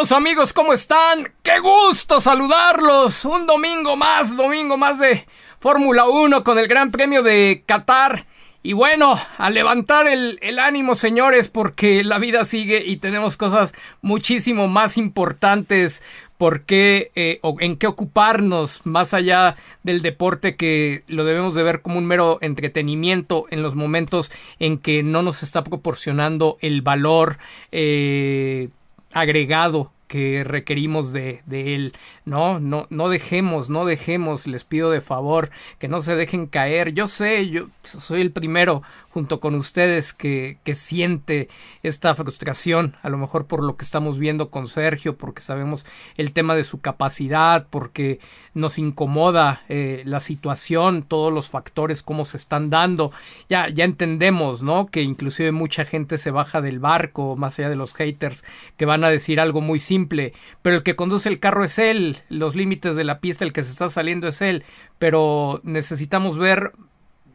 Amigos, ¿cómo están? ¡Qué gusto saludarlos! Un domingo más, domingo más de Fórmula 1 con el Gran Premio de Qatar. Y bueno, a levantar el, ánimo, señores, porque la vida sigue y tenemos cosas muchísimo más importantes por qué eh, o en qué ocuparnos más allá del deporte que lo debemos de ver como un mero entretenimiento en los momentos en que no nos está proporcionando el valor eh, agregado que requerimos de, de, él. No, no, no dejemos, no dejemos, les pido de favor que no se dejen caer. Yo sé, yo soy el primero junto con ustedes que, que siente esta frustración, a lo mejor por lo que estamos viendo con Sergio, porque sabemos el tema de su capacidad, porque nos incomoda eh, la situación, todos los factores, cómo se están dando. Ya, ya entendemos, ¿no? Que inclusive mucha gente se baja del barco, más allá de los haters, que van a decir algo muy simple, pero el que conduce el carro es él, los límites de la pista, el que se está saliendo es él, pero necesitamos ver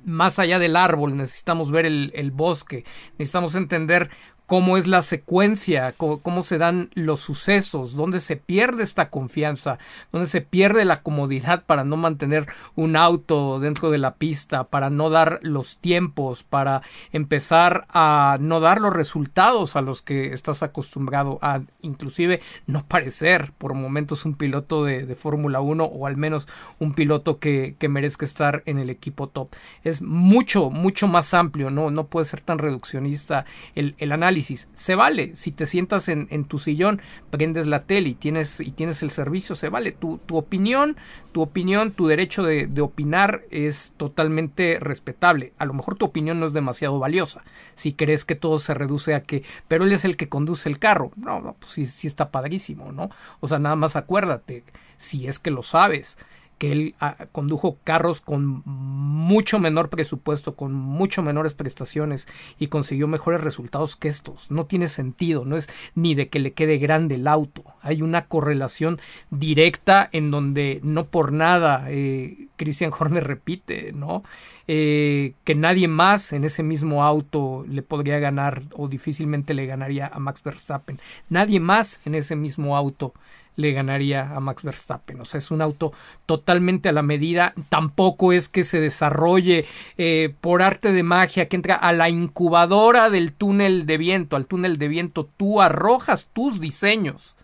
más allá del árbol, necesitamos ver el, el, bosque, necesitamos entender cómo es la secuencia, cómo, se dan los sucesos, dónde se pierde esta confianza, dónde se pierde la comodidad para no mantener un auto dentro de la pista, para no dar los tiempos, para empezar a no dar los resultados a los que estás acostumbrado a inclusive no parecer por momentos un piloto de, Fórmula 1 o al menos un piloto que, merezca estar en el equipo top. Es mucho, mucho más amplio, no, no puede ser tan reduccionista el análisis se vale. Si te sientas en, tu sillón, prendes la tele y tienes, y tienes el servicio, se vale. Tu, tu opinión, tu opinión, tu derecho de, opinar es totalmente respetable. A lo mejor tu opinión no es demasiado valiosa. Si crees que todo se reduce a que, pero él es el que conduce el carro. No, no pues sí, sí está padrísimo, ¿no? O sea, nada más acuérdate, si es que lo sabes que él ah, condujo carros con mucho menor presupuesto, con mucho menores prestaciones y consiguió mejores resultados que estos. No tiene sentido, no es ni de que le quede grande el auto. Hay una correlación directa en donde no por nada eh, Christian Horner repite, ¿no? Eh, que nadie más en ese mismo auto le podría ganar o difícilmente le ganaría a Max Verstappen. Nadie más en ese mismo auto le ganaría a Max Verstappen. O sea, es un auto totalmente a la medida. Tampoco es que se desarrolle eh, por arte de magia, que entra a la incubadora del túnel de viento. Al túnel de viento tú arrojas tus diseños.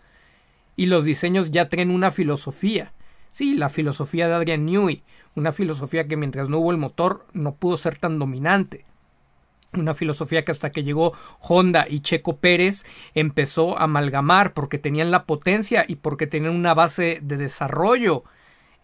Y los diseños ya traen una filosofía. Sí, la filosofía de Adrian Newey. Una filosofía que mientras no hubo el motor no pudo ser tan dominante una filosofía que hasta que llegó Honda y Checo Pérez empezó a amalgamar porque tenían la potencia y porque tenían una base de desarrollo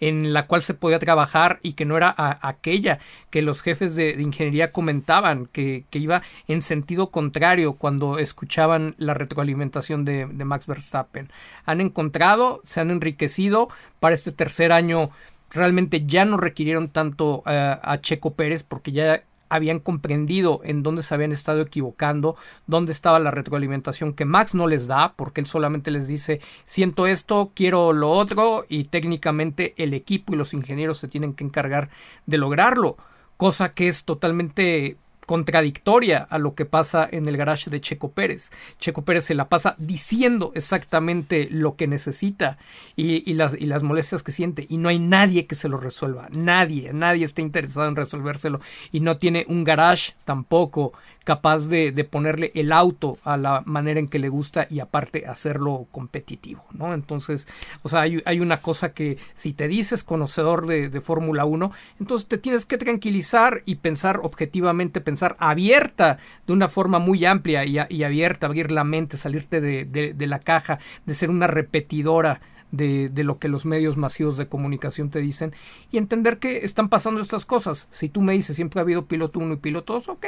en la cual se podía trabajar y que no era aquella que los jefes de, ingeniería comentaban, que, iba en sentido contrario cuando escuchaban la retroalimentación de, Max Verstappen. Han encontrado, se han enriquecido para este tercer año realmente ya no requirieron tanto eh, a Checo Pérez porque ya habían comprendido en dónde se habían estado equivocando, dónde estaba la retroalimentación que Max no les da, porque él solamente les dice siento esto, quiero lo otro, y técnicamente el equipo y los ingenieros se tienen que encargar de lograrlo, cosa que es totalmente contradictoria a lo que pasa en el garage de Checo Pérez. Checo Pérez se la pasa diciendo exactamente lo que necesita y, las, y las molestias que siente y no hay nadie que se lo resuelva. Nadie, nadie está interesado en resolvérselo y no tiene un garage tampoco capaz de, ponerle el auto a la manera en que le gusta y aparte hacerlo competitivo, ¿no? Entonces, o sea, hay, una cosa que si te dices conocedor de, de Fórmula 1, entonces te tienes que tranquilizar y pensar objetivamente, pensar abierta de una forma muy amplia y, abierta, abrir la mente, salirte de, la caja, de ser una repetidora de, de, lo que los medios masivos de comunicación te dicen y entender que están pasando estas cosas. Si tú me dices siempre ha habido piloto 1 y piloto 2, ok,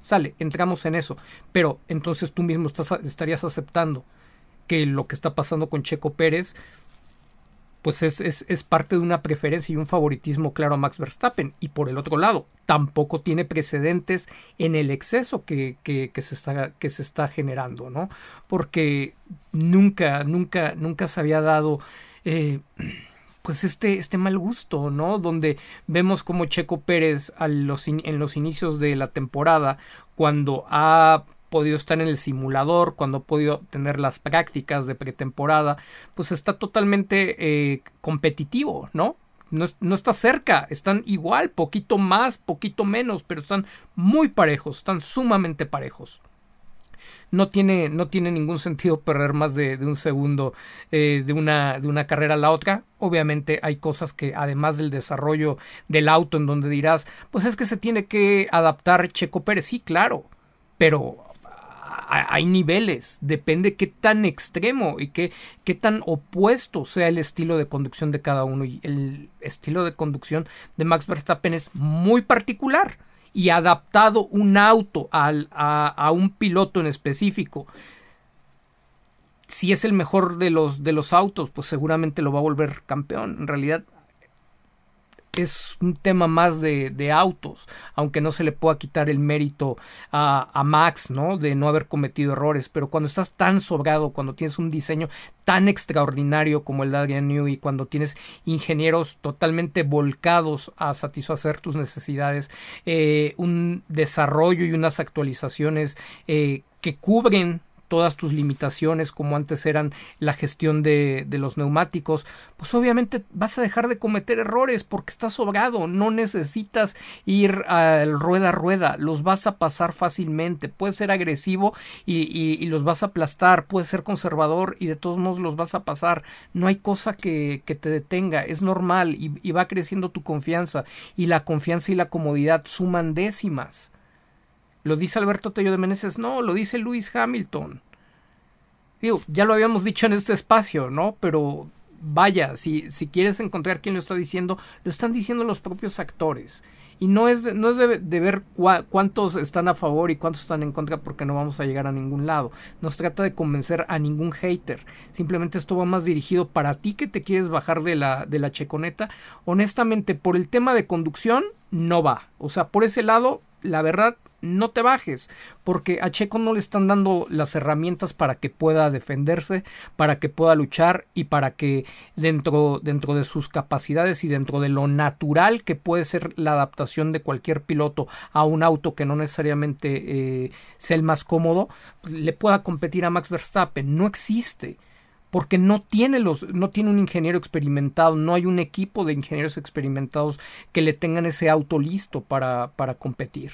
sale, entramos en eso. Pero entonces tú mismo estás, estarías aceptando que lo que está pasando con Checo Pérez pues es, es, parte de una preferencia y un favoritismo claro a Max Verstappen. Y por el otro lado, tampoco tiene precedentes en el exceso que, que, se, está, que se está generando, ¿no? Porque nunca, nunca, nunca se había dado. Eh, pues este, este mal gusto, ¿no? Donde vemos como Checo Pérez en los inicios de la temporada, cuando ha podido estar en el simulador, cuando ha podido tener las prácticas de pretemporada, pues está totalmente eh, competitivo, ¿no? ¿no? No está cerca, están igual, poquito más, poquito menos, pero están muy parejos, están sumamente parejos no tiene, no tiene ningún sentido perder más de, un segundo eh, de, una, de una carrera a la otra. Obviamente hay cosas que además del desarrollo del auto en donde dirás, pues es que se tiene que adaptar Checo Pérez, sí, claro, pero hay niveles, depende qué tan extremo y qué, qué tan opuesto sea el estilo de conducción de cada uno. Y el estilo de conducción de Max Verstappen es muy particular y adaptado un auto a, a, un piloto en específico. Si es el mejor de los, de los autos, pues seguramente lo va a volver campeón. En realidad es un tema más de, de, autos, aunque no se le pueda quitar el mérito a, a, Max, ¿no? De no haber cometido errores, pero cuando estás tan sobrado, cuando tienes un diseño tan extraordinario como el de Adrian Newey, cuando tienes ingenieros totalmente volcados a satisfacer tus necesidades, eh, un desarrollo y unas actualizaciones eh, que cubren todas tus limitaciones como antes eran la gestión de, de, los neumáticos, pues obviamente vas a dejar de cometer errores porque estás sobrado, no necesitas ir al rueda a rueda, los vas a pasar fácilmente, puedes ser agresivo y, y, los vas a aplastar, puedes ser conservador y de todos modos los vas a pasar, no hay cosa que, que te detenga, es normal y, y va creciendo tu confianza y la confianza y la comodidad suman décimas. ¿Lo dice Alberto Tello de Meneses? No, lo dice Luis Hamilton. Digo, ya lo habíamos dicho en este espacio, ¿no? Pero vaya, si, si quieres encontrar quién lo está diciendo, lo están diciendo los propios actores. Y no es de, no es de, ver cuántos están a favor y cuántos están en contra porque no vamos a llegar a ningún lado. Nos trata de convencer a ningún hater. Simplemente esto va más dirigido para ti que te quieres bajar de la, de la checoneta. Honestamente, por el tema de conducción, no va. O sea, por ese lado, la verdad, no te bajes, porque a Checo no le están dando las herramientas para que pueda defenderse, para que pueda luchar y para que dentro, dentro de sus capacidades y dentro de lo natural que puede ser la adaptación de cualquier piloto a un auto que no necesariamente eh, sea el más cómodo, le pueda competir a Max Verstappen. No existe porque no tiene los no tiene un ingeniero experimentado, no hay un equipo de ingenieros experimentados que le tengan ese auto listo para, para competir.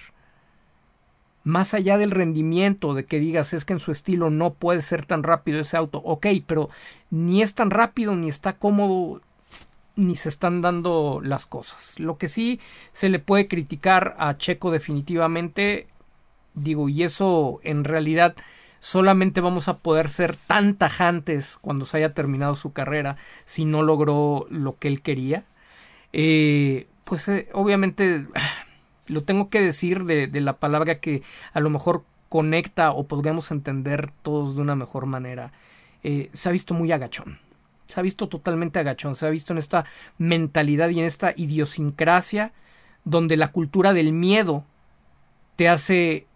Más allá del rendimiento, de que digas es que en su estilo no puede ser tan rápido ese auto, ok, pero ni es tan rápido, ni está cómodo, ni se están dando las cosas. Lo que sí se le puede criticar a Checo definitivamente, digo, y eso en realidad solamente vamos a poder ser tan tajantes cuando se haya terminado su carrera si no logró lo que él quería. Eh, pues eh, obviamente lo tengo que decir de, de, la palabra que a lo mejor conecta o podríamos entender todos de una mejor manera. Eh, se ha visto muy agachón. Se ha visto totalmente agachón. Se ha visto en esta mentalidad y en esta idiosincrasia donde la cultura del miedo te hace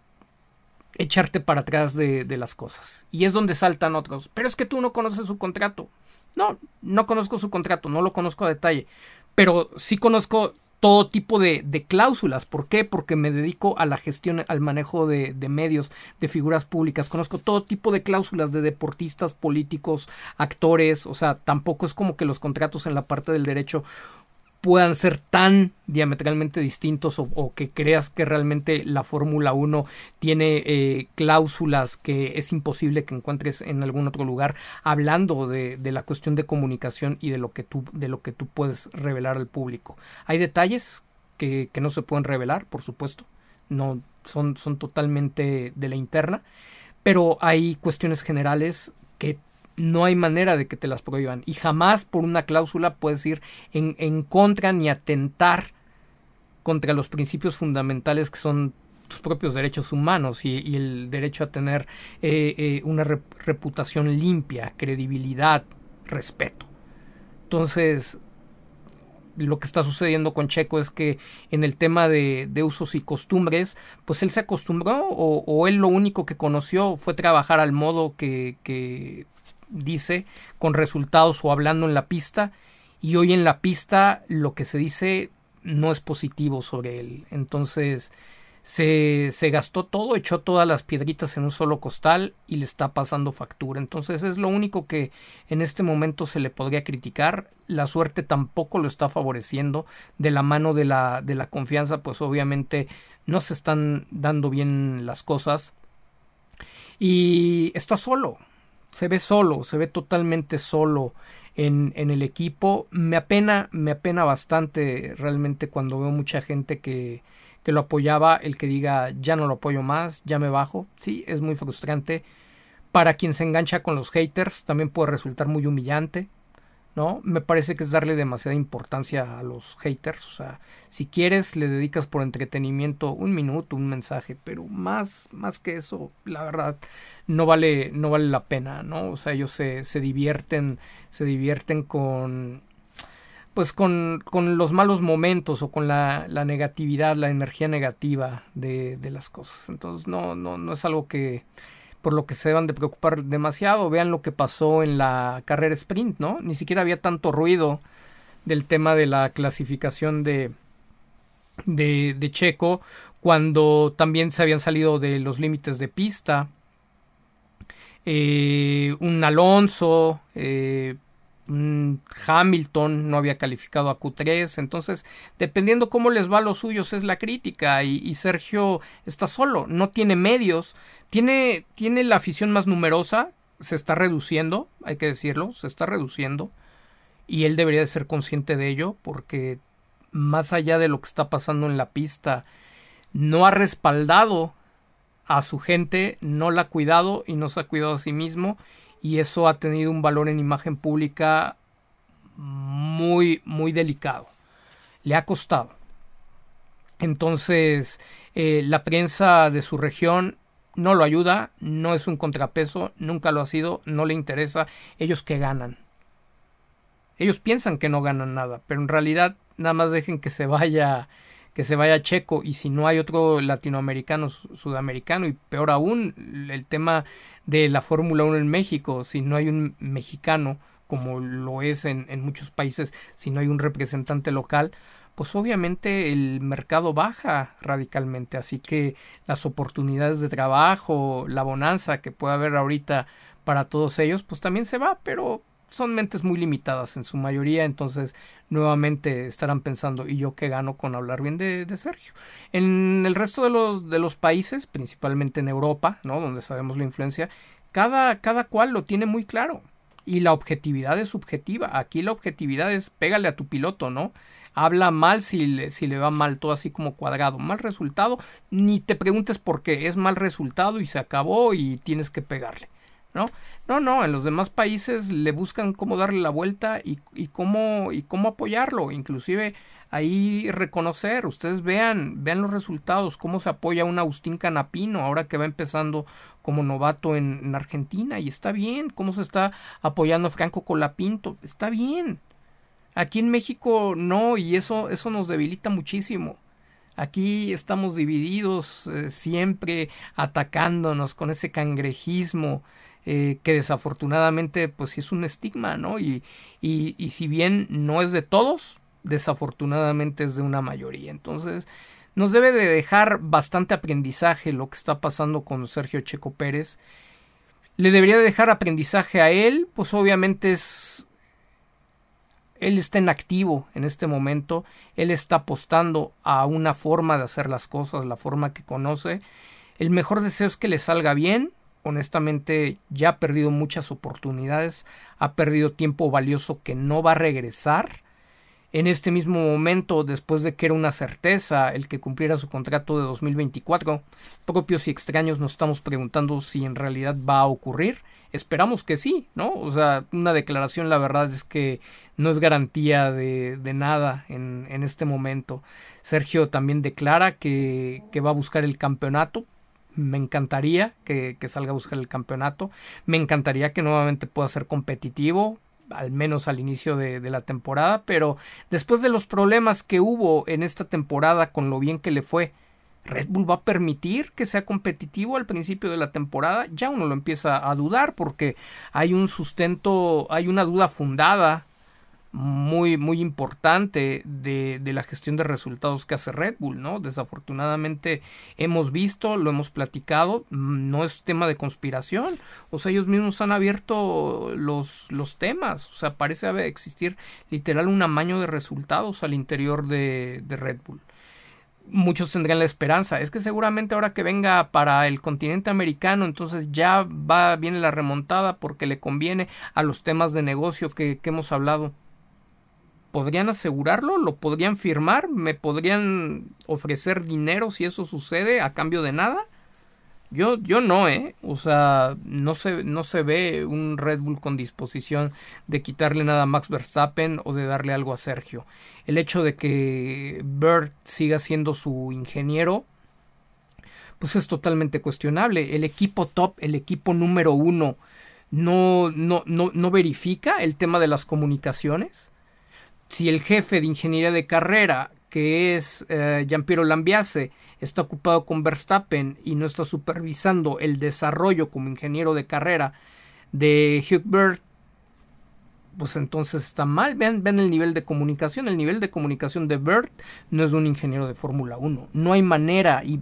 echarte para atrás de, las cosas. Y es donde saltan otros. Pero es que tú no conoces su contrato. No, no conozco su contrato, no lo conozco a detalle. Pero sí conozco todo tipo de, de cláusulas. ¿Por qué? Porque me dedico a la gestión, al manejo de, de medios, de figuras públicas. Conozco todo tipo de cláusulas de deportistas, políticos, actores. O sea, tampoco es como que los contratos en la parte del derecho puedan ser tan diametralmente distintos o, que creas que realmente la Fórmula 1 tiene eh, cláusulas que es imposible que encuentres en algún otro lugar hablando de, de, la cuestión de comunicación y de lo que tú de lo que tú puedes revelar al público. Hay detalles que, que no se pueden revelar por supuesto no son, son totalmente de la interna pero hay cuestiones generales que no hay manera de que te las prohíban y jamás por una cláusula puedes ir en, en contra ni atentar contra los principios fundamentales que son tus propios derechos humanos y, el derecho a tener eh, eh, una reputación limpia, credibilidad, respeto. Entonces, lo que está sucediendo con Checo es que en el tema de, usos y costumbres, pues él se acostumbró o, él lo único que conoció fue trabajar al modo que dice, con resultados o hablando en la pista, y hoy en la pista lo que se dice no es positivo sobre él. Entonces, se, se, gastó todo, echó todas las piedritas en un solo costal y le está pasando factura. Entonces es lo único que en este momento se le podría criticar. La suerte tampoco lo está favoreciendo. De la mano de la, de la confianza, pues obviamente no se están dando bien las cosas. Y está solo, se ve solo, se ve totalmente solo en, en el equipo. Me apena, me apena bastante realmente cuando veo mucha gente que, que lo apoyaba, el que diga ya no lo apoyo más, ya me bajo. Sí, es muy frustrante. Para quien se engancha con los haters también puede resultar muy humillante. ¿No? Me parece que es darle demasiada importancia a los haters. O sea, si quieres, le dedicas por entretenimiento un minuto, un mensaje, pero más, más que eso, la verdad, no vale, no vale la pena, ¿no? O sea, ellos se, se divierten, se divierten con pues con, con, los malos momentos o con la, la negatividad, la energía negativa de, de, las cosas. Entonces no, no, no es algo que por lo que se deban de preocupar demasiado. Vean lo que pasó en la carrera sprint, ¿no? Ni siquiera había tanto ruido del tema de la clasificación de, de, Checo cuando también se habían salido de los límites de pista. Eh, un Alonso, eh, Hamilton no había calificado a Q3, entonces dependiendo cómo les va a los suyos es la crítica. Y, Sergio está solo, no tiene medios, tiene, tiene la afición más numerosa, se está reduciendo, hay que decirlo, se está reduciendo. Y él debería de ser consciente de ello porque más allá de lo que está pasando en la pista, no ha respaldado a su gente, no la ha cuidado y no se ha cuidado a sí mismo y eso ha tenido un valor en imagen pública muy, muy delicado. Le ha costado. Entonces, eh, la prensa de su región no lo ayuda, no es un contrapeso, nunca lo ha sido, no le interesa. Ellos que ganan. Ellos piensan que no ganan nada, pero en realidad nada más dejen que se vaya que se vaya Checo y si no hay otro latinoamericano, sudamericano y peor aún el tema de la Fórmula 1 en México, si no hay un mexicano como lo es en, en muchos países, si no hay un representante local, pues obviamente el mercado baja radicalmente, así que las oportunidades de trabajo, la bonanza que puede haber ahorita para todos ellos, pues también se va, pero son mentes muy limitadas en su mayoría, entonces nuevamente estarán pensando, ¿y yo qué gano con hablar bien de, Sergio? En el resto de los, de los países, principalmente en Europa, ¿no? Donde sabemos la influencia, cada, cada cual lo tiene muy claro. Y la objetividad es subjetiva. Aquí la objetividad es pégale a tu piloto, ¿no? Habla mal si le, si le va mal, todo así como cuadrado. Mal resultado, ni te preguntes por qué. Es mal resultado y se acabó y tienes que pegarle. ¿No? No, no, en los demás países le buscan cómo darle la vuelta y, cómo, y cómo apoyarlo, inclusive ahí reconocer, ustedes vean, vean los resultados, cómo se apoya un Agustín Canapino ahora que va empezando como novato en, Argentina y está bien, cómo se está apoyando a Franco Colapinto, está bien. Aquí en México no, y eso, eso nos debilita muchísimo. Aquí estamos divididos, eh, siempre atacándonos con ese cangrejismo, eh, que desafortunadamente pues sí es un estigma, ¿no? Y, y, y si bien no es de todos, desafortunadamente es de una mayoría. Entonces, nos debe de dejar bastante aprendizaje lo que está pasando con Sergio Checo Pérez. Le debería dejar aprendizaje a él, pues obviamente es... Él está en activo en este momento, él está apostando a una forma de hacer las cosas, la forma que conoce. El mejor deseo es que le salga bien, honestamente ya ha perdido muchas oportunidades, ha perdido tiempo valioso que no va a regresar. En este mismo momento, después de que era una certeza el que cumpliera su contrato de 2024, propios y extraños nos estamos preguntando si en realidad va a ocurrir. Esperamos que sí, ¿no? O sea, una declaración, la verdad es que no es garantía de, de nada en, en este momento. Sergio también declara que, que va a buscar el campeonato, me encantaría que, salga a buscar el campeonato. Me encantaría que nuevamente pueda ser competitivo. al menos al inicio de, la temporada, pero después de los problemas que hubo en esta temporada con lo bien que le fue, Red Bull va a permitir que sea competitivo al principio de la temporada, ya uno lo empieza a dudar porque hay un sustento, hay una duda fundada muy, muy importante de, de, la gestión de resultados que hace Red Bull, ¿no? Desafortunadamente hemos visto, lo hemos platicado, no es tema de conspiración, o sea, ellos mismos han abierto los, los temas, o sea, parece existir literal un amaño de resultados al interior de, de Red Bull muchos tendrían la esperanza. Es que seguramente ahora que venga para el continente americano, entonces ya va, viene la remontada porque le conviene a los temas de negocio que hemos hablado. ¿Podrían asegurarlo? ¿Lo podrían firmar? ¿Me podrían ofrecer dinero si eso sucede a cambio de nada? Yo, yo no, ¿eh? O sea, no se, no se ve un Red Bull con disposición de quitarle nada a Max Verstappen o de darle algo a Sergio. El hecho de que Bert siga siendo su ingeniero, pues es totalmente cuestionable. El equipo top, el equipo número uno, no, no, no, no verifica el tema de las comunicaciones si el jefe de ingeniería de carrera, que es eh, Giampiero Lambiase, está ocupado con Verstappen y no está supervisando el desarrollo como ingeniero de carrera de Hugh Bert, pues entonces está mal. Vean, el nivel de comunicación. El nivel de comunicación de Bert no es un ingeniero de Fórmula 1. No hay manera. Y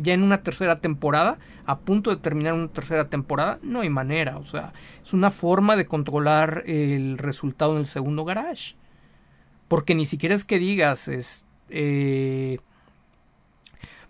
ya en una tercera temporada, a punto de terminar una tercera temporada, no hay manera. O sea, es una forma de controlar el resultado en el segundo garage. Porque ni siquiera es que digas, es, eh,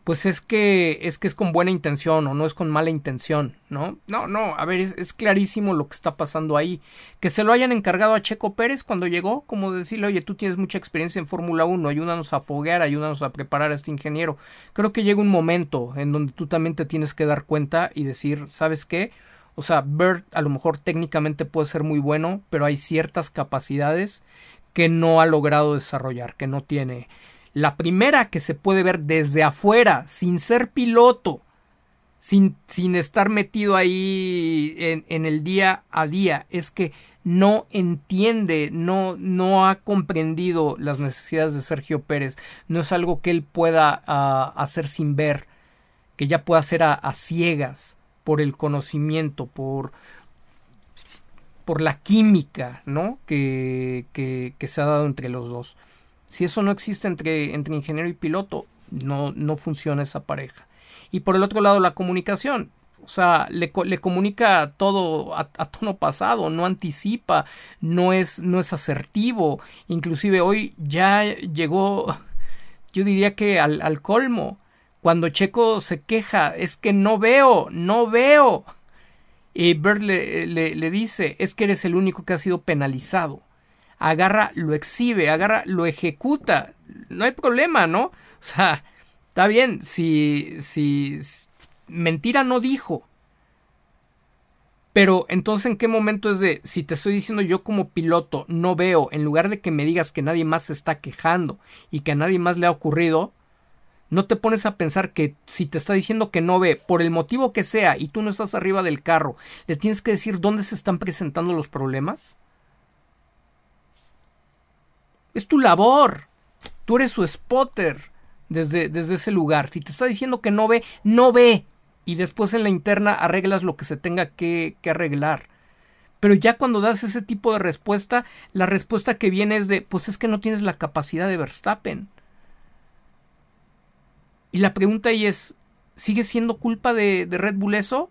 pues es que es que es con buena intención o no es con mala intención, ¿no? No, no, a ver, es, clarísimo lo que está pasando ahí. Que se lo hayan encargado a Checo Pérez cuando llegó, como decirle, oye, tú tienes mucha experiencia en Fórmula 1, ayúdanos a foguear, ayúdanos a preparar a este ingeniero. Creo que llega un momento en donde tú también te tienes que dar cuenta y decir, ¿sabes qué? O sea, Bert a lo mejor técnicamente puede ser muy bueno, pero hay ciertas capacidades que no ha logrado desarrollar, que no tiene. La primera que se puede ver desde afuera, sin ser piloto, sin, sin estar metido ahí en, en, el día a día, es que no entiende, no, no ha comprendido las necesidades de Sergio Pérez, no es algo que él pueda uh, hacer sin ver, que ya pueda hacer a ciegas por el conocimiento, por, por la química, ¿no? Que, que, se ha dado entre los dos. Si eso no existe entre, entre ingeniero y piloto, no, no funciona esa pareja. Y por el otro lado, la comunicación. O sea, le, le comunica todo a, tono pasado, no anticipa, no es, no es asertivo. Inclusive hoy ya llegó, yo diría que al, al colmo. Cuando Checo se queja, es que no veo, no veo. Y Bert le, le, dice, es que eres el único que ha sido penalizado. Agarra, lo exhibe, agarra, lo ejecuta. No hay problema, ¿no? O sea, está bien, si, si mentira no dijo. Pero entonces, ¿en qué momento es de, si te estoy diciendo yo como piloto no veo, en lugar de que me digas que nadie más se está quejando y que a nadie más le ha ocurrido, no te pones a pensar que si te está diciendo que no ve, por el motivo que sea, y tú no estás arriba del carro, le tienes que decir dónde se están presentando los problemas. Es tu labor. Tú eres su spotter desde, desde ese lugar. Si te está diciendo que no ve, no ve. Y después en la interna arreglas lo que se tenga que, que arreglar. Pero ya cuando das ese tipo de respuesta, la respuesta que viene es de, pues es que no tienes la capacidad de Verstappen. Y la pregunta ahí es, ¿sigue siendo culpa de, Red Bull eso?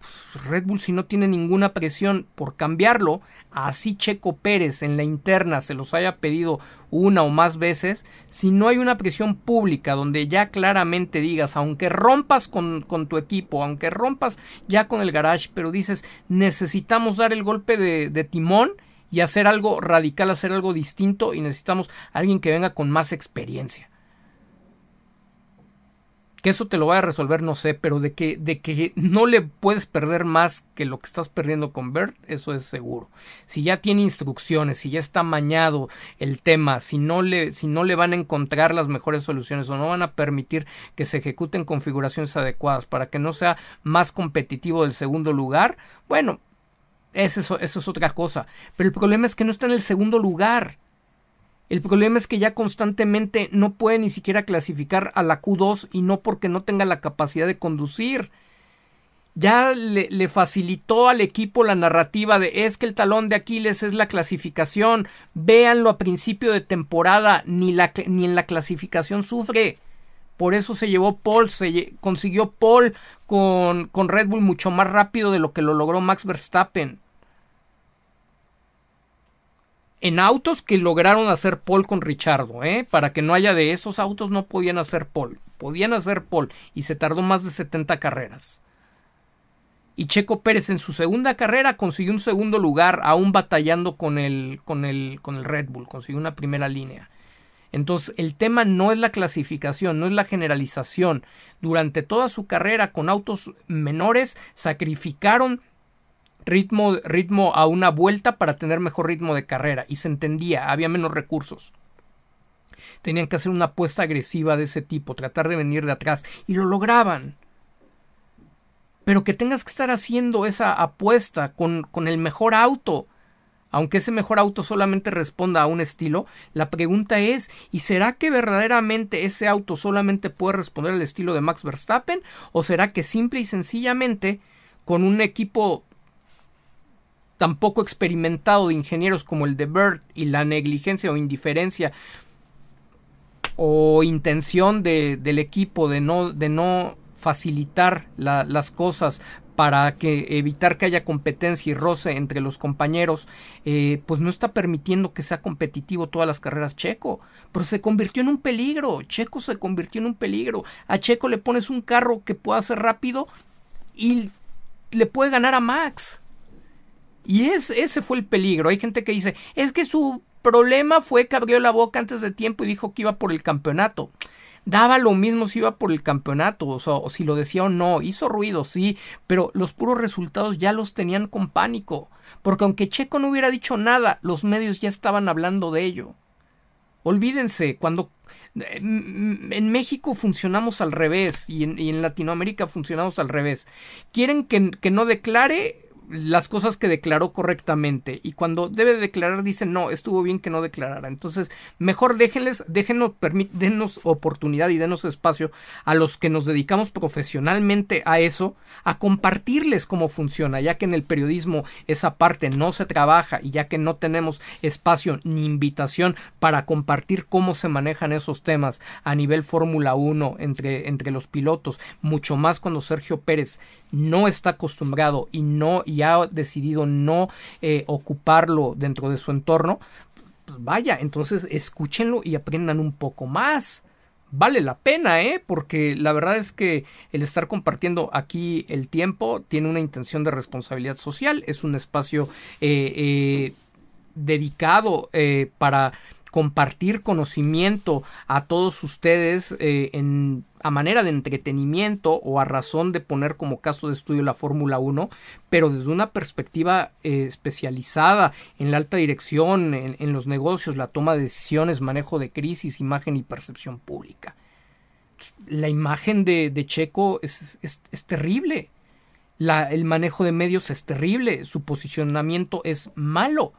Pues Red Bull si no tiene ninguna presión por cambiarlo, así Checo Pérez en la interna se los haya pedido una o más veces, si no hay una presión pública donde ya claramente digas, aunque rompas con, con tu equipo, aunque rompas ya con el garage, pero dices, necesitamos dar el golpe de, de timón y hacer algo radical, hacer algo distinto y necesitamos alguien que venga con más experiencia. Que eso te lo vaya a resolver, no sé, pero de que, de que no le puedes perder más que lo que estás perdiendo con Bert, eso es seguro. Si ya tiene instrucciones, si ya está mañado el tema, si no le, si no le van a encontrar las mejores soluciones o no van a permitir que se ejecuten configuraciones adecuadas para que no sea más competitivo del segundo lugar, bueno, eso, eso es otra cosa. Pero el problema es que no está en el segundo lugar. El problema es que ya constantemente no puede ni siquiera clasificar a la Q2 y no porque no tenga la capacidad de conducir. Ya le, facilitó al equipo la narrativa de es que el talón de Aquiles es la clasificación. Véanlo a principio de temporada, ni, en la clasificación sufre. Por eso se llevó Paul, se consiguió Paul con Red Bull mucho más rápido de lo que lo logró Max Verstappen en autos que lograron hacer Paul con Richardo, ¿eh? para que no haya de esos autos no podían hacer Paul, podían hacer Paul y se tardó más de 70 carreras. Y Checo Pérez en su segunda carrera consiguió un segundo lugar, aún batallando con el, con el, con el Red Bull, consiguió una primera línea. Entonces, el tema no es la clasificación, no es la generalización. Durante toda su carrera con autos menores, sacrificaron ritmo, ritmo a una vuelta para tener mejor ritmo de carrera y se entendía, había menos recursos. Tenían que hacer una apuesta agresiva de ese tipo, tratar de venir de atrás y lo lograban. Pero que tengas que estar haciendo esa apuesta con, con el mejor auto, aunque ese mejor auto solamente responda a un estilo, la pregunta es ¿y será que verdaderamente ese auto solamente puede responder al estilo de Max Verstappen? ¿O será que simple y sencillamente con un equipo tan poco experimentado de ingenieros como el de Bird y la negligencia o indiferencia o intención de, del equipo de no, de no facilitar las cosas para que evitar que haya competencia y roce entre los compañeros, eh, pues no está permitiendo que sea competitivo todas las carreras Checo, pero se convirtió en un peligro, Checo se convirtió en un peligro, a Checo le pones un carro que pueda ser rápido y le puede ganar a Max. Y ese fue el peligro. Hay gente que dice, es que su problema fue que abrió la boca antes de tiempo y dijo que iba por el campeonato. Daba lo mismo si iba por el campeonato, o, si lo decía o no. Hizo ruido, sí, pero los puros resultados ya los tenían con pánico. Porque aunque Checo no hubiera dicho nada, los medios ya estaban hablando de ello. Olvídense, cuando en México funcionamos al revés y en, Latinoamérica funcionamos al revés. Quieren que, que no declare las cosas que declaró correctamente y cuando debe declarar dicen no, estuvo bien que no declarara. Entonces, mejor déjenles, déjenos, denos oportunidad y denos espacio a los que nos dedicamos profesionalmente a eso, a compartirles cómo funciona, ya que en el periodismo esa parte no se trabaja y ya que no tenemos espacio ni invitación para compartir cómo se manejan esos temas a nivel Fórmula 1 entre, entre los pilotos, mucho más cuando Sergio Pérez no está acostumbrado y no ha decidido no eh, ocuparlo dentro de su entorno, pues vaya, entonces escúchenlo y aprendan un poco más. Vale la pena, ¿eh? Porque la verdad es que el estar compartiendo aquí el tiempo tiene una intención de responsabilidad social, es un espacio eh, eh, dedicado para compartir conocimiento a todos ustedes en a manera de entretenimiento o a razón de poner como caso de estudio la Fórmula 1, pero desde una perspectiva eh, especializada en la alta dirección, en, los negocios, la toma de decisiones, manejo de crisis, imagen y percepción pública. La imagen de, Checo es, es, terrible. La, el manejo de medios es terrible. Su posicionamiento es malo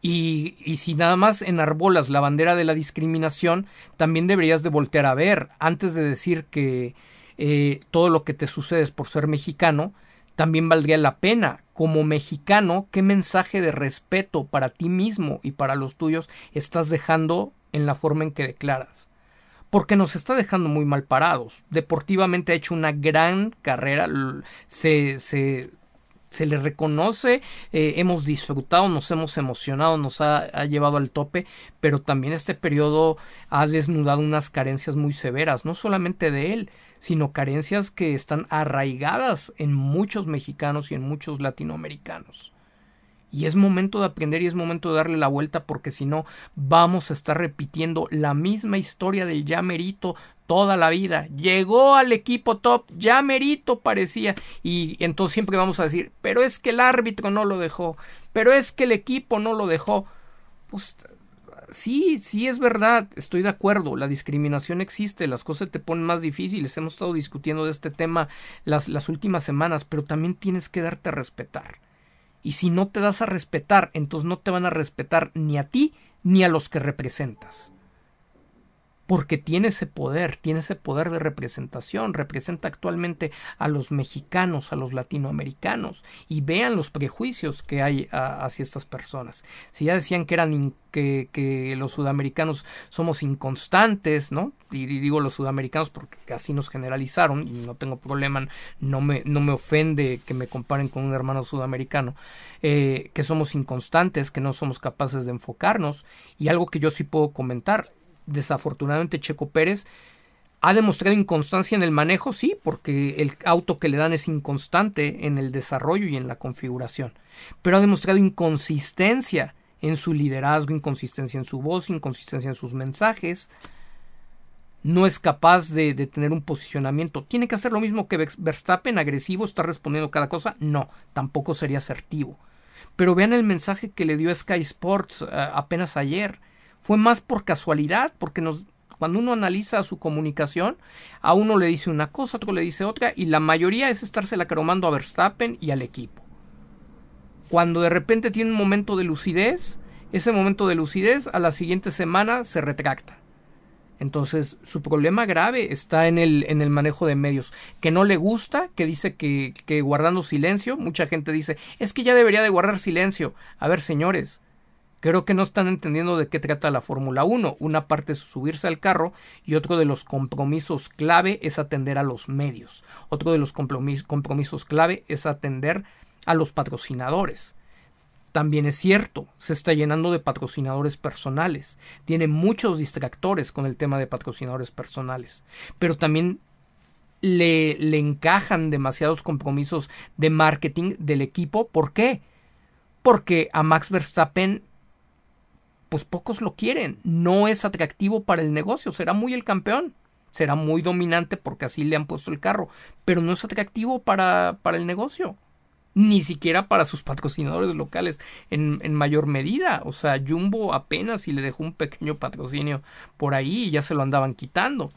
y, y, si nada más enarbolas la bandera de la discriminación, también deberías de voltear a ver, antes de decir que eh, todo lo que te sucede es por ser mexicano, también valdría la pena, como mexicano, qué mensaje de respeto para ti mismo y para los tuyos estás dejando en la forma en que declaras. Porque nos está dejando muy mal parados. Deportivamente ha hecho una gran carrera, se, se se le reconoce, eh, hemos disfrutado, nos hemos emocionado, nos ha, llevado al tope, pero también este periodo ha desnudado unas carencias muy severas, no solamente de él, sino carencias que están arraigadas en muchos mexicanos y en muchos latinoamericanos. Y es momento de aprender y es momento de darle la vuelta porque si no vamos a estar repitiendo la misma historia del ya merito toda la vida. Llegó al equipo top, ya merito parecía. Y entonces siempre vamos a decir, pero es que el árbitro no lo dejó, pero es que el equipo no lo dejó. Pues sí, sí es verdad, estoy de acuerdo, la discriminación existe, las cosas te ponen más difíciles, hemos estado discutiendo de este tema las, últimas semanas, pero también tienes que darte a respetar Y si no te das a respetar, entonces no te van a respetar ni a ti ni a los que representas porque tiene ese poder, tiene ese poder de representación, representa actualmente a los mexicanos, a los latinoamericanos, y vean los prejuicios que hay hacia estas personas. Si ya decían que eran que, que, los sudamericanos somos inconstantes, ¿no? Y, digo los sudamericanos porque así nos generalizaron, y no tengo problema, no me, no me ofende que me comparen con un hermano sudamericano, eh, que somos inconstantes, que no somos capaces de enfocarnos, y algo que yo sí puedo comentar, desafortunadamente Checo Pérez ha demostrado inconstancia en el manejo, sí, porque el auto que le dan es inconstante en el desarrollo y en la configuración, pero ha demostrado inconsistencia en su liderazgo, inconsistencia en su voz, inconsistencia en sus mensajes. No es capaz de, tener un posicionamiento. ¿Tiene que hacer lo mismo que Verstappen, agresivo, está respondiendo cada cosa? No, tampoco sería asertivo. Pero vean el mensaje que le dio Sky Sports uh, apenas ayer fue más por casualidad, porque nos, cuando uno analiza su comunicación, a uno le dice una cosa, a otro le dice otra, y la mayoría es estársela cromando a Verstappen y al equipo. Cuando de repente tiene un momento de lucidez, ese momento de lucidez a la siguiente semana se retracta. Entonces, su problema grave está en el, en el manejo de medios, que no le gusta, que dice que, que guardando silencio, mucha gente dice, es que ya debería de guardar silencio. A ver, señores, Creo que no están entendiendo de qué trata la Fórmula 1. Una parte es subirse al carro y otro de los compromisos clave es atender a los medios. Otro de los compromisos clave es atender a los patrocinadores. También es cierto, se está llenando de patrocinadores personales. Tiene muchos distractores con el tema de patrocinadores personales. Pero también le, le encajan demasiados compromisos de marketing del equipo. ¿Por qué? Porque a Max Verstappen pues pocos lo quieren. No es atractivo para el negocio. Será muy el campeón. Será muy dominante porque así le han puesto el carro. Pero no es atractivo para, para el negocio. Ni siquiera para sus patrocinadores locales en, en, mayor medida. O sea, Jumbo apenas y le dejó un pequeño patrocinio por ahí y ya se lo andaban quitando.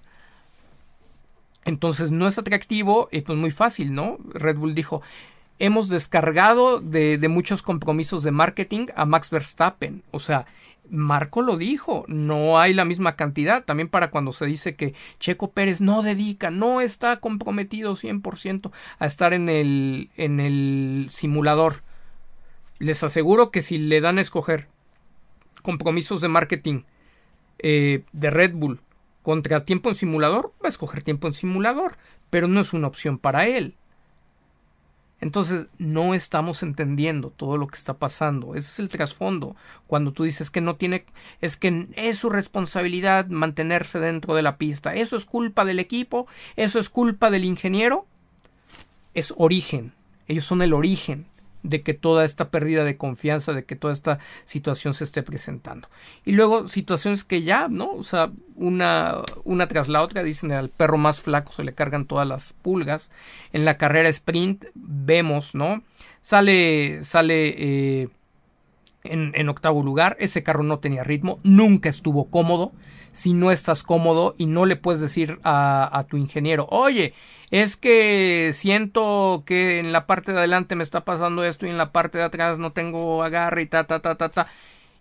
Entonces no es atractivo y pues muy fácil, ¿no? Red Bull dijo, hemos descargado de, de muchos compromisos de marketing a Max Verstappen. O sea, Marco lo dijo, no hay la misma cantidad. También para cuando se dice que Checo Pérez no dedica, no está comprometido 100% a estar en el, en el simulador. Les aseguro que si le dan a escoger compromisos de marketing eh, de Red Bull contra tiempo en simulador, va a escoger tiempo en simulador, pero no es una opción para él. Entonces no estamos entendiendo todo lo que está pasando. Ese es el trasfondo. Cuando tú dices que no tiene, es que es su responsabilidad mantenerse dentro de la pista. Eso es culpa del equipo, eso es culpa del ingeniero. Es origen. Ellos son el origen de que toda esta pérdida de confianza, de que toda esta situación se esté presentando. Y luego situaciones que ya, ¿no? O sea, una, una tras la otra, dicen al perro más flaco se le cargan todas las pulgas. En la carrera sprint vemos, ¿no? Sale, sale eh, en, octavo lugar, ese carro no tenía ritmo, nunca estuvo cómodo. Si no estás cómodo y no le puedes decir a, a tu ingeniero, oye, es que siento que en la parte de adelante me está pasando esto y en la parte de atrás no tengo agarre y ta ta ta ta ta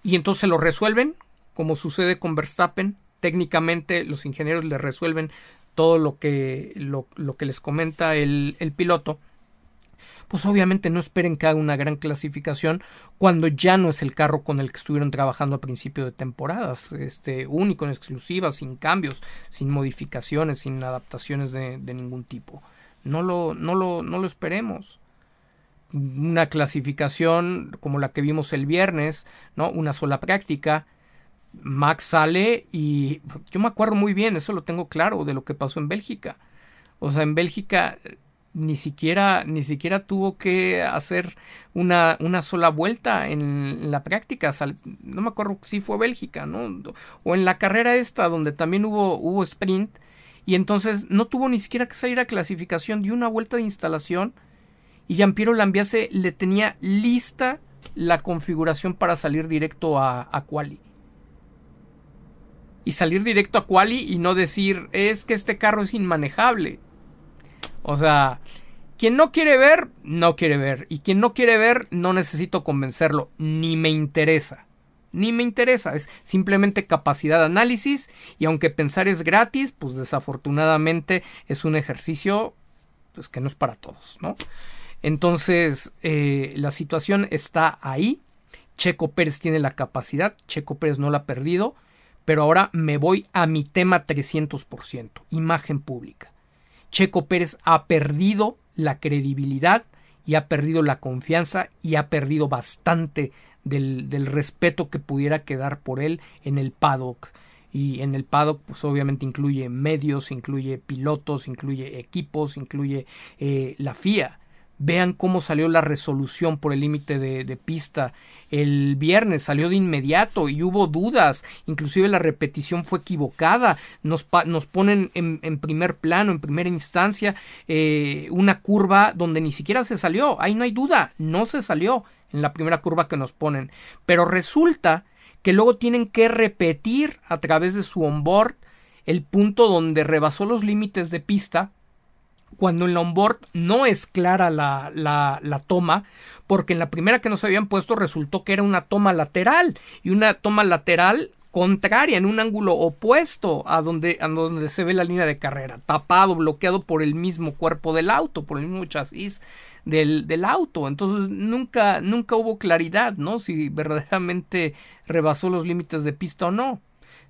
y entonces lo resuelven como sucede con Verstappen. Técnicamente los ingenieros le resuelven todo lo que lo, lo que les comenta el, el piloto pues obviamente no esperen que haga una gran clasificación cuando ya no es el carro con el que estuvieron trabajando a principio de temporadas, este único, en exclusiva, sin cambios, sin modificaciones, sin adaptaciones de, de ningún tipo. No lo, no lo, no lo esperemos una clasificación como la que vimos el viernes, ¿no? Una sola práctica. Max sale y yo me acuerdo muy bien, eso lo tengo claro, de lo que pasó en Bélgica. O sea, en Bélgica ni siquiera, ni siquiera tuvo que hacer una, una sola vuelta en la práctica. No me acuerdo si fue Bélgica, ¿no? O en la carrera esta, donde también hubo, hubo sprint. Y entonces no tuvo ni siquiera que salir a clasificación, dio una vuelta de instalación. Y Giampiero Lambiase le tenía lista la configuración para salir directo a, a Quali. Y salir directo a Quali y no decir, es que este carro es inmanejable o sea, Quien no quiere ver, no quiere ver. Y quien no quiere ver, no necesito convencerlo, ni me interesa. Ni me interesa, es simplemente capacidad de análisis y aunque pensar es gratis, pues desafortunadamente es un ejercicio pues que no es para todos, ¿no? Entonces, eh, la situación está ahí. Checo Pérez tiene la capacidad, Checo Pérez no la ha perdido, pero ahora me voy a mi tema 300%, imagen pública. Checo Pérez ha perdido la credibilidad y ha perdido la confianza y ha perdido bastante del, respeto que pudiera quedar por él en el paddock y en el paddock pues obviamente incluye medios, incluye pilotos, incluye equipos, incluye eh, la FIA. Vean cómo salió la resolución por el límite de, pista. El viernes salió de inmediato y hubo dudas. Inclusive la repetición fue equivocada. Nos, nos ponen en, en, primer plano, en primera instancia, eh, una curva donde ni siquiera se salió. Ahí no hay duda. No se salió en la primera curva que nos ponen. Pero resulta que luego tienen que repetir a través de su onboard el punto donde rebasó los límites de pista cuando en la onboard no es clara la, la, la, toma, porque en la primera que nos habían puesto resultó que era una toma lateral y una toma lateral contraria, en un ángulo opuesto a donde, a donde se ve la línea de carrera, tapado, bloqueado por el mismo cuerpo del auto, por el mismo chasis del, del auto. Entonces nunca, nunca hubo claridad, ¿no? Si verdaderamente rebasó los límites de pista o no.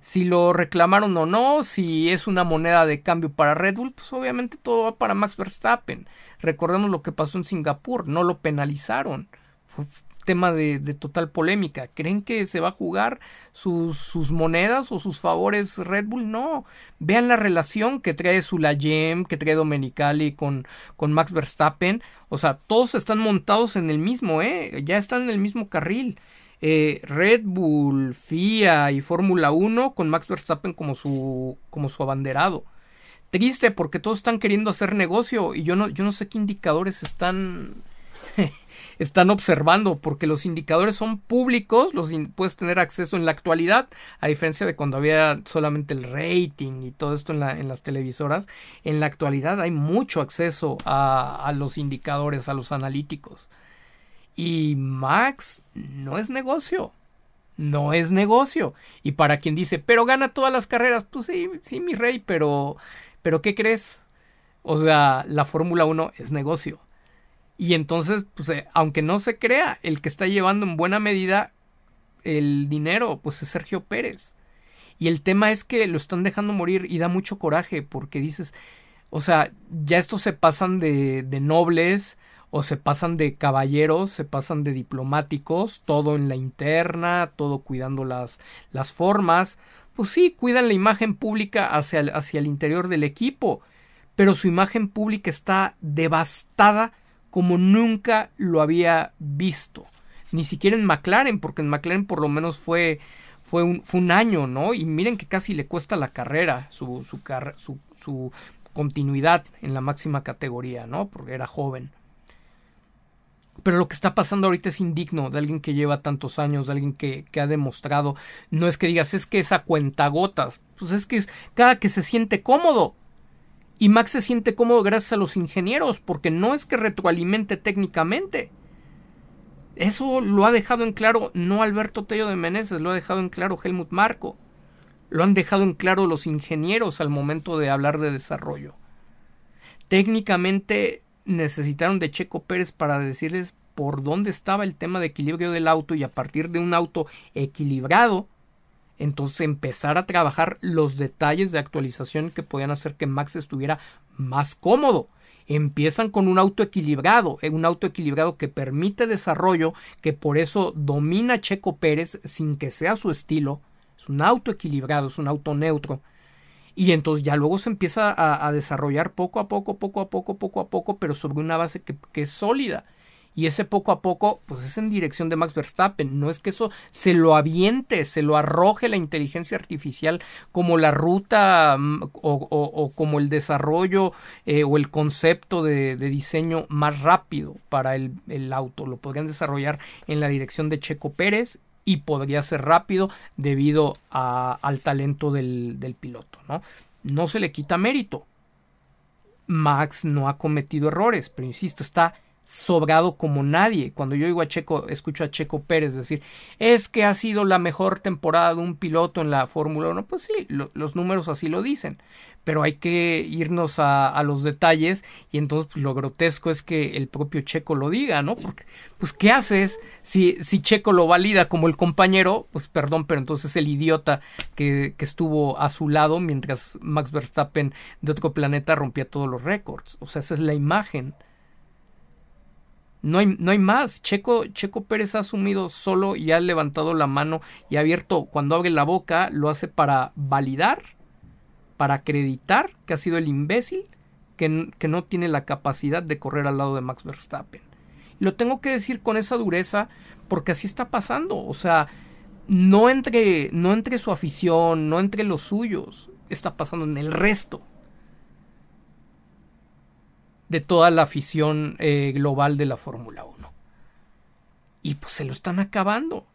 Si lo reclamaron o no, si es una moneda de cambio para Red Bull, pues obviamente todo va para Max Verstappen. Recordemos lo que pasó en Singapur, no lo penalizaron. Fue, tema de, total polémica. ¿Creen que se va a jugar sus, monedas o sus favores Red Bull? No. Vean la relación que trae Sulayem, que trae Domenicali con, con Max Verstappen. O sea, todos están montados en el mismo, ¿eh? Ya están en el mismo carril. Eh, Red Bull, FIA y Fórmula 1 con Max Verstappen como su, como su abanderado. Triste porque todos están queriendo hacer negocio y yo no, yo no sé qué indicadores están están observando, porque los indicadores son públicos, los puedes tener acceso en la actualidad, a diferencia de cuando había solamente el rating y todo esto en, la, en las televisoras, en la actualidad hay mucho acceso a, a los indicadores, a los analíticos. Y Max no es negocio. No es negocio. Y para quien dice, pero gana todas las carreras, pues sí, sí, mi rey, pero, pero ¿qué crees? O sea, la Fórmula 1 es negocio. Y entonces, pues, eh, aunque no se crea, el que está llevando en buena medida el dinero, pues es Sergio Pérez. Y el tema es que lo están dejando morir y da mucho coraje porque dices, o sea, ya estos se pasan de, de nobles o se pasan de caballeros, se pasan de diplomáticos, todo en la interna, todo cuidando las, las formas. Pues sí, cuidan la imagen pública hacia hacia el interior del equipo, pero su imagen pública está devastada como nunca lo había visto. Ni siquiera en McLaren, porque en McLaren por lo menos fue, fue, un, fue un año, ¿no? Y miren que casi le cuesta la carrera, su, su, su, su continuidad en la máxima categoría, ¿no? Porque era joven. Pero lo que está pasando ahorita es indigno de alguien que lleva tantos años, de alguien que, que, ha demostrado. No es que digas, es que esa cuenta gotas. Pues es que es cada que se siente cómodo. Y Max se siente cómodo gracias a los ingenieros, porque no es que retroalimente técnicamente. Eso lo ha dejado en claro no Alberto Tello de Meneses, lo ha dejado en claro Helmut Marco. Lo han dejado en claro los ingenieros al momento de hablar de desarrollo. Técnicamente necesitaron de Checo Pérez para decirles por dónde estaba el tema de equilibrio del auto y a partir de un auto equilibrado entonces empezar a trabajar los detalles de actualización que podían hacer que Max estuviera más cómodo. Empiezan con un auto equilibrado, eh, un auto equilibrado que permite desarrollo, que por eso domina Checo Pérez sin que sea su estilo. Es un auto equilibrado, es un auto neutro. Y entonces ya luego se empieza a, desarrollar poco a poco, poco a poco, poco a poco, pero sobre una base que es sólida. Y ese poco a poco pues es en dirección de Max Verstappen. No es que eso se lo aviente se lo arroje la inteligencia artificial como la ruta mm, o, como el desarrollo eh, o el concepto de, diseño más rápido para el, auto. Lo podrían desarrollar en la dirección de Checo Pérez y podría ser rápido debido al talento del, del piloto no no se le quita mérito. Max no ha cometido errores, pero insisto, está sobrado como nadie. Cuando yo digo a Checo, escucho a Checo Pérez decir, es que ha sido la mejor temporada de un piloto en la Fórmula 1, pues sí, los números así lo dicen, pero hay que irnos a, los detalles y entonces pues, lo grotesco es que el propio Checo lo diga, ¿no? Porque, pues, ¿qué haces si, si Checo lo valida como el compañero? Pues, perdón, pero entonces el idiota que, que estuvo a su lado mientras Max Verstappen de otro planeta rompía todos los récords. O sea, esa es la imagen no hay, no hay más. Checo, Checo Pérez ha asumido solo y ha levantado la mano y ha abierto, cuando abre la boca, lo hace para validar, para acreditar que ha sido el imbécil que, que no tiene la capacidad de correr al lado de Max Verstappen. Y lo tengo que decir con esa dureza porque así está pasando. O sea, no entre, no entre su afición, no entre los suyos, está pasando en el resto de toda la afición eh, global de la Fórmula 1. Y pues se lo están acabando.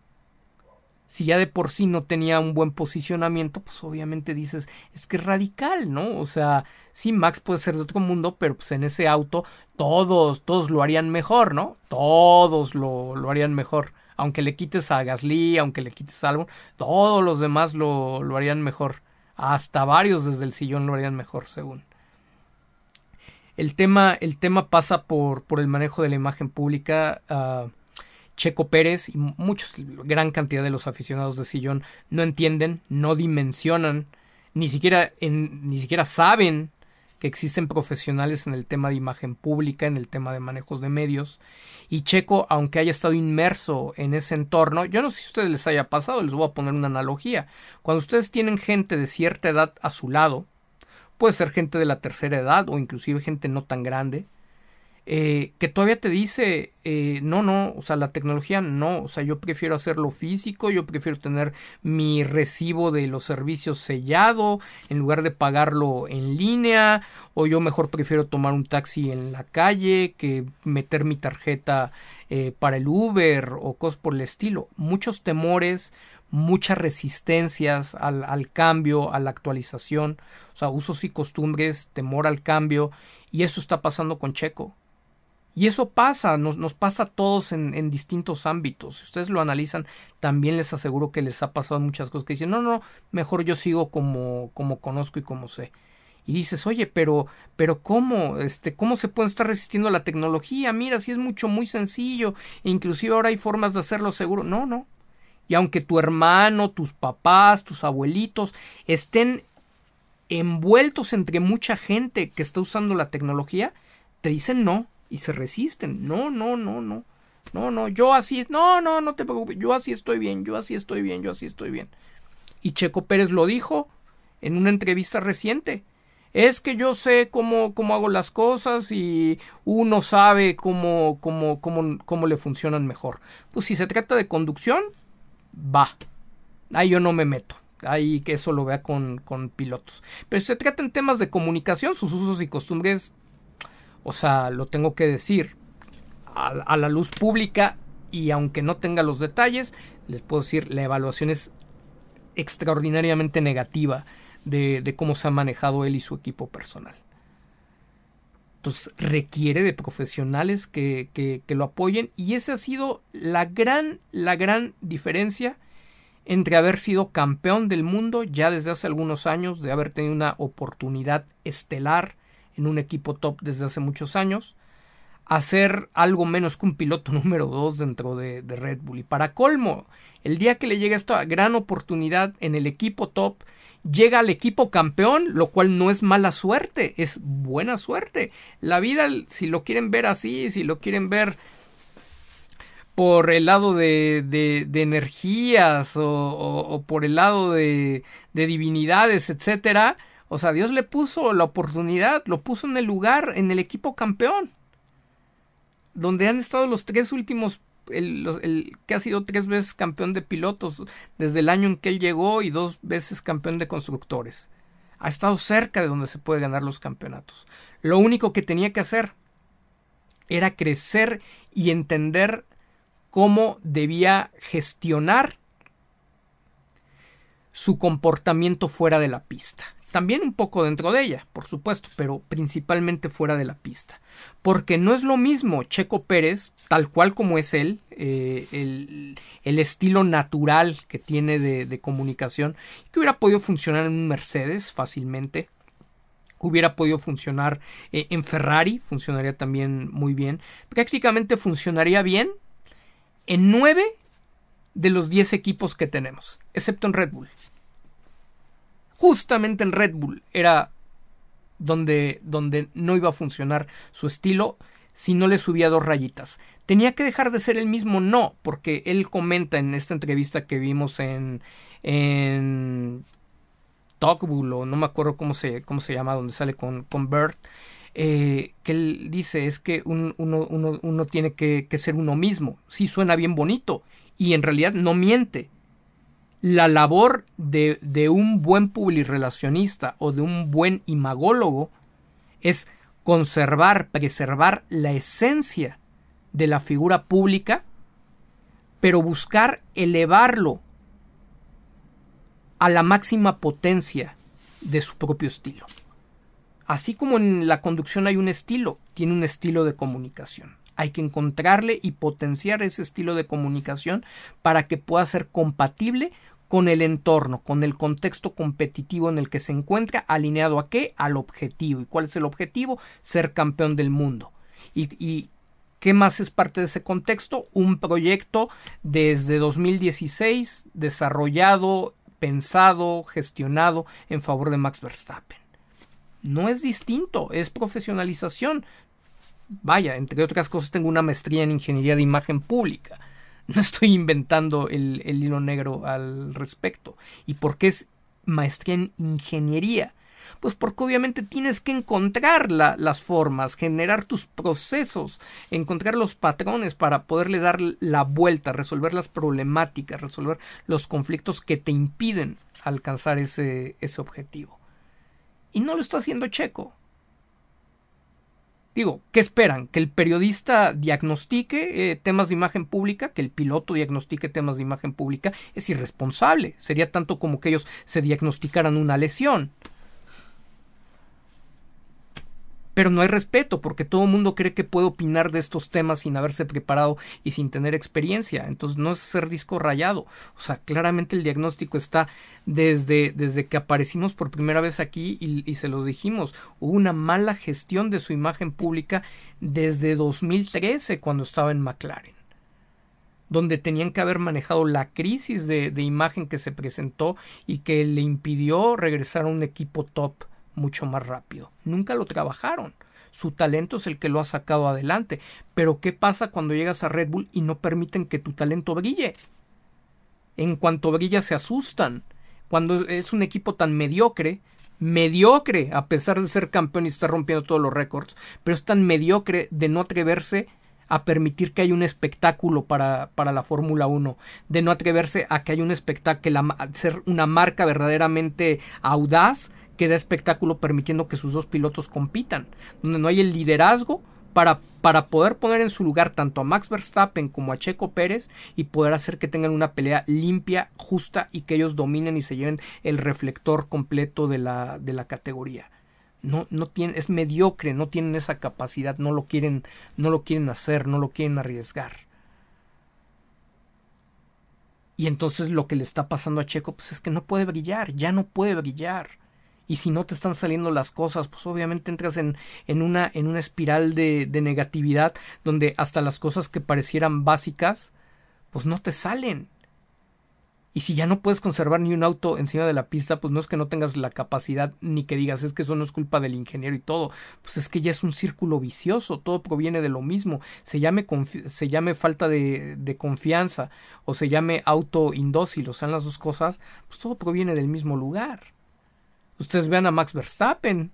Si ya de por sí no tenía un buen posicionamiento, pues obviamente dices, es que es radical, ¿no? O sea, sí, Max puede ser de otro mundo, pero pues en ese auto todos, todos lo harían mejor, ¿no? Todos lo, lo harían mejor. Aunque le quites a Gasly, aunque le quites a algo, todos los demás lo, lo harían mejor. Hasta varios desde el sillón lo harían mejor, según. El tema, el tema pasa por, por el manejo de la imagen pública. Ah, Checo Pérez y muchos, gran cantidad de los aficionados de Sillón no entienden, no dimensionan, ni siquiera, ni siquiera saben que existen profesionales en el tema de imagen pública, en el tema de manejos de medios. Y Checo, aunque haya estado inmerso en ese entorno, yo no sé si a ustedes les haya pasado, les voy a poner una analogía. Cuando ustedes tienen gente de cierta edad a su lado, puede ser gente de la tercera edad o inclusive gente no tan grande, eh, que todavía te dice, eh, no, no, o sea, la tecnología no, o sea, yo prefiero hacerlo físico, yo prefiero tener mi recibo de los servicios sellado en lugar de pagarlo en línea, o yo mejor prefiero tomar un taxi en la calle que meter mi tarjeta eh, para el Uber o cosas por el estilo. Muchos temores, muchas resistencias al, cambio, a la actualización, o sea, usos y costumbres, temor al cambio, y eso está pasando con Checo. Y eso pasa, nos, pasa a todos en, en, distintos ámbitos. Si ustedes lo analizan, también les aseguro que les ha pasado muchas cosas que dicen, no, no, mejor yo sigo como, como conozco y como sé. Y dices, oye, pero, pero ¿cómo? Este, ¿cómo se puede estar resistiendo a la tecnología? Mira, si es mucho, muy sencillo. E inclusive ahora hay formas de hacerlo seguro. No, no. Y aunque tu hermano, tus papás, tus abuelitos estén envueltos entre mucha gente que está usando la tecnología, te dicen no y se resisten. No, no, no, no. No, no, yo así, no, no, no te preocupes, yo así estoy bien, yo así estoy bien, yo así estoy bien. Y Checo Pérez lo dijo en una entrevista reciente. Es que yo sé cómo, cómo hago las cosas y uno sabe cómo, cómo, cómo, cómo le funcionan mejor. Pues si se trata de conducción, va. Ahí yo no me meto. Ahí que eso lo vea con, con pilotos. Pero si se trata en temas de comunicación, sus usos y costumbres, o sea, lo tengo que decir, a, la luz pública y aunque no tenga los detalles, les puedo decir, la evaluación es extraordinariamente negativa de, de, cómo se ha manejado él y su equipo personal. Entonces requiere de profesionales que, lo apoyen y esa ha sido la gran, la gran diferencia entre haber sido campeón del mundo ya desde hace algunos años, de haber tenido una oportunidad estelar en un equipo top desde hace muchos años, a ser algo menos que un piloto número dos dentro de, de, Red Bull. Y para colmo, el día que le llega esta gran oportunidad en el equipo top, llega al equipo campeón, lo cual no es mala suerte, es buena suerte. La vida, si lo quieren ver así, si lo quieren ver por el lado de, de, energías o, por el lado de, de divinidades, etcétera. O sea, Dios le puso la oportunidad, lo puso en el lugar, en el equipo campeón. Donde han estado los tres últimos, el, que ha sido tres veces campeón de pilotos desde el año en que él llegó y dos veces campeón de constructores. Ha estado cerca de donde se puede ganar los campeonatos. Lo único que tenía que hacer era crecer y entender cómo debía gestionar su comportamiento fuera de la pista. También un poco dentro de ella, por supuesto, pero principalmente fuera de la pista. Porque no es lo mismo Checo Pérez, tal cual como es él, eh, el, estilo natural que tiene de, comunicación, que hubiera podido funcionar en un Mercedes fácilmente, hubiera podido funcionar eh, en Ferrari, funcionaría también muy bien, prácticamente funcionaría bien en nueve de los diez equipos que tenemos, excepto en Red Bull justamente en Red Bull era donde, donde no iba a funcionar su estilo si no le subía dos rayitas. ¿Tenía que dejar de ser el mismo? No, porque él comenta en esta entrevista que vimos en, en Talkbull, o no me acuerdo cómo se, cómo se llama, donde sale con, con Bert, eh, que él dice es que uno, uno, tiene que, que ser uno mismo. Sí suena bien bonito y en realidad no miente la labor de, de un buen publirelacionista o de un buen imagólogo es conservar, preservar la esencia de la figura pública, pero buscar elevarlo a la máxima potencia de su propio estilo. Así como en la conducción hay un estilo, tiene un estilo de comunicación. Hay que encontrarle y potenciar ese estilo de comunicación para que pueda ser compatible con el entorno, con el contexto competitivo en el que se encuentra, alineado a qué? Al objetivo. ¿Y cuál es el objetivo? Ser campeón del mundo. Y, ¿Qué más es parte de ese contexto? Un proyecto desde 2016 desarrollado, pensado, gestionado en favor de Max Verstappen. No es distinto, es profesionalización. Vaya, entre otras cosas tengo una maestría en ingeniería de imagen pública. No estoy inventando el, hilo negro al respecto. ¿Y por qué es maestría en ingeniería? Pues porque obviamente tienes que encontrar las formas, generar tus procesos, encontrar los patrones para poderle dar la vuelta, resolver las problemáticas, resolver los conflictos que te impiden alcanzar ese, ese objetivo. Y no lo está haciendo Checo. Digo, ¿qué esperan? ¿Que el periodista diagnostique eh, temas de imagen pública? ¿Que el piloto diagnostique temas de imagen pública? Es irresponsable. Sería tanto como que ellos se diagnosticaran una lesión pero no hay respeto porque todo el mundo cree que puede opinar de estos temas sin haberse preparado y sin tener experiencia. Entonces no es ser disco rayado. O sea, claramente el diagnóstico está desde, desde que aparecimos por primera vez aquí y, se los dijimos. Hubo una mala gestión de su imagen pública desde 2013 cuando estaba en McLaren donde tenían que haber manejado la crisis de, imagen que se presentó y que le impidió regresar a un equipo top mucho más rápido. Nunca lo trabajaron. Su talento es el que lo ha sacado adelante. Pero ¿qué pasa cuando llegas a Red Bull y no permiten que tu talento brille? En cuanto brilla se asustan. Cuando es un equipo tan mediocre, mediocre a pesar de ser campeón y estar rompiendo todos los récords, pero es tan mediocre de no atreverse a permitir que haya un espectáculo para, para la Fórmula 1, de no atreverse a que haya un espectáculo, ser una marca verdaderamente audaz que da espectáculo permitiendo que sus dos pilotos compitan, donde no hay el liderazgo para, para, poder poner en su lugar tanto a Max Verstappen como a Checo Pérez y poder hacer que tengan una pelea limpia, justa y que ellos dominen y se lleven el reflector completo de la, de la categoría. No, no tienen, es mediocre, no tienen esa capacidad, no lo quieren, no lo quieren hacer, no lo quieren arriesgar. Y entonces lo que le está pasando a Checo, pues es que no puede brillar, ya no puede brillar y si no te están saliendo las cosas, pues obviamente entras en, en, una, en una espiral de, de negatividad donde hasta las cosas que parecieran básicas, pues no te salen. Y si ya no puedes conservar ni un auto encima de la pista, pues no es que no tengas la capacidad ni que digas es que eso no es culpa del ingeniero y todo. Pues es que ya es un círculo vicioso, todo proviene de lo mismo. Se llame, se llame falta de, de confianza o se llame auto indócil, o sean las dos cosas, pues todo proviene del mismo lugar. Ustedes vean a Max Verstappen.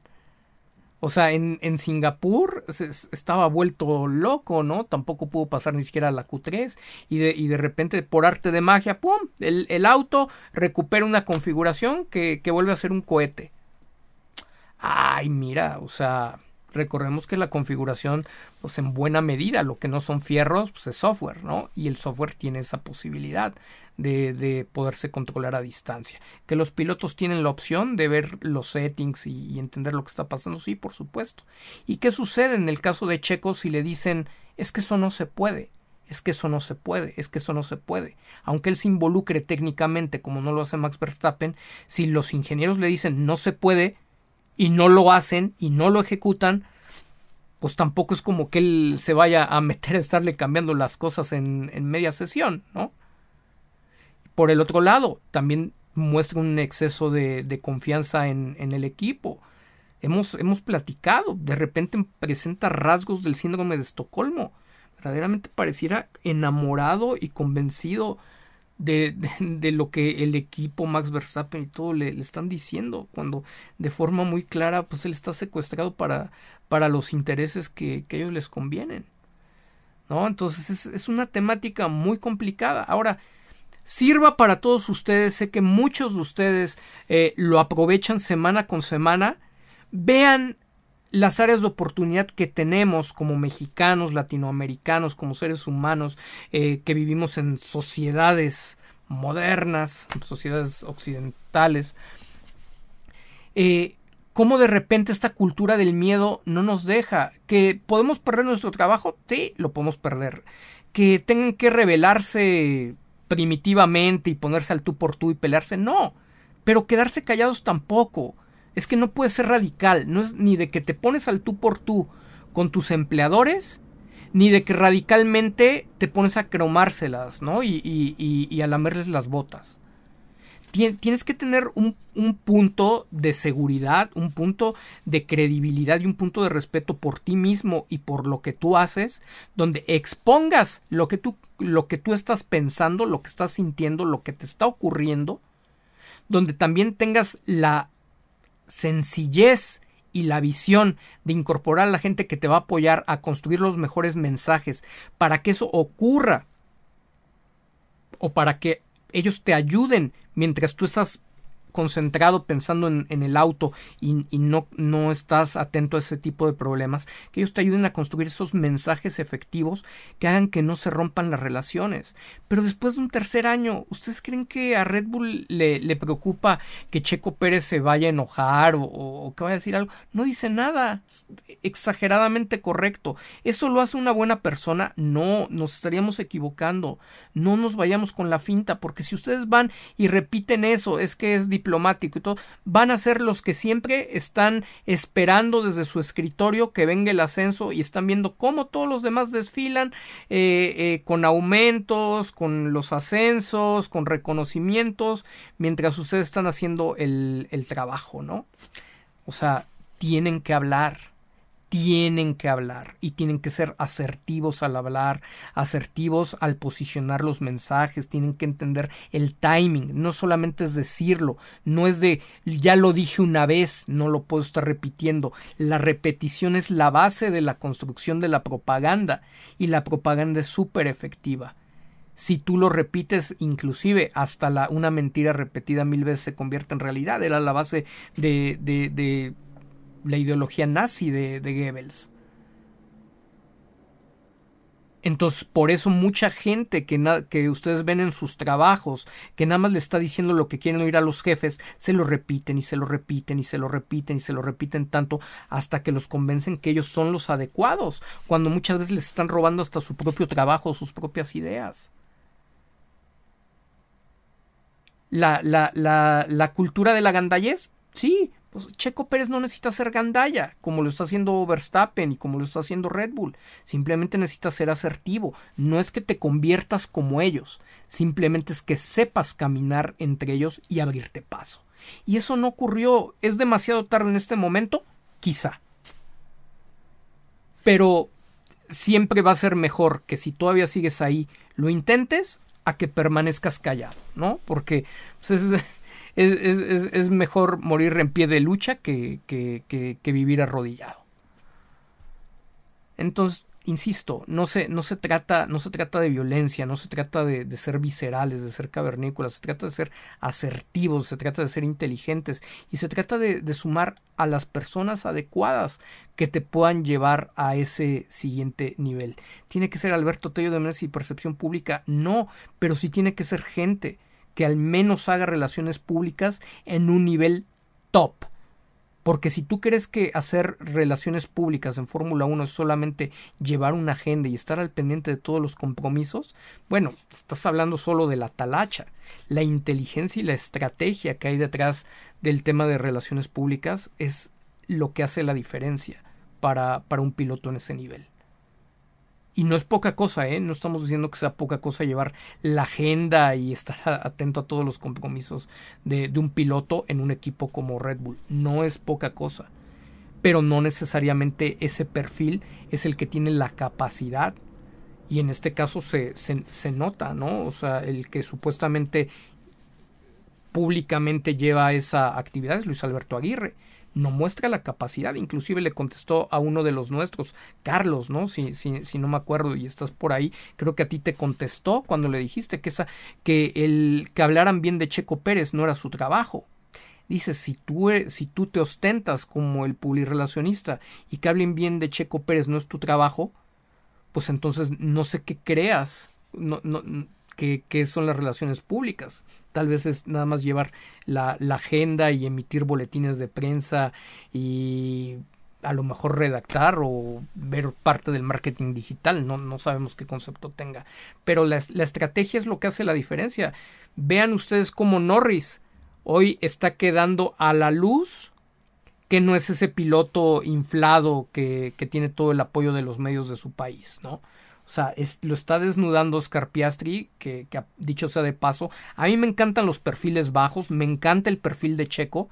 O sea, en, en Singapur estaba vuelto loco, ¿no? Tampoco pudo pasar ni siquiera a la Q3 y de, y de repente, por arte de magia, ¡pum! El, el auto recupera una configuración que, que vuelve a ser un cohete. Ay, mira, o sea, Recordemos que la configuración, pues en buena medida, lo que no son fierros, pues es software, ¿no? Y el software tiene esa posibilidad de, de poderse controlar a distancia. Que los pilotos tienen la opción de ver los settings y, y, entender lo que está pasando, sí, por supuesto. ¿Y qué sucede en el caso de Checo si le dicen, es que eso no se puede? es que eso no se puede, es que eso no se puede. Aunque él se involucre técnicamente como no lo hace Max Verstappen, si los ingenieros le dicen no se puede, y no lo hacen y no lo ejecutan, pues tampoco es como que él se vaya a meter a estarle cambiando las cosas en, en media sesión, ¿no? Por el otro lado, también muestra un exceso de, confianza en, en, el equipo. Hemos, hemos platicado, de repente presenta rasgos del síndrome de Estocolmo. Verdaderamente pareciera enamorado y convencido de, de, lo que el equipo Max Verstappen y todo le, le, están diciendo, cuando de forma muy clara, pues él está secuestrado para, para los intereses que, que ellos les convienen. ¿No? Entonces es, es, una temática muy complicada. Ahora, sirva para todos ustedes, sé que muchos de ustedes eh, lo aprovechan semana con semana, vean las áreas de oportunidad que tenemos como mexicanos, latinoamericanos, como seres humanos eh, que vivimos en sociedades modernas, sociedades occidentales, eh, cómo de repente esta cultura del miedo no nos deja, que podemos perder nuestro trabajo, sí, lo podemos perder, que tengan que rebelarse primitivamente y ponerse al tú por tú y pelearse, no, pero quedarse callados tampoco, es que no puede ser radical, no es ni de que te pones al tú por tú con tus empleadores, ni de que radicalmente te pones a cromárselas, ¿no? Y, y, y, y a lamerles las botas. Tienes que tener un, un, punto de seguridad, un punto de credibilidad y un punto de respeto por ti mismo y por lo que tú haces, donde expongas lo que tú, lo que tú estás pensando, lo que estás sintiendo, lo que te está ocurriendo, donde también tengas la sencillez y la visión de incorporar a la gente que te va a apoyar a construir los mejores mensajes para que eso ocurra o para que ellos te ayuden mientras tú estás concentrado pensando en, el auto y, no, no estás atento a ese tipo de problemas, que ellos te ayuden a construir esos mensajes efectivos que hagan que no se rompan las relaciones. Pero después de un tercer año, ¿ustedes creen que a Red Bull le, le preocupa que Checo Pérez se vaya a enojar o, o, que vaya a decir algo? No dice nada, exageradamente correcto. ¿Eso lo hace una buena persona? No, nos estaríamos equivocando. No nos vayamos con la finta, porque si ustedes van y repiten eso, es que es diplomático y todo, van a ser los que siempre están esperando desde su escritorio que venga el ascenso y están viendo cómo todos los demás desfilan eh, eh, con aumentos, con los ascensos, con reconocimientos, mientras ustedes están haciendo el, el trabajo, ¿no? O sea, tienen que hablar tienen que hablar y tienen que ser asertivos al hablar, asertivos al posicionar los mensajes, tienen que entender el timing, no solamente es decirlo, no es de ya lo dije una vez, no lo puedo estar repitiendo, la repetición es la base de la construcción de la propaganda y la propaganda es súper efectiva. Si tú lo repites, inclusive hasta la, una mentira repetida mil veces se convierte en realidad. Era la base de, de, de la ideología nazi de, de Goebbels. Entonces, por eso mucha gente que, que, ustedes ven en sus trabajos, que nada más le está diciendo lo que quieren oír a los jefes, se lo repiten y se lo repiten y se lo repiten y se lo repiten tanto hasta que los convencen que ellos son los adecuados, cuando muchas veces les están robando hasta su propio trabajo, sus propias ideas. La, la, la, la cultura de la gandallez, sí, pues Checo Pérez no necesita ser gandalla, como lo está haciendo Verstappen y como lo está haciendo Red Bull. Simplemente necesita ser asertivo. No es que te conviertas como ellos, simplemente es que sepas caminar entre ellos y abrirte paso. Y eso no ocurrió. ¿Es demasiado tarde en este momento? Quizá. Pero siempre va a ser mejor que si todavía sigues ahí, lo intentes a que permanezcas callado, ¿no? Porque pues, es, es, es, es, mejor morir en pie de lucha que, que, que, vivir arrodillado. Entonces, insisto, no se, no se, trata, no se trata de violencia, no se trata de, de, ser viscerales, de ser cavernícolas, se trata de ser asertivos, se trata de ser inteligentes y se trata de, sumar a las personas adecuadas que te puedan llevar a ese siguiente nivel. ¿Tiene que ser Alberto Tello de Messi y Percepción Pública? No, pero sí tiene que ser gente que al menos haga relaciones públicas en un nivel top porque si tú crees que hacer relaciones públicas en Fórmula 1 es solamente llevar una agenda y estar al pendiente de todos los compromisos, bueno, estás hablando solo de la talacha. La inteligencia y la estrategia que hay detrás del tema de relaciones públicas es lo que hace la diferencia para, para un piloto en ese nivel. Y no es poca cosa, ¿eh? No estamos diciendo que sea poca cosa llevar la agenda y estar atento a todos los compromisos de, un piloto en un equipo como Red Bull. No es poca cosa. Pero no necesariamente ese perfil es el que tiene la capacidad. Y en este caso se, se, se nota, ¿no? O sea, el que supuestamente públicamente lleva esa actividad es Luis Alberto Aguirre no muestra la capacidad. Inclusive le contestó a uno de los nuestros, Carlos, ¿no? Si, si, si no me acuerdo y estás por ahí, creo que a ti te contestó cuando le dijiste que, esa, que, el, que hablaran bien de Checo Pérez no era su trabajo. Dice, si tú, e, si tú te ostentas como el publirelacionista y que hablen bien de Checo Pérez no es tu trabajo, pues entonces no sé qué creas, no, no, que, son las relaciones públicas. Tal vez es nada más llevar la, agenda y emitir boletines de prensa y a lo mejor redactar o ver parte del marketing digital, no, no sabemos qué concepto tenga. Pero la, la, estrategia es lo que hace la diferencia. Vean ustedes cómo Norris hoy está quedando a la luz que no es ese piloto inflado que, que tiene todo el apoyo de los medios de su país, ¿no? O sea, lo está desnudando Oscar Piastri, que, que dicho sea de paso. A mí me encantan los perfiles bajos, me encanta el perfil de Checo.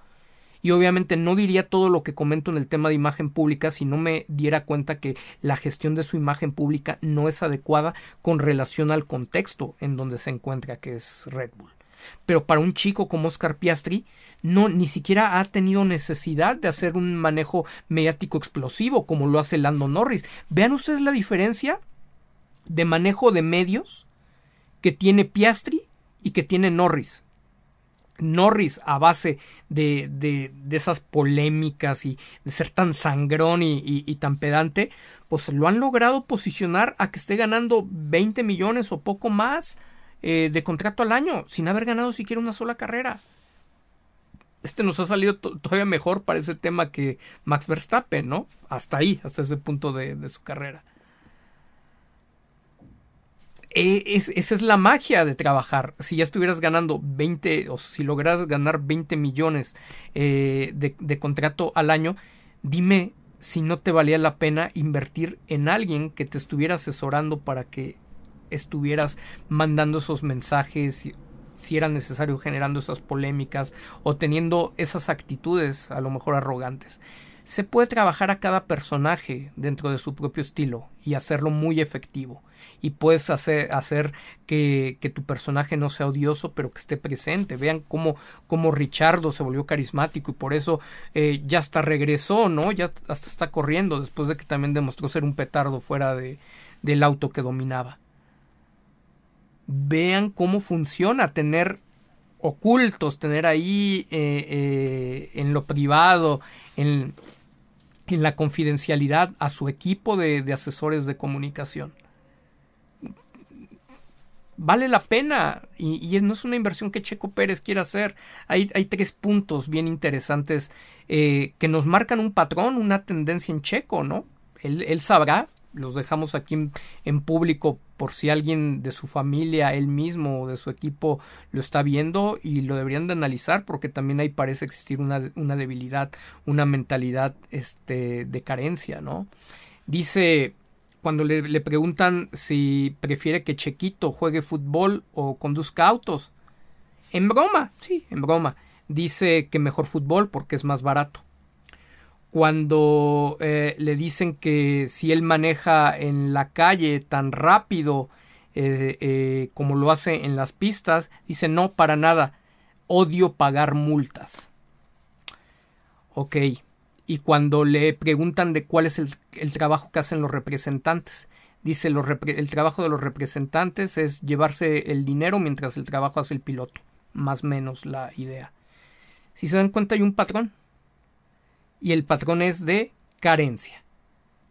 Y obviamente no diría todo lo que comento en el tema de imagen pública si no me diera cuenta que la gestión de su imagen pública no es adecuada con relación al contexto en donde se encuentra, que es Red Bull. Pero para un chico como Oscar Piastri, no ni siquiera ha tenido necesidad de hacer un manejo mediático explosivo como lo hace Lando Norris. Vean ustedes la diferencia de manejo de medios que tiene Piastri y que tiene Norris. Norris a base de, de, de esas polémicas y de ser tan sangrón y, y, tan pedante, pues lo han logrado posicionar a que esté ganando 20 millones o poco más eh, de contrato al año, sin haber ganado siquiera una sola carrera. Este nos ha salido todavía mejor para ese tema que Max Verstappen, ¿no? Hasta ahí, hasta ese punto de, de su carrera. E, esa es la magia de trabajar. Si ya estuvieras ganando 20 o si logras ganar 20 millones eh, de, de contrato al año, dime si no te valía la pena invertir en alguien que te estuviera asesorando para que estuvieras mandando esos mensajes si era necesario generando esas polémicas o teniendo esas actitudes a lo mejor arrogantes se puede trabajar a cada personaje dentro de su propio estilo y hacerlo muy efectivo. Y puedes hacer, hacer que, que, tu personaje no sea odioso, pero que esté presente. Vean cómo, cómo Richardo se volvió carismático y por eso eh, ya hasta regresó, ¿no? Ya hasta está corriendo después de que también demostró ser un petardo fuera de, del auto que dominaba. Vean cómo funciona tener ocultos, tener ahí eh, eh, en lo privado, en, en la confidencialidad a su equipo de, asesores de comunicación. Vale la pena y, no es una inversión que Checo Pérez quiera hacer. Hay, hay tres puntos bien interesantes eh, que nos marcan un patrón, una tendencia en Checo, ¿no? Él, él sabrá los dejamos aquí en, público por si alguien de su familia, él mismo o de su equipo lo está viendo y lo deberían de analizar porque también ahí parece existir una, una debilidad, una mentalidad este, de carencia, ¿no? Dice, cuando le, le preguntan si prefiere que Chequito juegue fútbol o conduzca autos, en broma, sí, en broma, dice que mejor fútbol porque es más barato cuando eh, le dicen que si él maneja en la calle tan rápido eh, eh, como lo hace en las pistas, dice no, para nada, odio pagar multas. Ok, y cuando le preguntan de cuál es el, trabajo que hacen los representantes, dice el trabajo de los representantes es llevarse el dinero mientras el trabajo hace el piloto, más o menos la idea. Si se dan cuenta hay un patrón y el patrón es de carencia.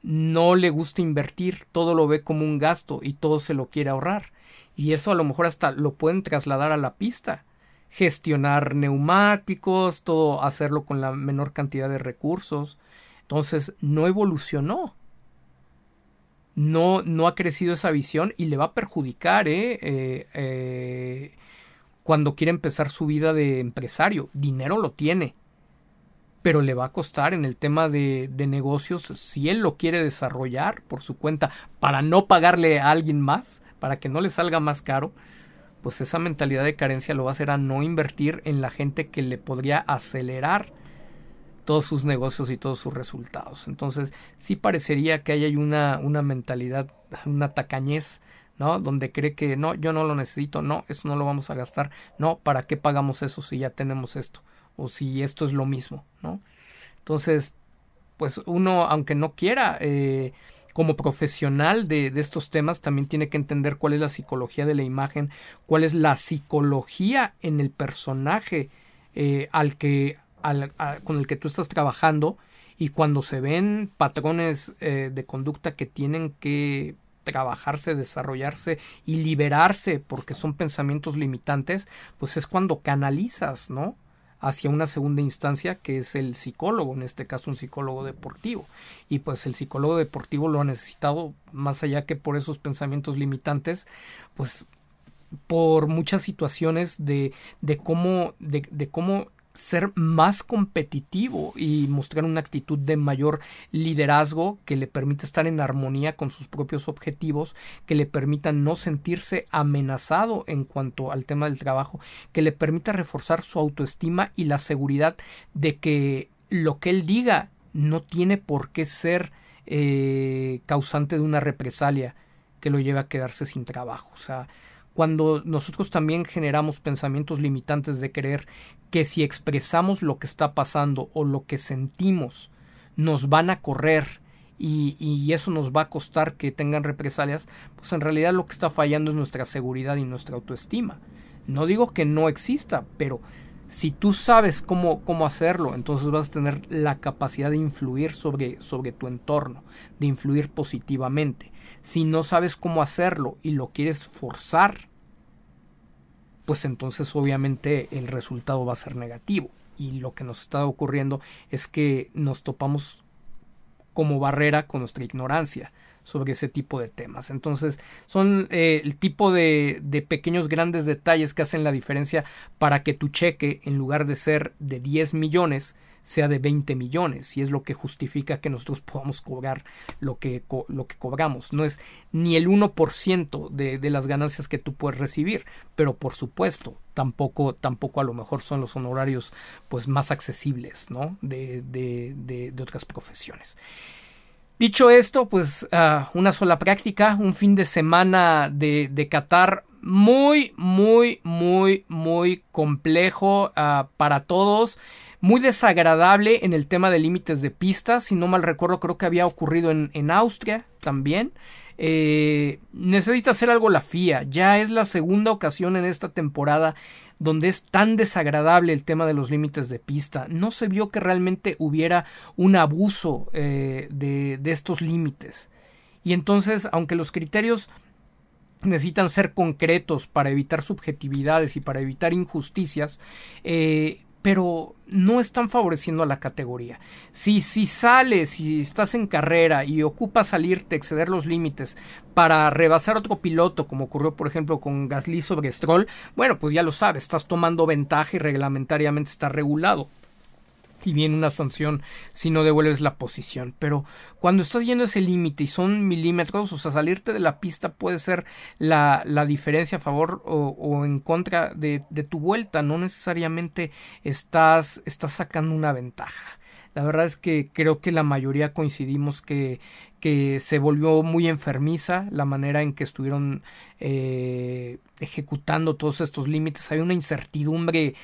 No le gusta invertir, todo lo ve como un gasto y todo se lo quiere ahorrar. Y eso a lo mejor hasta lo pueden trasladar a la pista gestionar neumáticos, todo hacerlo con la menor cantidad de recursos. Entonces no evolucionó. No, no ha crecido esa visión y le va a perjudicar ¿eh? Eh, eh, cuando quiere empezar su vida de empresario. Dinero lo tiene, pero le va a costar en el tema de, de negocios si él lo quiere desarrollar por su cuenta para no pagarle a alguien más, para que no le salga más caro pues esa mentalidad de carencia lo va a hacer a no invertir en la gente que le podría acelerar todos sus negocios y todos sus resultados. Entonces, sí parecería que hay una, una mentalidad, una tacañez, ¿no? Donde cree que no, yo no lo necesito, no, eso no lo vamos a gastar, no, ¿para qué pagamos eso si ya tenemos esto? O si esto es lo mismo, ¿no? Entonces, pues uno, aunque no quiera, eh, como profesional de, estos temas también tiene que entender cuál es la psicología de la imagen, cuál es la psicología en el personaje eh, al que, con el que tú estás trabajando y cuando se ven patrones eh, de conducta que tienen que trabajarse, desarrollarse y liberarse porque son pensamientos limitantes, pues es cuando canalizas, ¿no? Hacia una segunda instancia que es el psicólogo, en este caso un psicólogo deportivo. Y pues el psicólogo deportivo lo ha necesitado más allá que por esos pensamientos limitantes, pues por muchas situaciones de, de cómo, de, de cómo ser más competitivo y mostrar una actitud de mayor liderazgo que le permita estar en armonía con sus propios objetivos, que le permita no sentirse amenazado en cuanto al tema del trabajo, que le permita reforzar su autoestima y la seguridad de que lo que él diga no tiene por qué ser eh, causante de una represalia que lo lleve a quedarse sin trabajo. O sea, cuando nosotros también generamos pensamientos limitantes de creer que si expresamos lo que está pasando o lo que sentimos, nos van a correr y, y, eso nos va a costar que tengan represalias, pues en realidad lo que está fallando es nuestra seguridad y nuestra autoestima. No digo que no exista, pero si tú sabes cómo, cómo hacerlo, entonces vas a tener la capacidad de influir sobre, sobre tu entorno, de influir positivamente. Si no sabes cómo hacerlo y lo quieres forzar, pues entonces obviamente el resultado va a ser negativo. Y lo que nos está ocurriendo es que nos topamos como barrera con nuestra ignorancia sobre ese tipo de temas. Entonces, son eh, el tipo de, de, pequeños grandes detalles que hacen la diferencia para que tu cheque, en lugar de ser de 10 millones, sea de 20 millones y es lo que justifica que nosotros podamos cobrar lo que, lo que cobramos. No es ni el 1% de, de las ganancias que tú puedes recibir, pero por supuesto tampoco, tampoco a lo mejor son los honorarios pues más accesibles ¿no? de, de, de otras profesiones. Dicho esto, pues ah, una sola práctica, un fin de semana de, de Qatar muy, muy, muy, muy complejo uh, para todos muy desagradable en el tema de límites de pistas. Si no mal recuerdo, creo que había ocurrido en, en Austria también. Eh, necesita hacer algo la FIA. Ya es la segunda ocasión en esta temporada donde es tan desagradable el tema de los límites de pista. No se vio que realmente hubiera un abuso eh, de, de estos límites. Y entonces, aunque los criterios necesitan ser concretos para evitar subjetividades y para evitar injusticias, eh, pero no están favoreciendo a la categoría. Si, si sales, si estás en carrera y ocupas salirte, exceder los límites para rebasar otro piloto, como ocurrió por ejemplo con Gasly sobre Stroll, bueno, pues ya lo sabes, estás tomando ventaja y reglamentariamente está regulado y viene una sanción si no devuelves la posición. Pero cuando estás yendo ese límite y son milímetros, o sea, salirte de la pista puede ser la, la diferencia a favor o, en contra de, de, tu vuelta. No necesariamente estás, estás sacando una ventaja. La verdad es que creo que la mayoría coincidimos que, que se volvió muy enfermiza la manera en que estuvieron eh, ejecutando todos estos límites. Hay una incertidumbre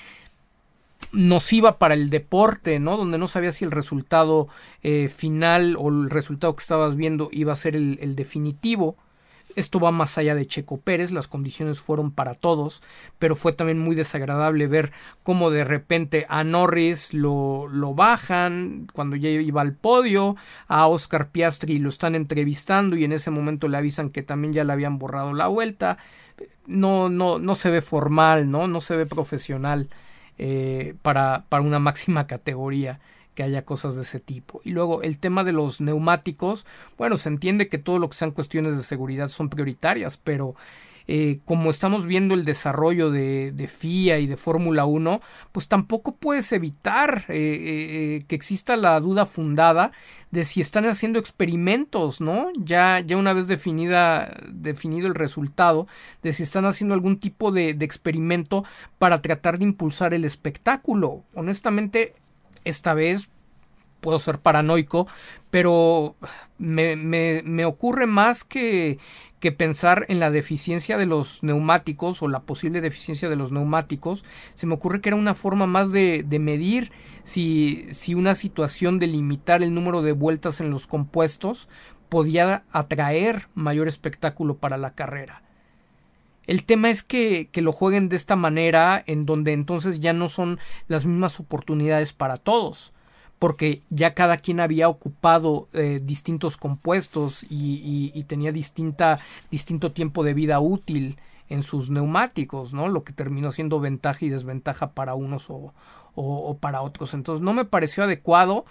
nociva para el deporte, ¿no? Donde no sabía si el resultado eh, final o el resultado que estabas viendo iba a ser el, definitivo. Esto va más allá de Checo Pérez, las condiciones fueron para todos, pero fue también muy desagradable ver cómo de repente a Norris lo, lo bajan cuando ya iba al podio, a Oscar Piastri lo están entrevistando y en ese momento le avisan que también ya le habían borrado la vuelta. No, no, no se ve formal, ¿no? No se ve profesional eh, para, para una máxima categoría que haya cosas de ese tipo. Y luego el tema de los neumáticos, bueno, se entiende que todo lo que sean cuestiones de seguridad son prioritarias, pero eh, como estamos viendo el desarrollo de, de FIA y de Fórmula 1, pues tampoco puedes evitar eh, eh, que exista la duda fundada de si están haciendo experimentos, ¿no? Ya, ya una vez definida, definido el resultado, de si están haciendo algún tipo de experimento para tratar de impulsar el espectáculo. Honestamente, esta vez puedo ser paranoico, pero me, me, me ocurre más que, que pensar en la deficiencia de los neumáticos o la posible deficiencia de los neumáticos. Se me ocurre que era una forma más de, de medir si, si una situación de limitar el número de vueltas en los compuestos podía atraer mayor espectáculo para la carrera. El tema es que, que, lo jueguen de esta manera, en donde entonces ya no son las mismas oportunidades para todos porque ya cada quien había ocupado eh, distintos compuestos y, y, tenía distinta, distinto tiempo de vida útil en sus neumáticos, ¿no? Lo que terminó siendo ventaja y desventaja para unos o, o para otros. Entonces no me pareció adecuado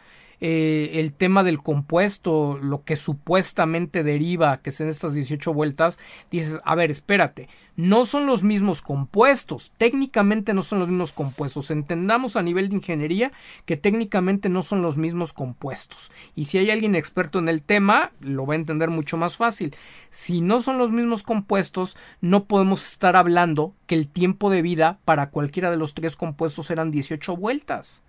eh, el tema del compuesto, lo que supuestamente deriva, que sean estas 18 vueltas, dices, a ver, espérate, no son los mismos compuestos, técnicamente no son los mismos compuestos, entendamos a nivel de ingeniería que técnicamente no son los mismos compuestos. Y si hay alguien experto en el tema, lo va a entender mucho más fácil. Si no son los mismos compuestos, no podemos estar hablando que el tiempo de vida para cualquiera de los tres compuestos eran 18 vueltas.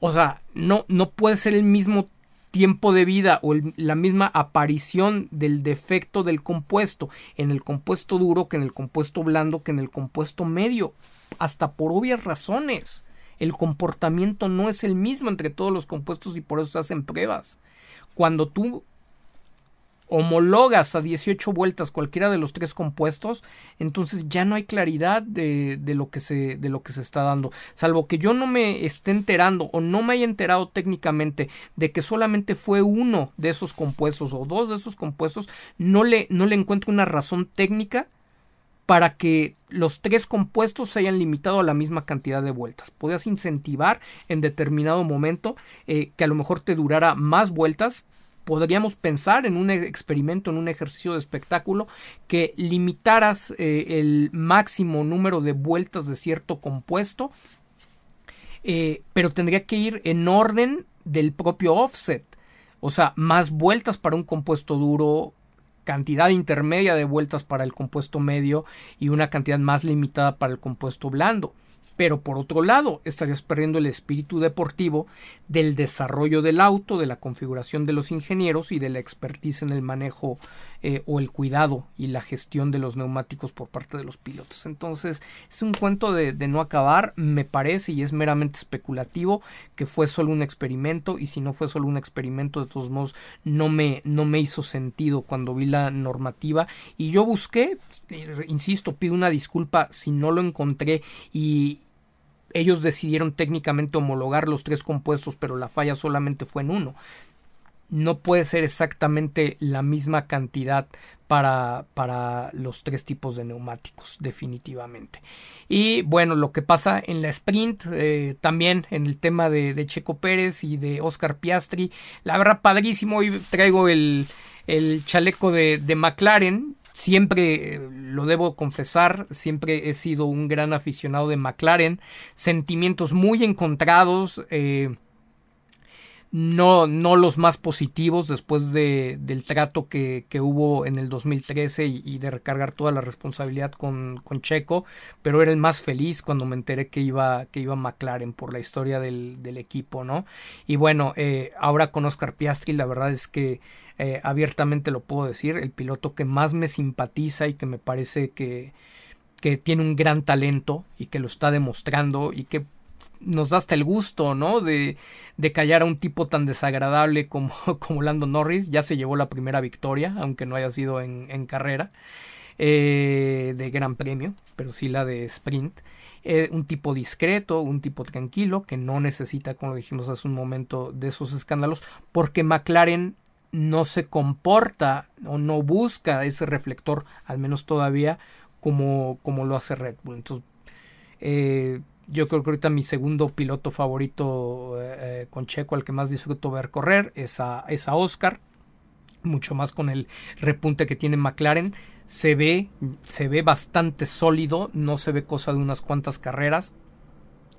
O sea, no, no puede ser el mismo tiempo de vida o la misma aparición del defecto del compuesto en el compuesto duro que en el compuesto blando que en el compuesto medio. Hasta por obvias razones. El comportamiento no es el mismo entre todos los compuestos y por eso se hacen pruebas. Cuando tú homologas a 18 vueltas cualquiera de los tres compuestos, entonces ya no hay claridad de, de, lo que se, de lo que se está dando. Salvo que yo no me esté enterando o no me haya enterado técnicamente de que solamente fue uno de esos compuestos o dos de esos compuestos, no le, no le encuentro una razón técnica para que los tres compuestos se hayan limitado a la misma cantidad de vueltas. Podías incentivar en determinado momento eh, que a lo mejor te durara más vueltas, podríamos pensar en un experimento, en un ejercicio de espectáculo, que limitaras eh, el máximo número de vueltas de cierto compuesto, eh, pero tendría que ir en orden del propio offset. O sea, más vueltas para un compuesto duro, cantidad intermedia de vueltas para el compuesto medio y una cantidad más limitada para el compuesto blando pero por otro lado estarías perdiendo el espíritu deportivo del desarrollo del auto, de la configuración de los ingenieros y de la expertise en el manejo eh, o el cuidado y la gestión de los neumáticos por parte de los pilotos. Entonces es un cuento de, no acabar, me parece, y es meramente especulativo que fue solo un experimento y si no fue solo un experimento de todos modos no me, no me hizo sentido cuando vi la normativa y yo busqué, insisto, pido una disculpa si no lo encontré y ellos decidieron técnicamente homologar los tres compuestos, pero la falla solamente fue en uno. No puede ser exactamente la misma cantidad para, para los tres tipos de neumáticos, definitivamente. Y bueno, lo que pasa en la sprint, eh, también en el tema de, Checo Pérez y de Oscar Piastri, la verdad padrísimo, hoy traigo el, el chaleco de, de McLaren, Siempre, eh, lo debo confesar, siempre he sido un gran aficionado de McLaren. Sentimientos muy encontrados. Eh, no, no los más positivos después de, del trato que, que, hubo en el 2013 y, y, de recargar toda la responsabilidad con, con, Checo, pero era el más feliz cuando me enteré que iba, que iba McLaren por la historia del, del equipo, ¿no? Y bueno, eh, ahora con Oscar Piastri, la verdad es que eh, abiertamente lo puedo decir, el piloto que más me simpatiza y que me parece que, que tiene un gran talento y que lo está demostrando y que nos da hasta el gusto, ¿no? De, de callar a un tipo tan desagradable como, como Lando Norris. Ya se llevó la primera victoria, aunque no haya sido en, en carrera eh, de Gran Premio, pero sí la de sprint. Eh, un tipo discreto, un tipo tranquilo, que no necesita, como dijimos hace un momento, de esos escándalos, porque McLaren no se comporta o no busca ese reflector, al menos todavía, como, como lo hace Red Bull. Entonces, eh, yo creo que ahorita mi segundo piloto favorito eh, con Checo, al que más disfruto ver correr, es a, es a Oscar. Mucho más con el repunte que tiene McLaren. Se ve, se ve bastante sólido, no se ve cosa de unas cuantas carreras.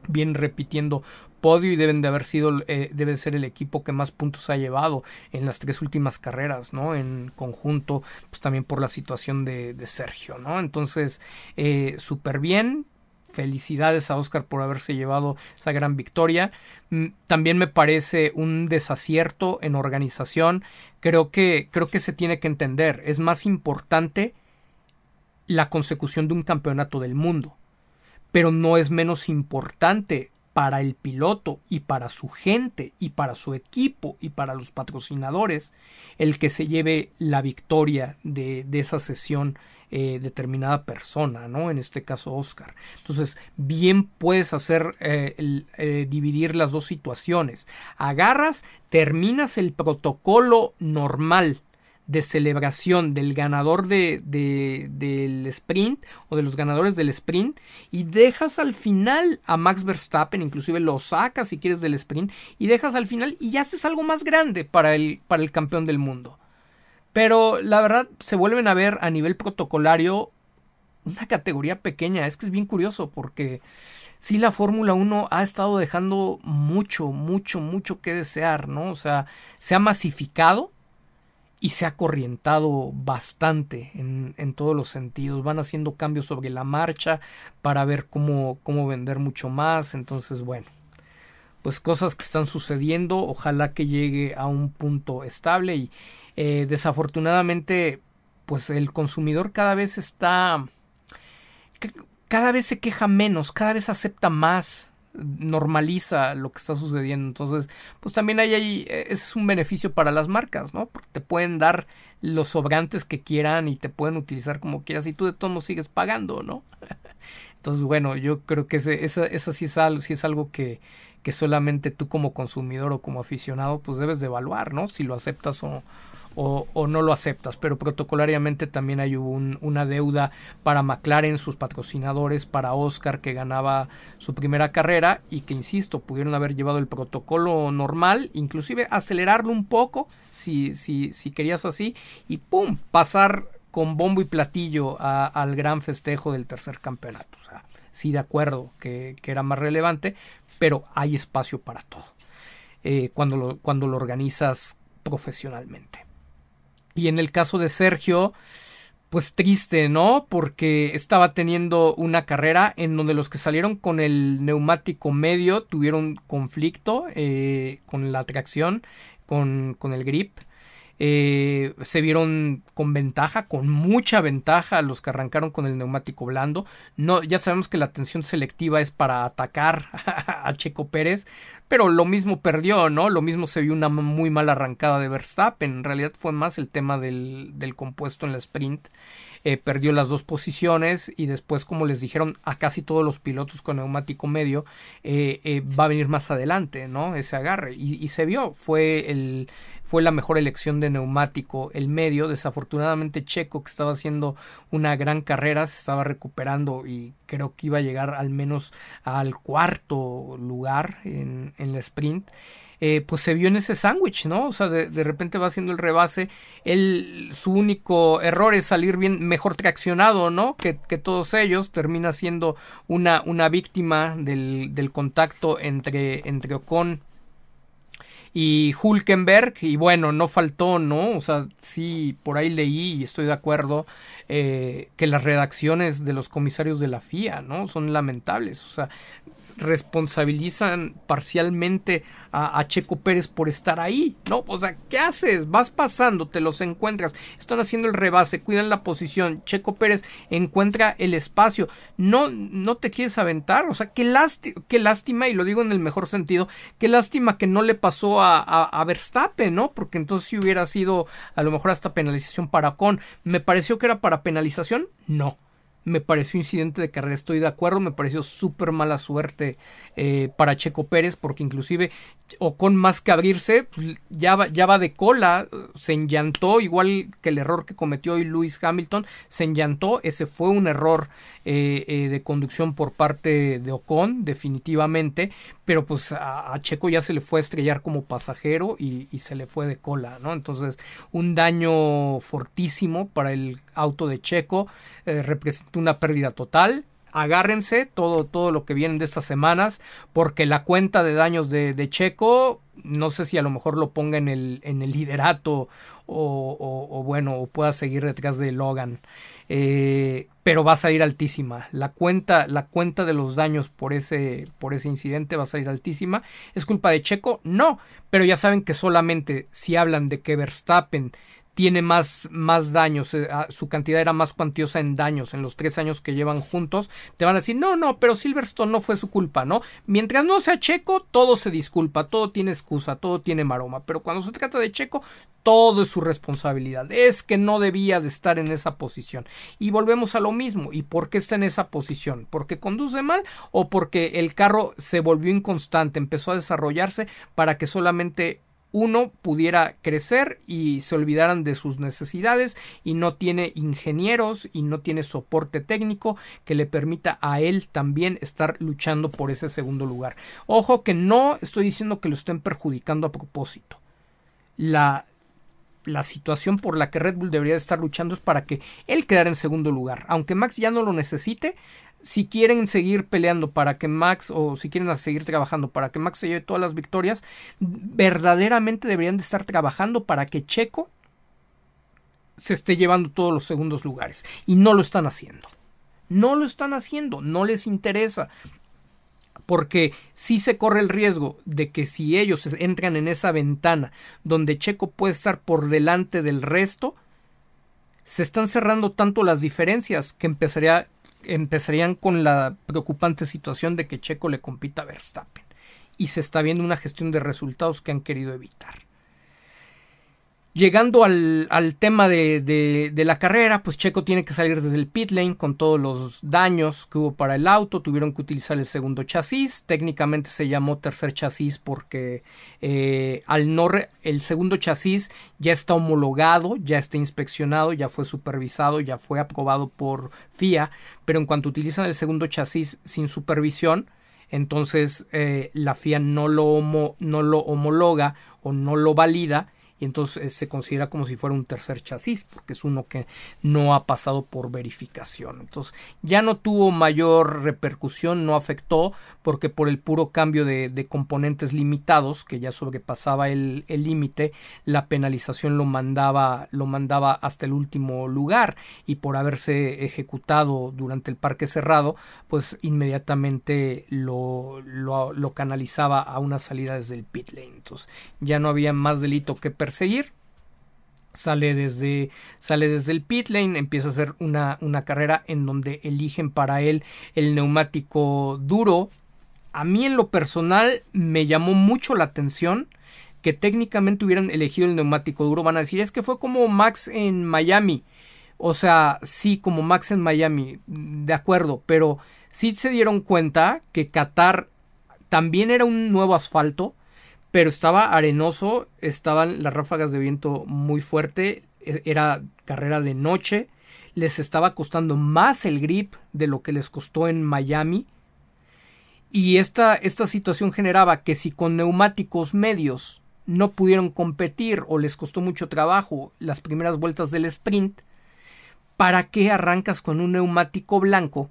Bien repitiendo podio y deben de haber sido, eh, debe ser el equipo que más puntos ha llevado en las tres últimas carreras, ¿no? En conjunto, pues también por la situación de, de Sergio, ¿no? Entonces, eh, súper bien, felicidades a Oscar por haberse llevado esa gran victoria. Mm, también me parece un desacierto en organización. Creo que, creo que se tiene que entender. Es más importante la consecución de un campeonato del mundo. Pero no es menos importante para el piloto y para su gente y para su equipo y para los patrocinadores el que se lleve la victoria de, de esa sesión eh, determinada persona, ¿no? En este caso Oscar. Entonces, bien puedes hacer eh, eh, dividir las dos situaciones. Agarras, terminas el protocolo normal de celebración del ganador de, del sprint o de los ganadores del sprint y dejas al final a Max Verstappen, inclusive lo sacas si quieres del sprint y dejas al final y haces algo más grande para el, para el campeón del mundo. Pero la verdad se vuelven a ver a nivel protocolario una categoría pequeña. Es que es bien curioso porque sí la Fórmula 1 ha estado dejando mucho, mucho, mucho que desear, ¿no? O sea, se ha masificado y se ha corrientado bastante en, en, todos los sentidos. Van haciendo cambios sobre la marcha para ver cómo, cómo vender mucho más. Entonces, bueno, pues cosas que están sucediendo. Ojalá que llegue a un punto estable y, eh, desafortunadamente, pues el consumidor cada vez está, cada vez se queja menos, cada vez acepta más, normaliza lo que está sucediendo. Entonces, pues también hay ahí, eh, ese es un beneficio para las marcas, ¿no? Porque te pueden dar los sobrantes que quieran y te pueden utilizar como quieras y tú de todos sigues pagando, ¿no? Entonces, bueno, yo creo que ese, esa, esa sí, es algo, sí es algo que, que solamente tú como consumidor o como aficionado pues debes de evaluar, ¿no? Si lo aceptas o, o, no lo aceptas, pero protocolariamente también hay una deuda para McLaren, sus patrocinadores, para Oscar que ganaba su primera carrera y que, insisto, pudieron haber llevado el protocolo normal, inclusive acelerarlo un poco si, si, si querías así y ¡pum! pasar con bombo y platillo al gran festejo del tercer campeonato. O sea, sí, de acuerdo que, era más relevante, pero hay espacio para todo eh, cuando, lo, cuando lo organizas profesionalmente. Y en el caso de Sergio, pues triste, ¿no? Porque estaba teniendo una carrera en donde los que salieron con el neumático medio tuvieron conflicto eh, con la tracción, con, con el grip. Eh, se vieron con ventaja, con mucha ventaja los que arrancaron con el neumático blando. No, ya sabemos que la tensión selectiva es para atacar a Checo Pérez, pero lo mismo perdió, ¿no? Lo mismo se vio una muy mala arrancada de Verstappen. En realidad fue más el tema del, del compuesto en la sprint. Eh, perdió las dos posiciones y después, como les dijeron a casi todos los pilotos con neumático medio, eh, eh, va a venir más adelante, ¿no? Ese agarre. Y, y se vio, fue el, fue la mejor elección de neumático el medio. Desafortunadamente Checo, que estaba haciendo una gran carrera, se estaba recuperando y creo que iba a llegar al menos al cuarto lugar en, en la sprint. Eh, pues se vio en ese sándwich, ¿no? O sea, de, repente va haciendo el rebase. Él, su único error es salir bien, mejor traccionado, ¿no? Que, que todos ellos. Termina siendo una, una víctima del, del contacto entre, entre Ocon y Hulkenberg, y bueno, no faltó, ¿no? O sea, sí, por ahí leí y estoy de acuerdo eh, que las redacciones de los comisarios de la FIA, ¿no? Son lamentables, o sea, responsabilizan parcialmente a, Checo Pérez por estar ahí, ¿no? O sea, ¿qué haces? Vas pasando, te los encuentras, están haciendo el rebase, cuidan la posición, Checo Pérez encuentra el espacio, no, no te quieres aventar, o sea, qué lástima, qué lástima, y lo digo en el mejor sentido, qué lástima que no le pasó a, a, Verstappen, ¿no? Porque entonces si hubiera sido a lo mejor hasta penalización para Con, ¿me pareció que era para penalización? No me pareció incidente de carrera, estoy de acuerdo, me pareció súper mala suerte eh, para Checo Pérez, porque inclusive o con más que abrirse, pues, ya, va, ya va de cola, se enllantó, igual que el error que cometió hoy Lewis Hamilton, se enllantó, ese fue un error eh, eh, de conducción por parte de Ocon, definitivamente, pero pues a, Checo ya se le fue a estrellar como pasajero y, y, se le fue de cola, ¿no? Entonces, un daño fortísimo para el auto de Checo, representa una pérdida total, agárrense todo, todo lo que vienen de estas semanas, porque la cuenta de daños de, Checo, no sé si a lo mejor lo ponga en el, en el liderato o, o, bueno, o pueda seguir detrás de Logan. Eh, pero va a salir altísima. La cuenta, la cuenta de los daños por ese, por ese incidente va a salir altísima. ¿Es culpa de Checo? No, pero ya saben que solamente si hablan de que Verstappen tiene más, más daños, eh, ah, su cantidad era más cuantiosa en daños en los tres años que llevan juntos, te van a decir, no, no, pero Silverstone no fue su culpa, ¿no? Mientras no sea Checo, todo se disculpa, todo tiene excusa, todo tiene maroma, pero cuando se trata de Checo, todo es su responsabilidad, es que no debía de estar en esa posición. Y volvemos a lo mismo, ¿y por qué está en esa posición? ¿Porque conduce mal o porque el carro se volvió inconstante, empezó a desarrollarse para que solamente uno pudiera crecer y se olvidaran de sus necesidades y no tiene ingenieros y no tiene soporte técnico que le permita a él también estar luchando por ese segundo lugar. Ojo que no estoy diciendo que lo estén perjudicando a propósito. La, la situación por la que Red Bull debería estar luchando es para que él quedara en segundo lugar. Aunque Max ya no lo necesite, si quieren seguir peleando para que Max o si quieren seguir trabajando para que Max se lleve todas las victorias, verdaderamente deberían de estar trabajando para que Checo se esté llevando todos los segundos lugares y no lo están haciendo. No lo están haciendo, no les interesa. Porque si se corre el riesgo de que si ellos entran en esa ventana donde Checo puede estar por delante del resto, se están cerrando tanto las diferencias que empezaría empezarían con la preocupante situación de que Checo le compita a Verstappen. Y se está viendo una gestión de resultados que han querido evitar. Llegando al, tema de, la carrera, pues Checo tiene que salir desde el pit lane con todos los daños que hubo para el auto. Tuvieron que utilizar el segundo chasis. Técnicamente se llamó tercer chasis porque eh, al no el segundo chasis ya está homologado, ya está inspeccionado, ya fue supervisado, ya fue aprobado por FIA. Pero en cuanto utilizan el segundo chasis sin supervisión, entonces eh, la FIA no lo homologa o no lo valida y entonces eh, se considera como si fuera un tercer chasis porque es uno que no ha pasado por verificación. Entonces ya no tuvo mayor repercusión no afectó porque por el puro cambio de, componentes limitados que ya sobrepasaba el límite la penalización lo mandaba lo mandaba hasta el último lugar y por haberse ejecutado durante el parque cerrado pues inmediatamente lo, lo, lo canalizaba a una salida desde el pit lane entonces ya no había más delito que seguir Sale desde, sale desde el pit lane, empieza a hacer una, una carrera en donde eligen para él el neumático duro. A mí en lo personal me llamó mucho la atención que técnicamente hubieran elegido el neumático duro. Van a decir, es que fue como Max en Miami. O sea, sí, como Max en Miami, de acuerdo, pero sí se dieron cuenta que Qatar también era un nuevo asfalto pero estaba arenoso, estaban las ráfagas de viento muy fuerte, e, era carrera de noche, les estaba costando más el grip de lo que les costó en Miami. Y esta, esta situación generaba que si con neumáticos medios no pudieron competir o les costó mucho trabajo las primeras vueltas del sprint, ¿para qué arrancas con un neumático blanco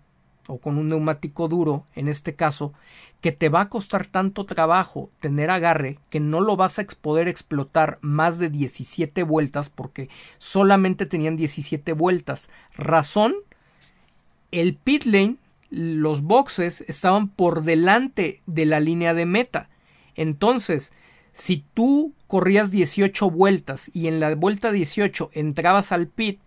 o con un neumático duro, en este caso, que te va a costar tanto trabajo tener agarre que no lo vas a poder explotar más de 17 vueltas porque solamente tenían 17 vueltas. Razón, el pit lane los boxes estaban por delante de la línea de meta. Entonces, si tú corrías 18 vueltas y en la vuelta 18 entrabas al pit,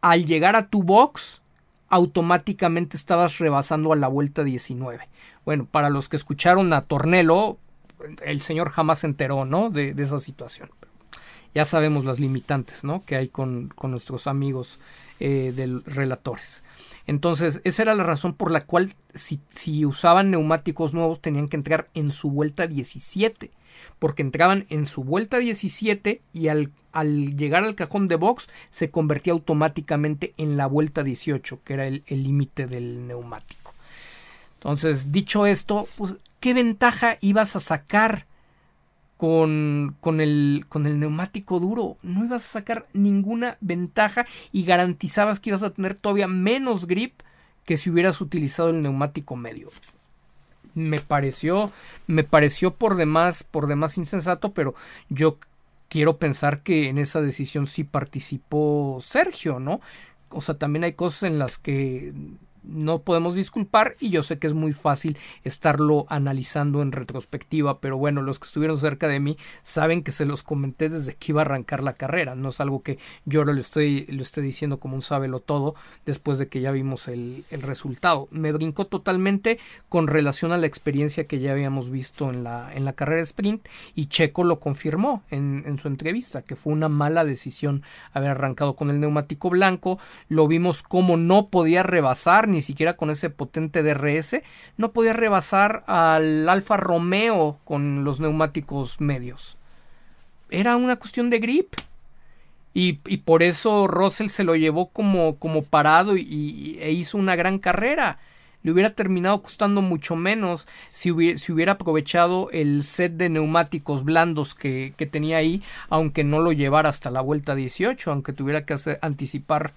al llegar a tu box, automáticamente estabas rebasando a la vuelta 19. Bueno, para los que escucharon a Tornelo, el señor jamás se enteró, ¿no? De, esa situación. Ya sabemos las limitantes, ¿no? Que hay con, nuestros amigos eh, de relatores. Entonces, esa era la razón por la cual si, usaban neumáticos nuevos tenían que entrar en su vuelta 17, porque entraban en su vuelta 17 y al, al llegar al cajón de box se convertía automáticamente en la vuelta 18, que era el límite del neumático. Entonces, dicho esto, pues, ¿qué ventaja ibas a sacar con, con, el, con el neumático duro? No ibas a sacar ninguna ventaja y garantizabas que ibas a tener todavía menos grip que si hubieras utilizado el neumático medio. Me pareció, me pareció por demás, por demás insensato, pero yo quiero pensar que en esa decisión sí participó Sergio, ¿no? O sea, también hay cosas en las que no podemos disculpar y yo sé que es muy fácil estarlo analizando en retrospectiva, pero bueno, los que estuvieron cerca de mí saben que se los comenté desde que iba a arrancar la carrera, no es algo que yo lo estoy, lo estoy diciendo como un sábelo todo después de que ya vimos el, el, resultado. Me brincó totalmente con relación a la experiencia que ya habíamos visto en la, en la carrera sprint y Checo lo confirmó en, en su entrevista, que fue una mala decisión haber arrancado con el neumático blanco, lo vimos como no podía rebasar ni siquiera con ese potente DRS, no podía rebasar al Alfa Romeo con los neumáticos medios. Era una cuestión de grip. Y, por eso Russell se lo llevó como, como parado y, e hizo una gran carrera. Le hubiera terminado costando mucho menos si hubiera, si hubiera aprovechado el set de neumáticos blandos que, tenía ahí, aunque no lo llevara hasta la vuelta 18, aunque tuviera que anticipar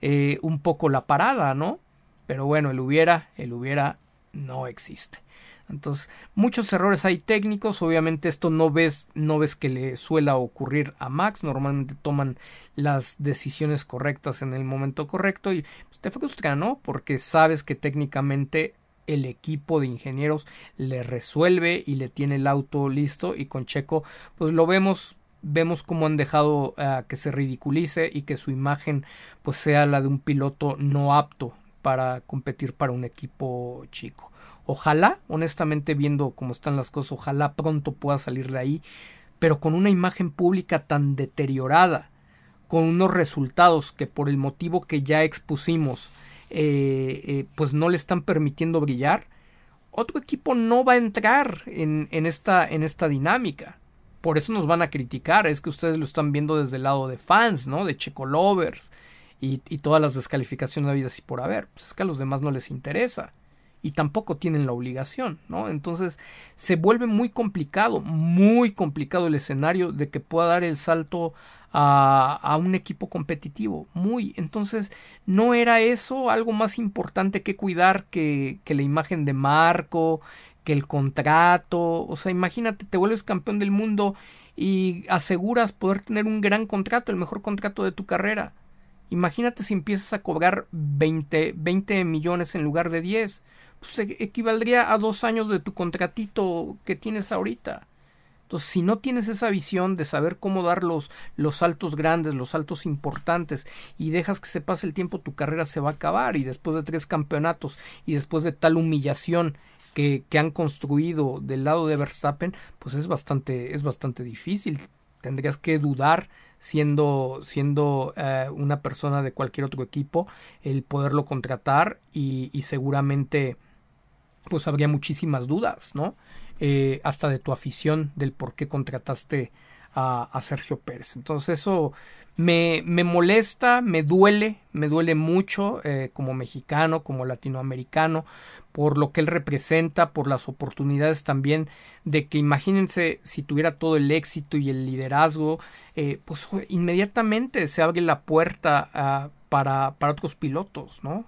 eh, un poco la parada, ¿no? Pero bueno, el hubiera, el hubiera no existe. Entonces, muchos errores hay técnicos, obviamente esto no ves, no ves que le suela ocurrir a Max, normalmente toman las decisiones correctas en el momento correcto y pues, te frustra, ¿no? Porque sabes que técnicamente el equipo de ingenieros le resuelve y le tiene el auto listo y con Checo pues lo vemos vemos cómo han dejado uh, que se ridiculice y que su imagen pues sea la de un piloto no apto para competir para un equipo chico. Ojalá, honestamente viendo cómo están las cosas, ojalá pronto pueda salir de ahí, pero con una imagen pública tan deteriorada, con unos resultados que por el motivo que ya expusimos, eh, eh, pues no le están permitiendo brillar, otro equipo no va a entrar en, esta dinámica. Por eso nos van a criticar, es que ustedes lo están viendo desde el lado de fans, ¿no? De Checo Lovers, y, todas las descalificaciones de vida así por haber. Pues es que a los demás no les interesa y tampoco tienen la obligación, ¿no? Entonces se vuelve muy complicado, muy complicado el escenario de que pueda dar el salto a, a, un equipo competitivo, muy. Entonces no era eso algo más importante que cuidar que, que la imagen de Marco, que el contrato, o sea, imagínate, te vuelves campeón del mundo y aseguras poder tener un gran contrato, el mejor contrato de tu carrera Imagínate si empiezas a cobrar 20, 20 millones en lugar de 10. Pues equivaldría a dos años de tu contratito que tienes ahorita. Entonces, si no tienes esa visión de saber cómo dar los, los saltos grandes, los saltos importantes, y dejas que se pase el tiempo, tu carrera se va a acabar. Y después de tres campeonatos y después de tal humillación que, que han construido del lado de Verstappen, pues es bastante, es bastante difícil. Tendrías que dudar siendo, siendo eh, una persona de cualquier otro equipo, el poderlo contratar y, seguramente pues habría muchísimas dudas, ¿no? Eh, hasta de tu afición, del por qué contrataste a, a Sergio Pérez. Entonces eso me, me, molesta, me duele, me duele mucho eh, como mexicano, como latinoamericano, por lo que él representa, por las oportunidades también de que imagínense si tuviera todo el éxito y el liderazgo, eh, pues inmediatamente se abre la puerta ah, para, para otros pilotos, ¿no?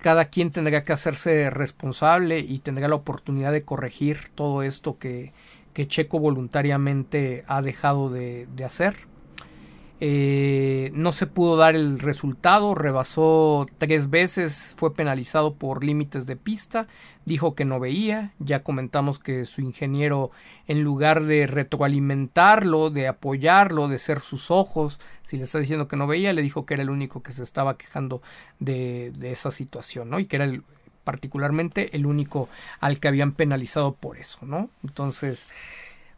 Cada quien tendría que hacerse responsable y tendría la oportunidad de corregir todo esto que, que Checo voluntariamente ha dejado de, de hacer. Eh, no se pudo dar el resultado, rebasó tres veces, fue penalizado por límites de pista, dijo que no veía, ya comentamos que su ingeniero en lugar de retroalimentarlo, de apoyarlo, de ser sus ojos, si le está diciendo que no veía, le dijo que era el único que se estaba quejando de, esa situación, ¿no? Y que era particularmente el único al que habían penalizado por eso, ¿no? Entonces,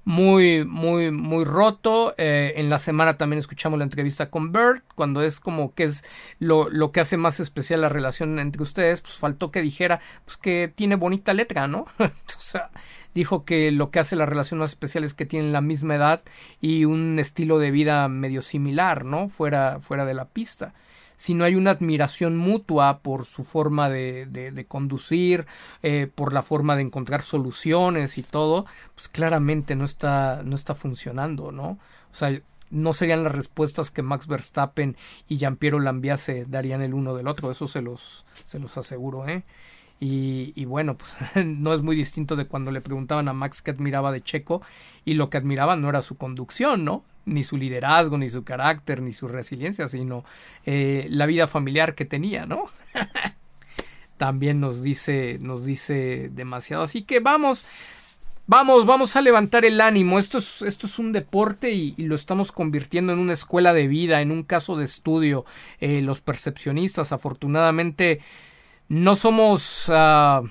muy, muy, muy roto. Eh, en la semana también escuchamos la entrevista con Bert, cuando es como que es lo, lo, que hace más especial la relación entre ustedes, pues faltó que dijera, pues que tiene bonita letra, ¿no? o sea, dijo que lo que hace la relación más especial es que tienen la misma edad y un estilo de vida medio similar, ¿no? Fuera, fuera de la pista si no hay una admiración mutua por su forma de, de, conducir, eh, por la forma de encontrar soluciones y todo, pues claramente no está, no está funcionando, ¿no? O sea, no serían las respuestas que Max Verstappen y Giampiero Lambiase darían el uno del otro, eso se los, se los aseguro, ¿eh? Y, y, bueno, pues no es muy distinto de cuando le preguntaban a Max qué admiraba de Checo y lo que admiraba no era su conducción, ¿no? Ni su liderazgo, ni su carácter, ni su resiliencia, sino eh, la vida familiar que tenía, ¿no? También nos dice, nos dice demasiado. Así que vamos, vamos, vamos a levantar el ánimo. Esto es, esto es un deporte y, lo estamos convirtiendo en una escuela de vida, en un caso de estudio. Eh, los percepcionistas, afortunadamente, no somos. Ah,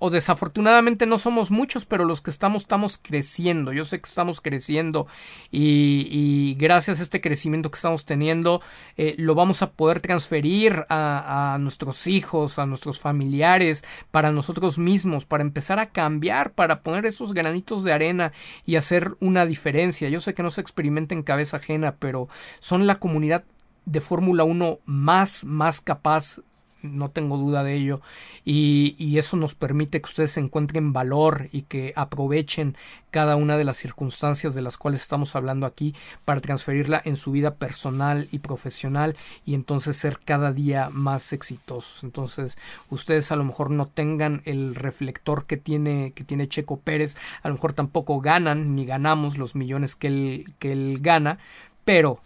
o desafortunadamente no somos muchos, pero los que estamos estamos creciendo. Yo sé que estamos creciendo y, gracias a este crecimiento que estamos teniendo eh, lo vamos a poder transferir a, a, nuestros hijos, a nuestros familiares, para nosotros mismos, para empezar a cambiar, para poner esos granitos de arena y hacer una diferencia. Yo sé que no se experimenta en cabeza ajena, pero son la comunidad de Fórmula 1 más, más capaz no tengo duda de ello. Y, eso nos permite que ustedes encuentren valor y que aprovechen cada una de las circunstancias de las cuales estamos hablando aquí para transferirla en su vida personal y profesional y entonces ser cada día más exitosos. Entonces, ustedes a lo mejor no tengan el reflector que tiene, que tiene Checo Pérez, a lo mejor tampoco ganan ni ganamos los millones que él, que él gana, pero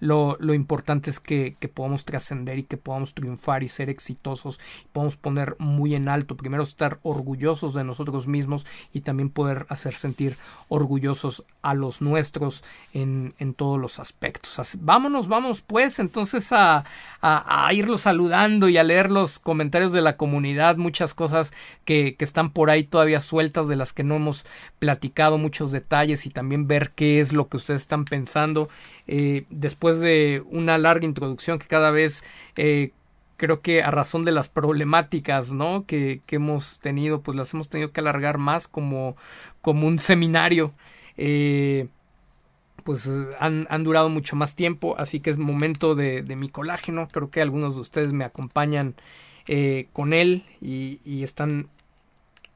lo, lo importante es que, que podamos trascender y que podamos triunfar y ser exitosos y podamos poner muy en alto, primero estar orgullosos de nosotros mismos y también poder hacer sentir orgullosos a los nuestros en, en todos los aspectos. Así, vámonos, vamos pues entonces a, a, a, irlos saludando y a leer los comentarios de la comunidad, muchas cosas que, están por ahí todavía sueltas de las que no hemos platicado, muchos detalles y también ver qué es lo que ustedes están pensando. Eh, después de una larga introducción que cada vez eh, creo que a razón de las problemáticas ¿no? que, que, hemos tenido, pues las hemos tenido que alargar más como, como un seminario. Eh, pues han, han, durado mucho más tiempo, así que es momento de, mi colágeno. Creo que algunos de ustedes me acompañan eh, con él y, y, están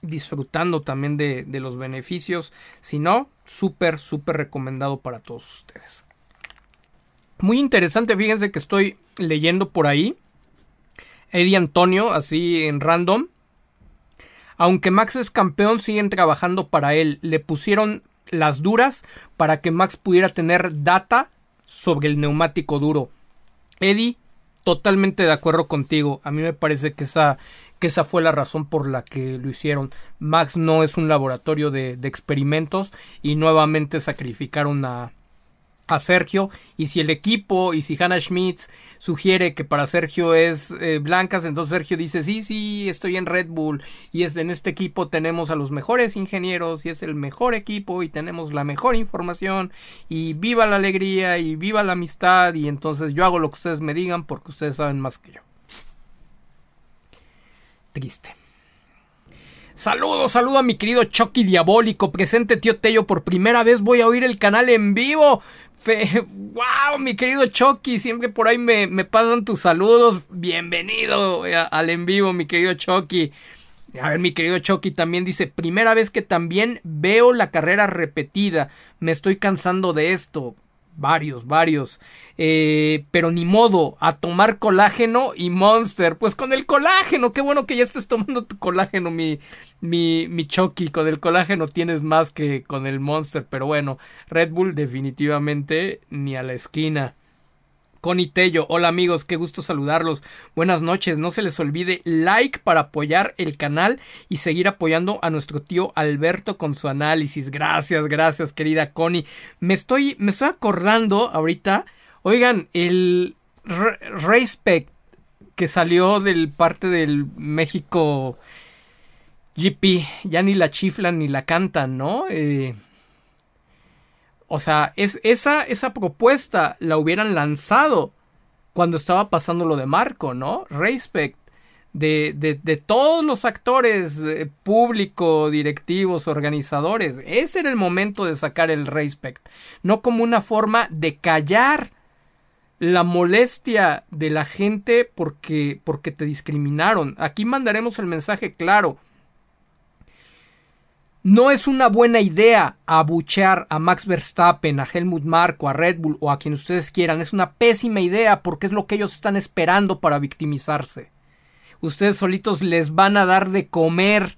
disfrutando también de, de los beneficios. Si no, súper, súper recomendado para todos ustedes. Muy interesante, fíjense que estoy leyendo por ahí. Eddie Antonio, así en random. Aunque Max es campeón, siguen trabajando para él. Le pusieron las duras para que Max pudiera tener data sobre el neumático duro. Eddie, totalmente de acuerdo contigo. A mí me parece que esa, que esa fue la razón por la que lo hicieron. Max no es un laboratorio de, de experimentos y nuevamente sacrificaron a, a Sergio y si el equipo y si Hannah Schmitz sugiere que para Sergio es eh, blancas, entonces Sergio dice sí, sí, estoy en Red Bull y es, en este equipo tenemos a los mejores ingenieros y es el mejor equipo y tenemos la mejor información y viva la alegría y viva la amistad y entonces yo hago lo que ustedes me digan porque ustedes saben más que yo. Triste. Saludos, saludo a mi querido Chucky Diabólico, presente tío Tello, por primera vez voy a oír el canal en vivo. Fe wow, mi querido Chucky, siempre por ahí me, pasan tus saludos. Bienvenido eh, al en vivo, mi querido Chucky. A ver, mi querido Chucky también dice, primera vez que también veo la carrera repetida. Me estoy cansando de esto. Varios, varios. Eh, pero ni modo, a tomar colágeno y Monster. Pues con el colágeno, qué bueno que ya estés tomando tu colágeno, mi, mi, mi Chucky. Con el colágeno tienes más que con el Monster. Pero bueno, Red Bull definitivamente ni a la esquina. Connie Tello, hola amigos, qué gusto saludarlos. Buenas noches, no se les olvide like para apoyar el canal y seguir apoyando a nuestro tío Alberto con su análisis. Gracias, gracias, querida Connie. Me estoy, me estoy acordando ahorita, oigan, el Respect que salió del parte del México GP, ya ni la chiflan ni la cantan, ¿no? Eh, o sea, es, esa, esa propuesta la hubieran lanzado cuando estaba pasando lo de Marco, ¿no? Respect. De, de, de todos los actores, eh, público, directivos, organizadores. Ese era el momento de sacar el Respect. No como una forma de callar la molestia de la gente porque, porque te discriminaron. Aquí mandaremos el mensaje claro. No es una buena idea abuchear a Max Verstappen, a Helmut Marko, a Red Bull o a quien ustedes quieran. Es una pésima idea porque es lo que ellos están esperando para victimizarse. Ustedes solitos les van a dar de comer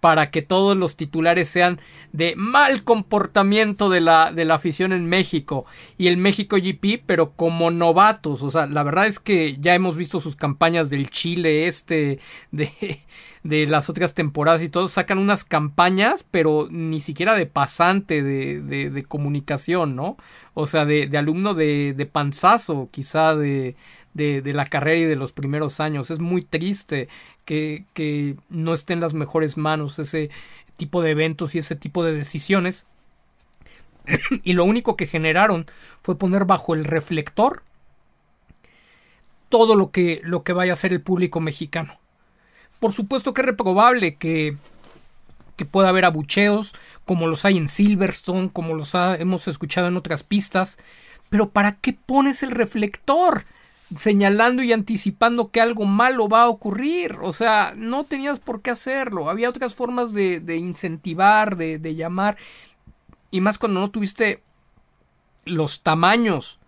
para que todos los titulares sean de mal comportamiento de la, de la afición en México y el México GP, pero como novatos. O sea, la verdad es que ya hemos visto sus campañas del Chile este, de, de las otras temporadas y todo, sacan unas campañas, pero ni siquiera de pasante de, de, comunicación, ¿no? O sea, de, alumno de, de panzazo, quizá de, de, de, la carrera y de los primeros años. Es muy triste que, que no esté en las mejores manos ese tipo de eventos y ese tipo de decisiones. y lo único que generaron fue poner bajo el reflector todo lo que, lo que vaya a ser el público mexicano. Por supuesto que es reprobable que, que pueda haber abucheos, como los hay en Silverstone, como los hemos escuchado en otras pistas, pero ¿para qué pones el reflector? señalando y anticipando que algo malo va a ocurrir. O sea, no tenías por qué hacerlo. Había otras formas de, de incentivar, de, de llamar. Y más cuando no tuviste los tamaños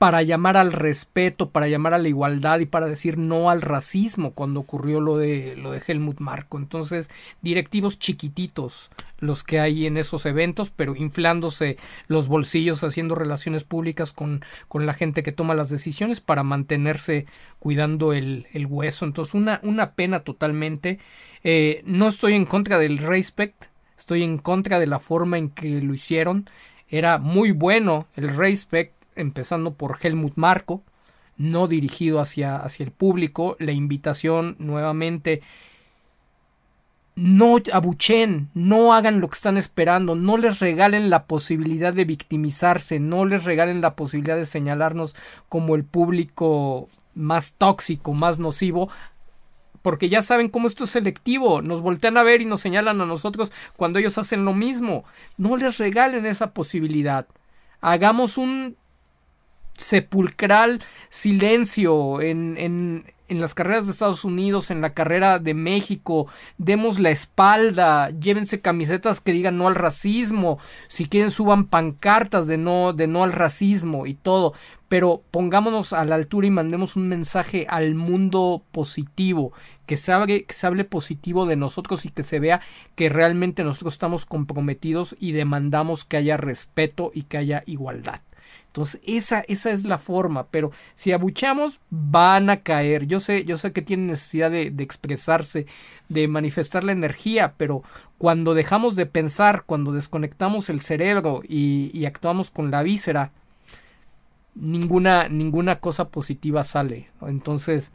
para llamar al respeto, para llamar a la igualdad y para decir no al racismo cuando ocurrió lo de lo de Helmut Marko. Entonces, directivos chiquititos los que hay en esos eventos, pero inflándose los bolsillos, haciendo relaciones públicas con, con la gente que toma las decisiones para mantenerse cuidando el, el hueso. Entonces, una, una pena totalmente. Eh, no estoy en contra del respect, estoy en contra de la forma en que lo hicieron. Era muy bueno el respect empezando por Helmut Marco, no dirigido hacia, hacia el público. La invitación nuevamente no abuchen, no hagan lo que están esperando, no les regalen la posibilidad de victimizarse, no les regalen la posibilidad de señalarnos como el público más tóxico, más nocivo, porque ya saben cómo esto es selectivo, nos voltean a ver y nos señalan a nosotros cuando ellos hacen lo mismo. No les regalen esa posibilidad. Hagamos un sepulcral silencio en, en, en las carreras de Estados Unidos, en la carrera de México, demos la espalda, llévense camisetas que digan no al racismo, si quieren suban pancartas de no, de no al racismo y todo, pero pongámonos a la altura y mandemos un mensaje al mundo positivo, que se hable, que se hable positivo de nosotros y que se vea que realmente nosotros estamos comprometidos y demandamos que haya respeto y que haya igualdad. Entonces, esa, esa es la forma, pero si abuchamos, van a caer. Yo sé, yo sé que tienen necesidad de, expresarse, de manifestar la energía, pero cuando dejamos de pensar, cuando desconectamos el cerebro y, y actuamos con la víscera, ninguna, ninguna cosa positiva sale. Entonces,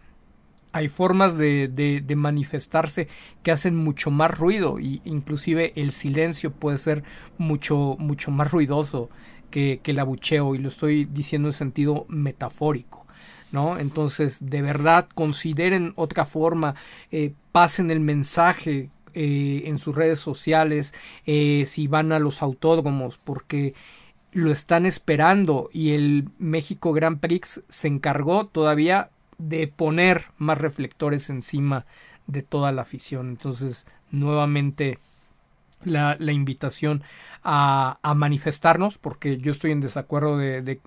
hay formas de, de, de, manifestarse que hacen mucho más ruido y inclusive el silencio puede ser mucho mucho más ruidoso que, el abucheo y lo estoy diciendo en sentido metafórico. ¿No? Entonces, de verdad, consideren otra forma, eh, pasen el mensaje eh, en sus redes sociales, eh, si van a los autódromos, porque lo están esperando y el México Grand Prix se encargó todavía de poner más reflectores encima de toda la afición. Entonces, nuevamente, la, invitación a, manifestarnos, porque yo estoy en desacuerdo de, de,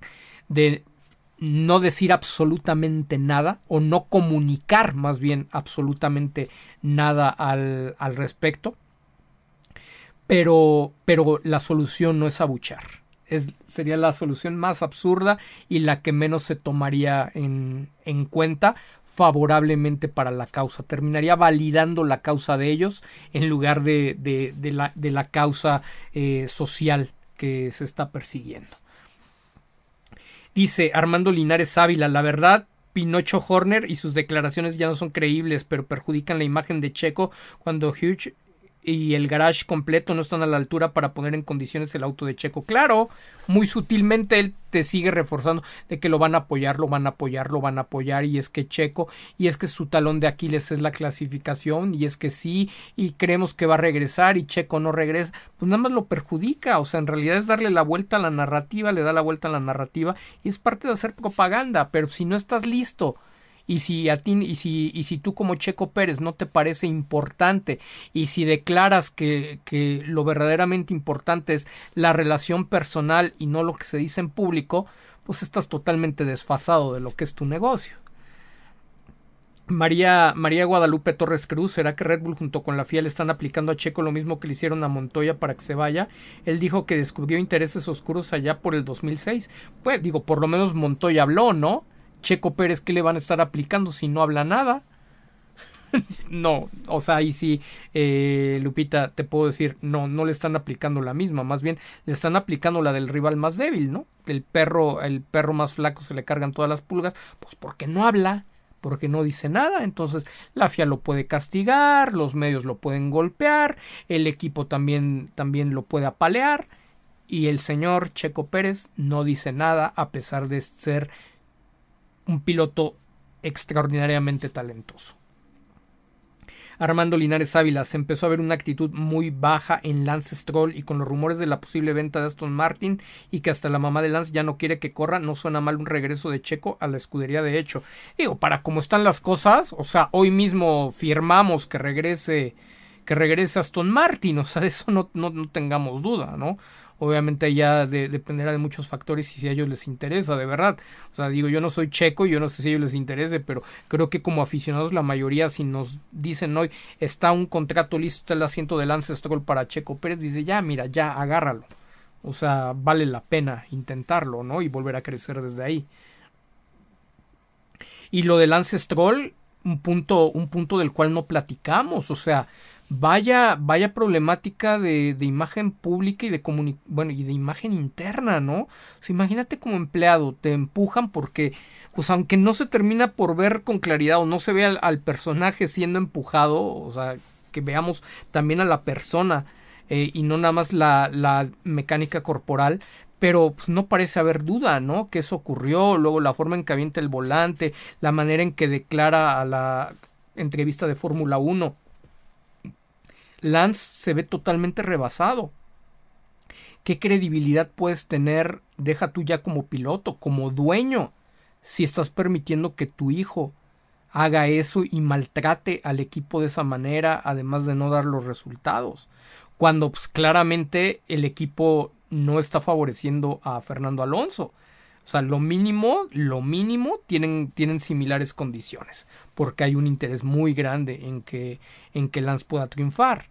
de, no decir absolutamente nada o no comunicar más bien absolutamente nada al, al respecto. Pero, pero la solución no es abuchar. Es, sería la solución más absurda y la que menos se tomaría en, en cuenta favorablemente para la causa. Terminaría validando la causa de ellos en lugar de, de, la, de la, causa eh, social que se está persiguiendo. Dice Armando Linares Ávila, la verdad, Pinocho Horner y sus declaraciones ya no son creíbles, pero perjudican la imagen de Checo cuando Hugh y el garage completo no están a la altura para poner en condiciones el auto de Checo. Claro, muy sutilmente él te sigue reforzando de que lo van a apoyar, lo van a apoyar, lo van a apoyar y es que Checo y es que su talón de Aquiles es la clasificación y es que sí y creemos que va a regresar y Checo no regresa, pues nada más lo perjudica, o sea, en realidad es darle la vuelta a la narrativa, le da la vuelta a la narrativa y es parte de hacer propaganda, pero si no estás listo y si a ti y si, y si tú como Checo Pérez no te parece importante y si declaras que, que lo verdaderamente importante es la relación personal y no lo que se dice en público, pues estás totalmente desfasado de lo que es tu negocio. María, María Guadalupe Torres Cruz, ¿será que Red Bull junto con la FIA le están aplicando a Checo lo mismo que le hicieron a Montoya para que se vaya? Él dijo que descubrió intereses oscuros allá por el 2006. Pues digo, por lo menos Montoya habló, ¿no? Checo Pérez, ¿qué le van a estar aplicando si no habla nada? no, o sea, ahí sí, eh, Lupita, te puedo decir, no, no le están aplicando la misma, más bien le están aplicando la del rival más débil, ¿no? El perro, el perro más flaco se le cargan todas las pulgas, pues porque no habla, porque no dice nada, entonces la FIA lo puede castigar, los medios lo pueden golpear, el equipo también, también lo puede apalear, y el señor Checo Pérez no dice nada a pesar de ser un piloto extraordinariamente talentoso. Armando Linares Ávila se empezó a ver una actitud muy baja en Lance Stroll y con los rumores de la posible venta de Aston Martin y que hasta la mamá de Lance ya no quiere que corra, no suena mal un regreso de Checo a la escudería de hecho. Digo, para cómo están las cosas, o sea, hoy mismo firmamos que regrese que regrese Aston Martin, o sea, de eso no, no, no tengamos duda, ¿no? Obviamente ya dependerá de muchos factores y si a ellos les interesa, de verdad. O sea, digo, yo no soy checo, yo no sé si a ellos les interese, pero creo que como aficionados la mayoría, si nos dicen hoy está un contrato listo, está el asiento de Lance Stroll para Checo Pérez, dice ya, mira, ya, agárralo. O sea, vale la pena intentarlo, ¿no? Y volver a crecer desde ahí. Y lo de Lance Stroll, un punto, un punto del cual no platicamos, o sea, vaya, vaya problemática de, de imagen pública y de bueno, y de imagen interna, ¿no? Imagínate como empleado, te empujan porque, pues aunque no se termina por ver con claridad o no se ve al, personaje siendo empujado, o sea, que veamos también a la persona eh, y no nada más la, la mecánica corporal, pero pues, no parece haber duda, ¿no? Que eso ocurrió, luego la forma en que avienta el volante, la manera en que declara a la entrevista de Fórmula 1 Lance se ve totalmente rebasado. ¿Qué credibilidad puedes tener, deja tú ya como piloto, como dueño, si estás permitiendo que tu hijo haga eso y maltrate al equipo de esa manera, además de no dar los resultados? Cuando pues, claramente el equipo no está favoreciendo a Fernando Alonso. O sea, lo mínimo, lo mínimo tienen, tienen similares condiciones, porque hay un interés muy grande en que, en que Lance pueda triunfar.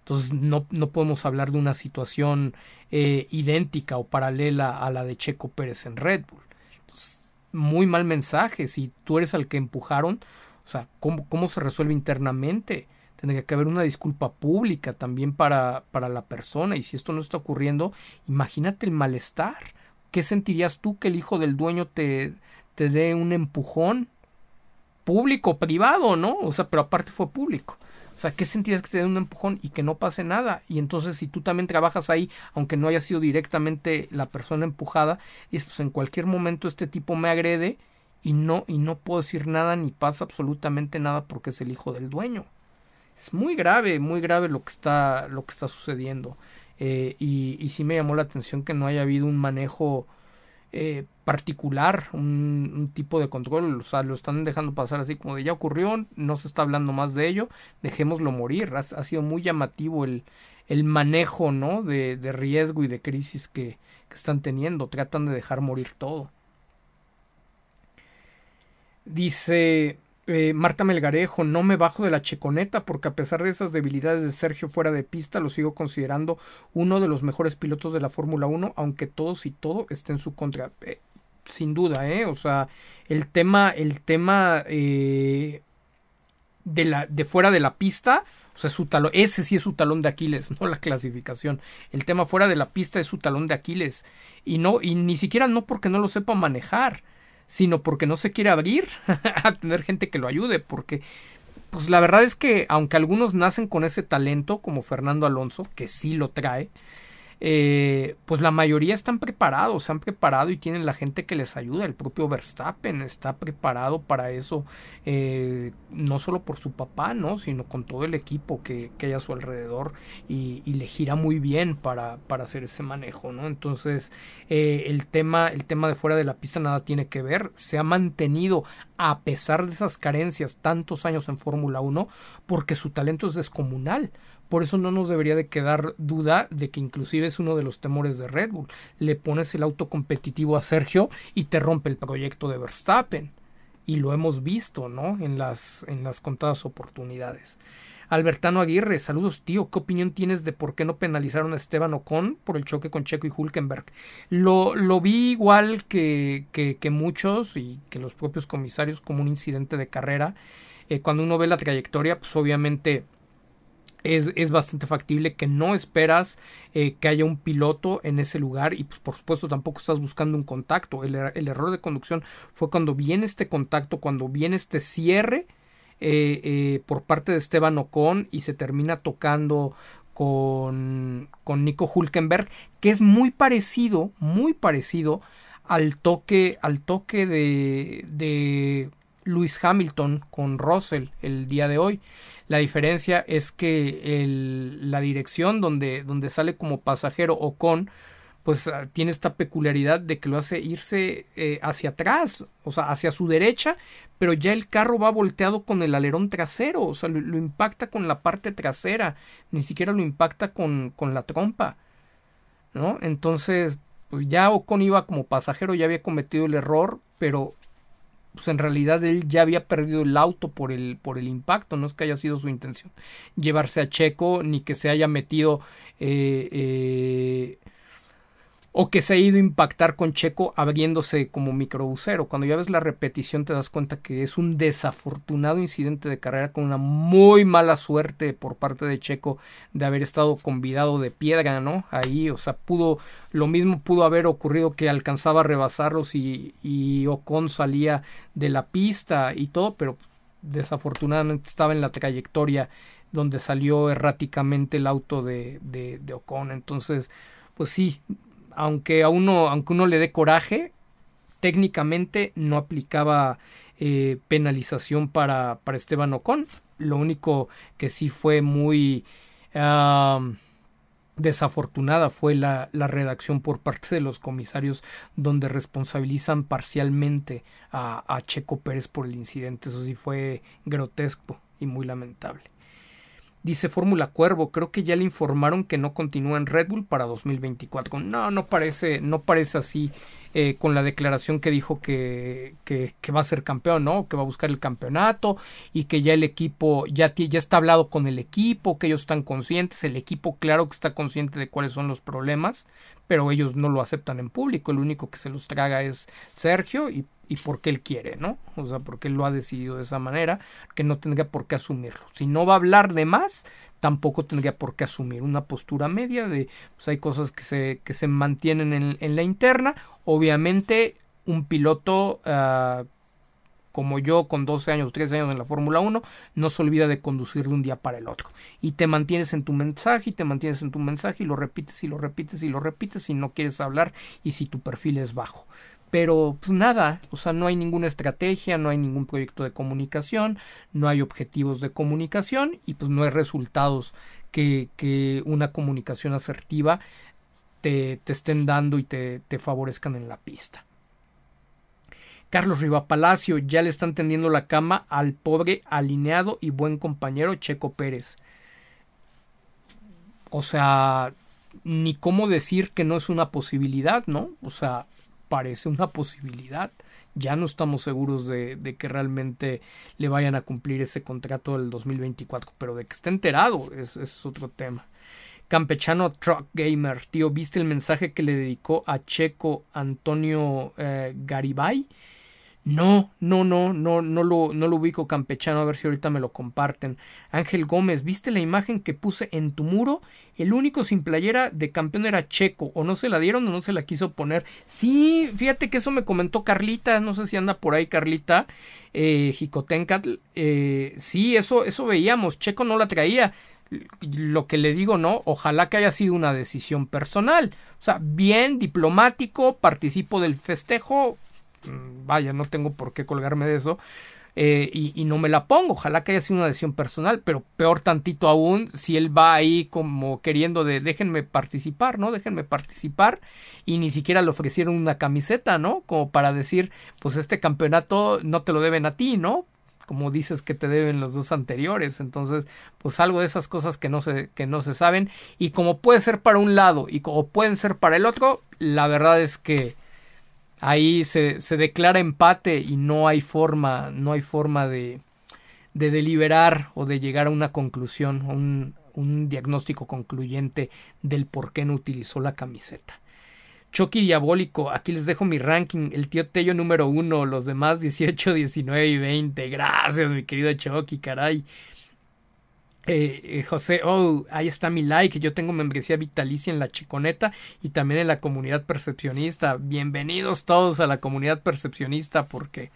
Entonces no, no podemos hablar de una situación eh, idéntica o paralela a la de Checo Pérez en Red Bull. Entonces, muy mal mensaje. Si tú eres al que empujaron, o sea, ¿cómo, cómo se resuelve internamente? Tendría que haber una disculpa pública también para, para la persona. Y si esto no está ocurriendo, imagínate el malestar ¿Qué sentirías tú que el hijo del dueño te, te dé un empujón? Público, privado, ¿no? O sea, pero aparte fue público. O sea, ¿qué sentirías que te dé un empujón y que no pase nada? Y entonces, si tú también trabajas ahí, aunque no haya sido directamente la persona empujada, es pues en cualquier momento este tipo me agrede y no, y no puedo decir nada ni pasa absolutamente nada porque es el hijo del dueño. Es muy grave, muy grave lo que está, lo que está sucediendo. Eh, y, sí me llamó la atención que no haya habido un manejo eh, particular, un, tipo de control, o sea, lo están dejando pasar así como de ya ocurrió, no se está hablando más de ello, dejémoslo morir, ha, sido muy llamativo el, el manejo, ¿no? De, de riesgo y de crisis que, que están teniendo, tratan de dejar morir todo. Dice Eh, Marta Melgarejo, no me bajo de la checoneta porque a pesar de esas debilidades de Sergio fuera de pista, lo sigo considerando uno de los mejores pilotos de la Fórmula 1, aunque todos y todo esté en su contra. Eh, sin duda, ¿eh? O sea, el tema, el tema eh, de, la, de fuera de la pista, o sea, su talón, ese sí es su talón de Aquiles, no la clasificación. El tema fuera de la pista es su talón de Aquiles. Y no, y ni siquiera no porque no lo sepa manejar sino porque no se quiere abrir a tener gente que lo ayude, porque pues la verdad es que aunque algunos nacen con ese talento, como Fernando Alonso, que sí lo trae, eh, pues la mayoría están preparados, se han preparado y tienen la gente que les ayuda. El propio Verstappen está preparado para eso, eh, no solo por su papá, ¿no? sino con todo el equipo que, hay a su alrededor y, le gira muy bien para, para hacer ese manejo. ¿no? Entonces, eh, el, tema, el tema de fuera de la pista nada tiene que ver. Se ha mantenido a pesar de esas carencias tantos años en Fórmula 1 porque su talento es descomunal por eso no nos debería de quedar duda de que inclusive es uno de los temores de Red Bull. Le pones el auto competitivo a Sergio y te rompe el proyecto de Verstappen. Y lo hemos visto, ¿no? En las, en las contadas oportunidades. Albertano Aguirre, saludos tío, ¿qué opinión tienes de por qué no penalizaron a Esteban Ocon por el choque con Checo y Hulkenberg? Lo, lo vi igual que, que, muchos y que los propios comisarios como un incidente de carrera. Eh, cuando uno ve la trayectoria, pues obviamente es, bastante factible que no esperas eh, que haya un piloto en ese lugar y pues por supuesto tampoco estás buscando un contacto. El, er, error de conducción fue cuando viene este contacto, cuando viene este cierre eh, eh, por parte de Esteban Ocon y se termina tocando con, con Nico Hulkenberg, que es muy parecido, muy parecido al toque, al toque de, de Lewis Hamilton con Russell el día de hoy. La diferencia es que el, la dirección donde, donde sale como pasajero o con pues ah, tiene esta peculiaridad de que lo hace irse eh, hacia atrás, o sea, hacia su derecha, pero ya el carro va volteado con el alerón trasero, o sea, lo, impacta con la parte trasera, ni siquiera lo impacta con, con la trompa, ¿no? Entonces, pues ya Ocon iba como pasajero, ya había cometido el error, pero pues en realidad él ya había perdido el auto por el, por el impacto, no es que haya sido su intención llevarse a Checo, ni que se haya metido eh, eh, o que se ha ido a impactar con Checo abriéndose como microbusero. Cuando ya ves la repetición te das cuenta que es un desafortunado incidente de carrera con una muy mala suerte por parte de Checo de haber estado convidado de piedra, ¿no? Ahí, o sea, pudo, lo mismo pudo haber ocurrido que alcanzaba a rebasarlos y, y Ocon salía de la pista y todo, pero desafortunadamente estaba en la trayectoria donde salió erráticamente el auto de, de, de Ocon. Entonces, pues sí, aunque a uno, aunque uno le dé coraje, técnicamente no aplicaba eh, penalización para, para Esteban Ocon. Lo único que sí fue muy desafortunada fue la, la, redacción por parte de los comisarios donde responsabilizan parcialmente a, a Checo Pérez por el incidente. Eso sí fue grotesco y muy lamentable. Dice Fórmula Cuervo, creo que ya le informaron que no continúa en Red Bull para 2024. No, no parece, no parece así eh, con la declaración que dijo que, que, va a ser campeón, ¿no? Que va a buscar el campeonato y que ya el equipo, ya, ya está hablado con el equipo, que ellos están conscientes, el equipo claro que está consciente de cuáles son los problemas, pero ellos no lo aceptan en público, el único que se los traga es Sergio y y porque él quiere, ¿no? O sea, porque él lo ha decidido de esa manera, que no tendría por qué asumirlo. Si no va a hablar de más, tampoco tendría por qué asumir una postura media de, pues hay cosas que se, que se mantienen en, en la interna. Obviamente, un piloto uh, como yo con 12 años, 13 años en la Fórmula 1, no se olvida de conducir de un día para el otro. Y te mantienes en tu mensaje y te mantienes en tu mensaje y lo repites y lo repites y lo repites y no quieres hablar y si tu perfil es bajo pero pues nada, o sea, no hay ninguna estrategia, no hay ningún proyecto de comunicación, no hay objetivos de comunicación y pues no hay resultados que, que una comunicación asertiva te, te estén dando y te, te, favorezcan en la pista. Carlos Palacio ya le están tendiendo la cama al pobre alineado y buen compañero Checo Pérez. O sea, ni cómo decir que no es una posibilidad, ¿no? O sea, parece una posibilidad. ya no estamos seguros de, que realmente le vayan a cumplir ese contrato del 2024, pero de que esté enterado es, es otro tema. Campechano Truck Gamer, tío, ¿viste el mensaje que le dedicó a Checo Antonio eh, Garibay? No, no, no, no, no lo, no lo ubico campechano, a ver si ahorita me lo comparten. Ángel Gómez, ¿viste la imagen que puse en tu muro? El único sin playera de campeón era Checo, o no se la dieron o no se la quiso poner. Sí, fíjate que eso me comentó Carlita, no sé si anda por ahí Carlita, eh, Jicotencatl, eh, sí, eso, eso veíamos, Checo no la traía. Lo que le digo, no, ojalá que haya sido una decisión personal. O sea, bien diplomático, participo del festejo, vaya, no tengo por qué colgarme de eso. Eh, y, no me la pongo. Ojalá que haya sido una decisión personal, pero peor tantito aún si él va ahí como queriendo de déjenme participar, ¿no? Déjenme participar y ni siquiera le ofrecieron una camiseta, ¿no? Como para decir, pues este campeonato no te lo deben a ti, ¿no? Como dices que te deben los dos anteriores. Entonces, pues algo de esas cosas que no se, que no se saben y como puede ser para un lado y como pueden ser para el otro, la verdad es que ahí se, se declara empate y no hay forma, no hay forma de, de deliberar o de llegar a una conclusión, un, un diagnóstico concluyente del por qué no utilizó la camiseta. Chucky Diabólico, aquí les dejo mi ranking, el tío Tello número uno, los demás 18, 19 y 20. Gracias, mi querido Chucky, caray. Eh, eh, José, oh, ahí está mi like. Yo tengo membresía vitalicia en la Chiconeta y también en la comunidad percepcionista. Bienvenidos todos a la comunidad percepcionista porque,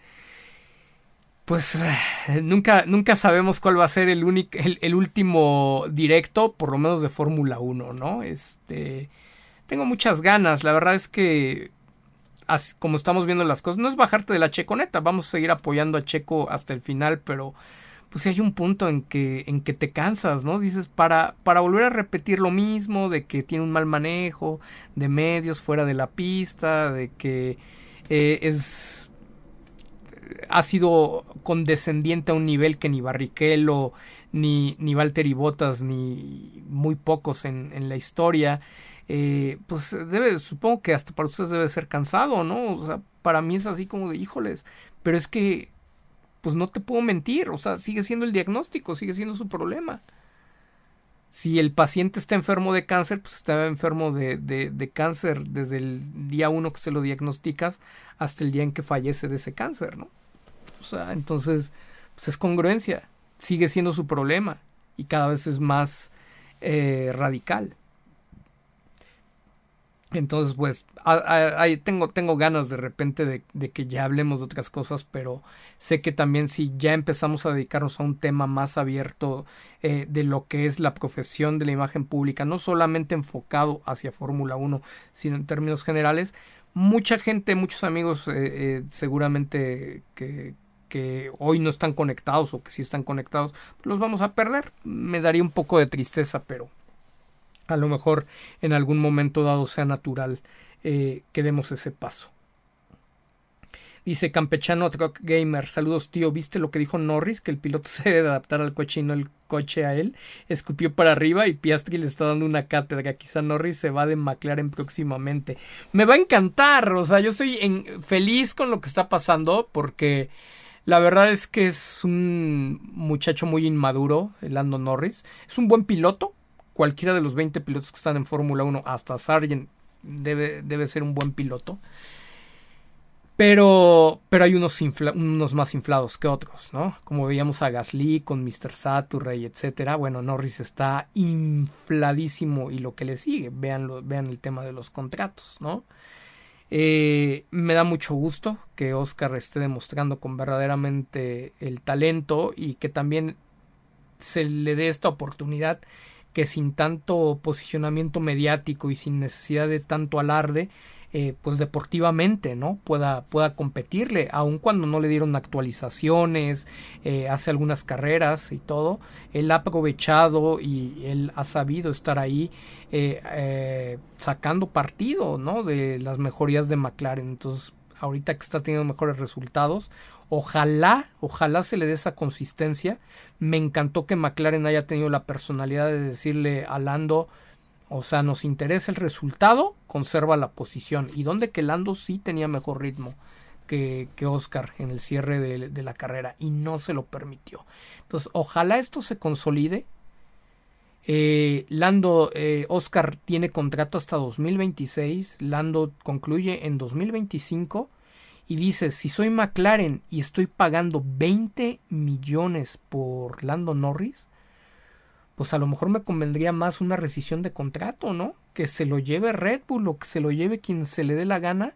pues, eh, nunca, nunca sabemos cuál va a ser el, único, el, último directo, por lo menos de Fórmula 1, ¿no? Este, tengo muchas ganas. La verdad es que, como estamos viendo las cosas, no es bajarte de la Checoneta. Vamos a seguir apoyando a Checo hasta el final, pero pues hay un punto en que, en que te cansas, ¿no? Dices, para, para volver a repetir lo mismo, de que tiene un mal manejo, de medios fuera de la pista, de que eh, es ha sido condescendiente a un nivel que ni Barrichello, ni, ni Valtteri Bottas, ni muy pocos en, en la historia, eh, pues debe, supongo que hasta para ustedes debe ser cansado, ¿no? O sea, para mí es así como de híjoles, pero es que pues no te puedo mentir, o sea, sigue siendo el diagnóstico, sigue siendo su problema. Si el paciente está enfermo de cáncer, pues está enfermo de, de, cáncer desde el día uno que se lo diagnosticas hasta el día en que fallece de ese cáncer, ¿no? O sea, entonces, pues es congruencia, sigue siendo su problema y cada vez es más eh, radical. Entonces, pues, ahí tengo, tengo ganas de repente de, que ya hablemos de otras cosas, pero sé que también si ya empezamos a dedicarnos a un tema más abierto eh, de lo que es la profesión de la imagen pública, no solamente enfocado hacia Fórmula 1, sino en términos generales, mucha gente, muchos amigos eh, eh, seguramente que, que hoy no están conectados o que sí están conectados, los vamos a perder. Me daría un poco de tristeza, pero a lo mejor en algún momento dado sea natural eh, que demos ese paso. Dice Campechano Truck Gamer, saludos tío, ¿viste lo que dijo Norris? Que el piloto se debe adaptar al coche y no el coche a él. Escupió para arriba y Piastri le está dando una cátedra. Quizá Norris se va de McLaren próximamente. Me va a encantar, o sea, yo estoy en, feliz con lo que está pasando porque la verdad es que es un muchacho muy inmaduro, Lando Norris. Es un buen piloto, cualquiera de los 20 pilotos que están en Fórmula 1, hasta Sargent, debe, debe ser un buen piloto. Pero, pero hay unos, unos más inflados que otros, ¿no? Como veíamos a Gasly con Mr. Saturday, etcétera. Bueno, Norris está infladísimo y lo que le sigue. Vean, vean el tema de los contratos, ¿no? Eh, me da mucho gusto que Oscar esté demostrando con verdaderamente el talento y que también se le dé esta oportunidad que sin tanto posicionamiento mediático y sin necesidad de tanto alarde, eh, pues deportivamente, ¿no? Pueda, pueda competirle, aun cuando no le dieron actualizaciones, eh, hace algunas carreras y todo, él ha aprovechado y él ha sabido estar ahí eh, sacando partido, ¿no? De las mejorías de McLaren. Entonces, ahorita que está teniendo mejores resultados, Ojalá, ojalá se le dé esa consistencia. Me encantó que McLaren haya tenido la personalidad de decirle a Lando, o sea, nos interesa el resultado, conserva la posición. Y donde que Lando sí tenía mejor ritmo que, que Oscar en el cierre de, la carrera y no se lo permitió. Entonces, ojalá esto se consolide. Eh, Lando, eh, Oscar tiene contrato hasta 2026, Lando concluye en 2025 y dice, si soy McLaren y estoy pagando 20 millones por Lando Norris, pues a lo mejor me convendría más una rescisión de contrato, ¿no? Que se lo lleve Red Bull o que se lo lleve quien se le dé la gana,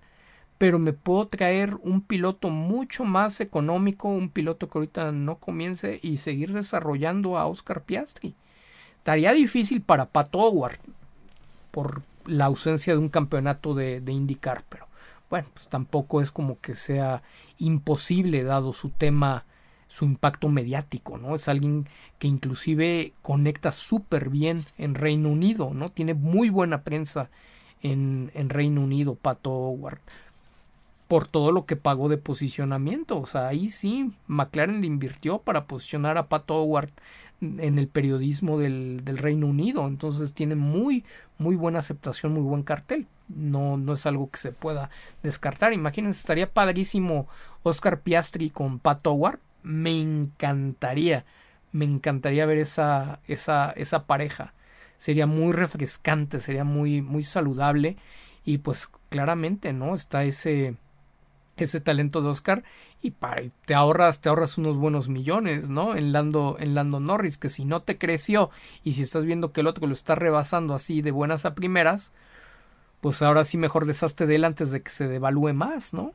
pero me puedo traer un piloto mucho más económico, un piloto que ahorita no comience y seguir desarrollando a Oscar Piastri. Estaría difícil para Pat Howard por la ausencia de un campeonato de, de IndyCar, pero bueno, pues tampoco es como que sea imposible dado su tema su impacto mediático, ¿no? Es alguien que inclusive conecta súper bien en Reino Unido, ¿no? Tiene muy buena prensa en, en Reino Unido, Pato Howard, por todo lo que pagó de posicionamiento. O sea, ahí sí, McLaren le invirtió para posicionar a Pato Howard en el periodismo del, del, Reino Unido. Entonces tiene muy, muy buena aceptación, muy buen cartel. No, no es algo que se pueda descartar. Imagínense, estaría padrísimo Oscar Piastri con Pato Howard me encantaría, me encantaría ver esa, esa, esa pareja. Sería muy refrescante, sería muy, muy saludable y pues claramente, ¿no? Está ese, ese talento de Oscar y te ahorras, te ahorras unos buenos millones, ¿no? En Lando, en Lando Norris, que si no te creció y si estás viendo que el otro lo está rebasando así de buenas a primeras, pues ahora sí mejor deshazte de él antes de que se devalúe más, ¿no?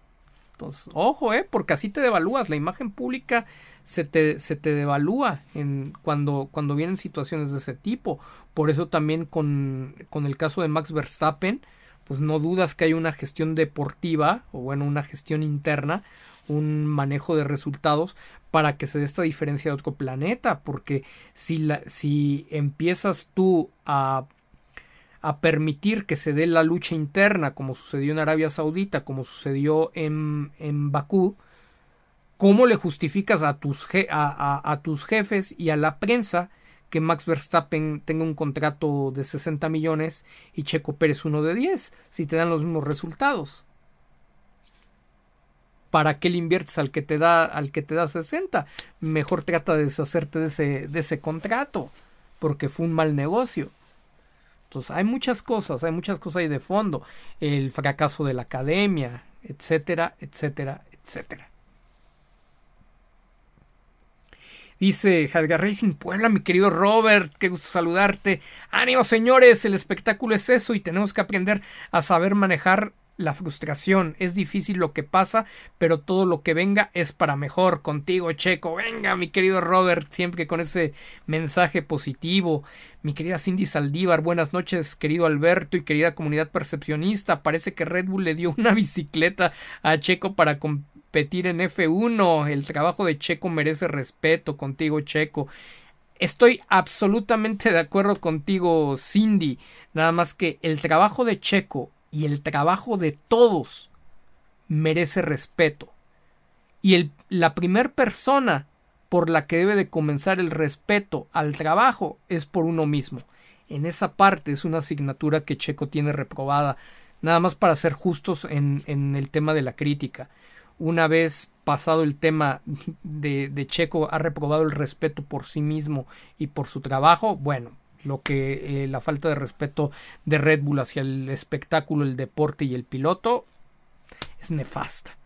ojo, ¿eh? Porque así te devalúas. La imagen pública se te, se te devalúa en, cuando, cuando vienen situaciones de ese tipo. Por eso también con, con el caso de Max Verstappen, pues no dudas que hay una gestión deportiva, o bueno, una gestión interna, un manejo de resultados para que se dé esta diferencia de otro planeta, porque si, la, si empiezas tú a a permitir que se dé la lucha interna, como sucedió en Arabia Saudita, como sucedió en, en Bakú, ¿cómo le justificas a tus, a, a, tus jefes y a la prensa que Max Verstappen tenga un contrato de 60 millones y Checo Pérez uno de 10, si te dan los mismos resultados? ¿Para qué le inviertes al que te da, al que te da 60? Mejor trata de deshacerte de ese, de ese contrato, porque fue un mal negocio. Entonces hay muchas cosas, hay muchas cosas ahí de fondo. El fracaso de la academia, etcétera, etcétera, etcétera. Dice Jadgar Racing Puebla, mi querido Robert, qué gusto saludarte. Ánimo, señores, el espectáculo es eso y tenemos que aprender a saber manejar la frustración. Es difícil lo que pasa, pero todo lo que venga es para mejor. Contigo, Checo. Venga, mi querido Robert, siempre con ese mensaje positivo. Mi querida Cindy Saldívar, buenas noches, querido Alberto y querida comunidad percepcionista. Parece que Red Bull le dio una bicicleta a Checo para competir en F1. El trabajo de Checo merece respeto. Contigo, Checo. Estoy absolutamente de acuerdo contigo, Cindy. Nada más que el trabajo de Checo y el trabajo de todos merece respeto. Y el, la primera persona por la que debe de comenzar el respeto al trabajo es por uno mismo. En esa parte es una asignatura que Checo tiene reprobada, nada más para ser justos en, en el tema de la crítica. Una vez pasado el tema de, de Checo ha reprobado el respeto por sí mismo y por su trabajo, bueno, lo que eh, la falta de respeto de Red Bull hacia el espectáculo, el deporte y el piloto es nefasta.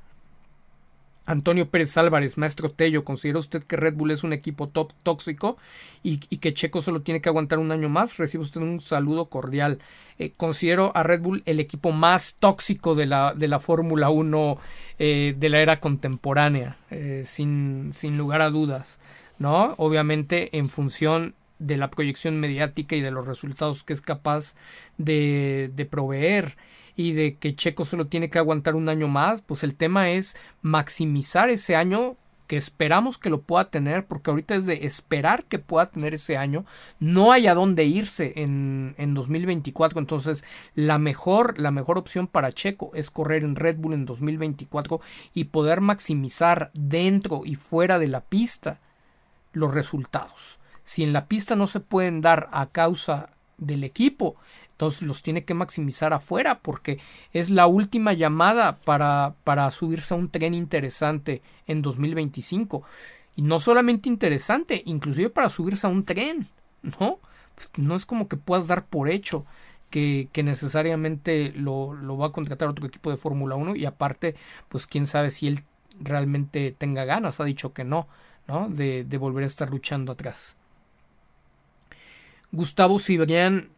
Antonio Pérez Álvarez, maestro Tello, ¿considera usted que Red Bull es un equipo top tóxico y, que Checo solo tiene que aguantar un año más? Recibe usted un saludo cordial. Eh, considero a Red Bull el equipo más tóxico de la, de la Fórmula 1 eh, de la era contemporánea, sin, sin lugar a dudas. ¿no? Obviamente en función de la proyección mediática y de los resultados que es capaz de, de proveer y de que Checo solo tiene que aguantar un año más, pues el tema es maximizar ese año que esperamos que lo pueda tener, porque ahorita es de esperar que pueda tener ese año, no hay a dónde irse en, en 2024, entonces la mejor, la mejor opción para Checo es correr en Red Bull en 2024 y poder maximizar dentro y fuera de la pista los resultados. Si en la pista no se pueden dar a causa del equipo, Entonces los tiene que maximizar afuera porque es la última llamada para, para subirse a un tren interesante en 2025. Y no solamente interesante, inclusive para subirse a un tren, ¿no? Pues no es como que puedas dar por hecho que, que necesariamente lo, lo, va a contratar otro equipo de Fórmula 1 y aparte, pues quién sabe si él realmente tenga ganas, ha dicho que no, ¿no? De, de volver a estar luchando atrás. Gustavo Cibrián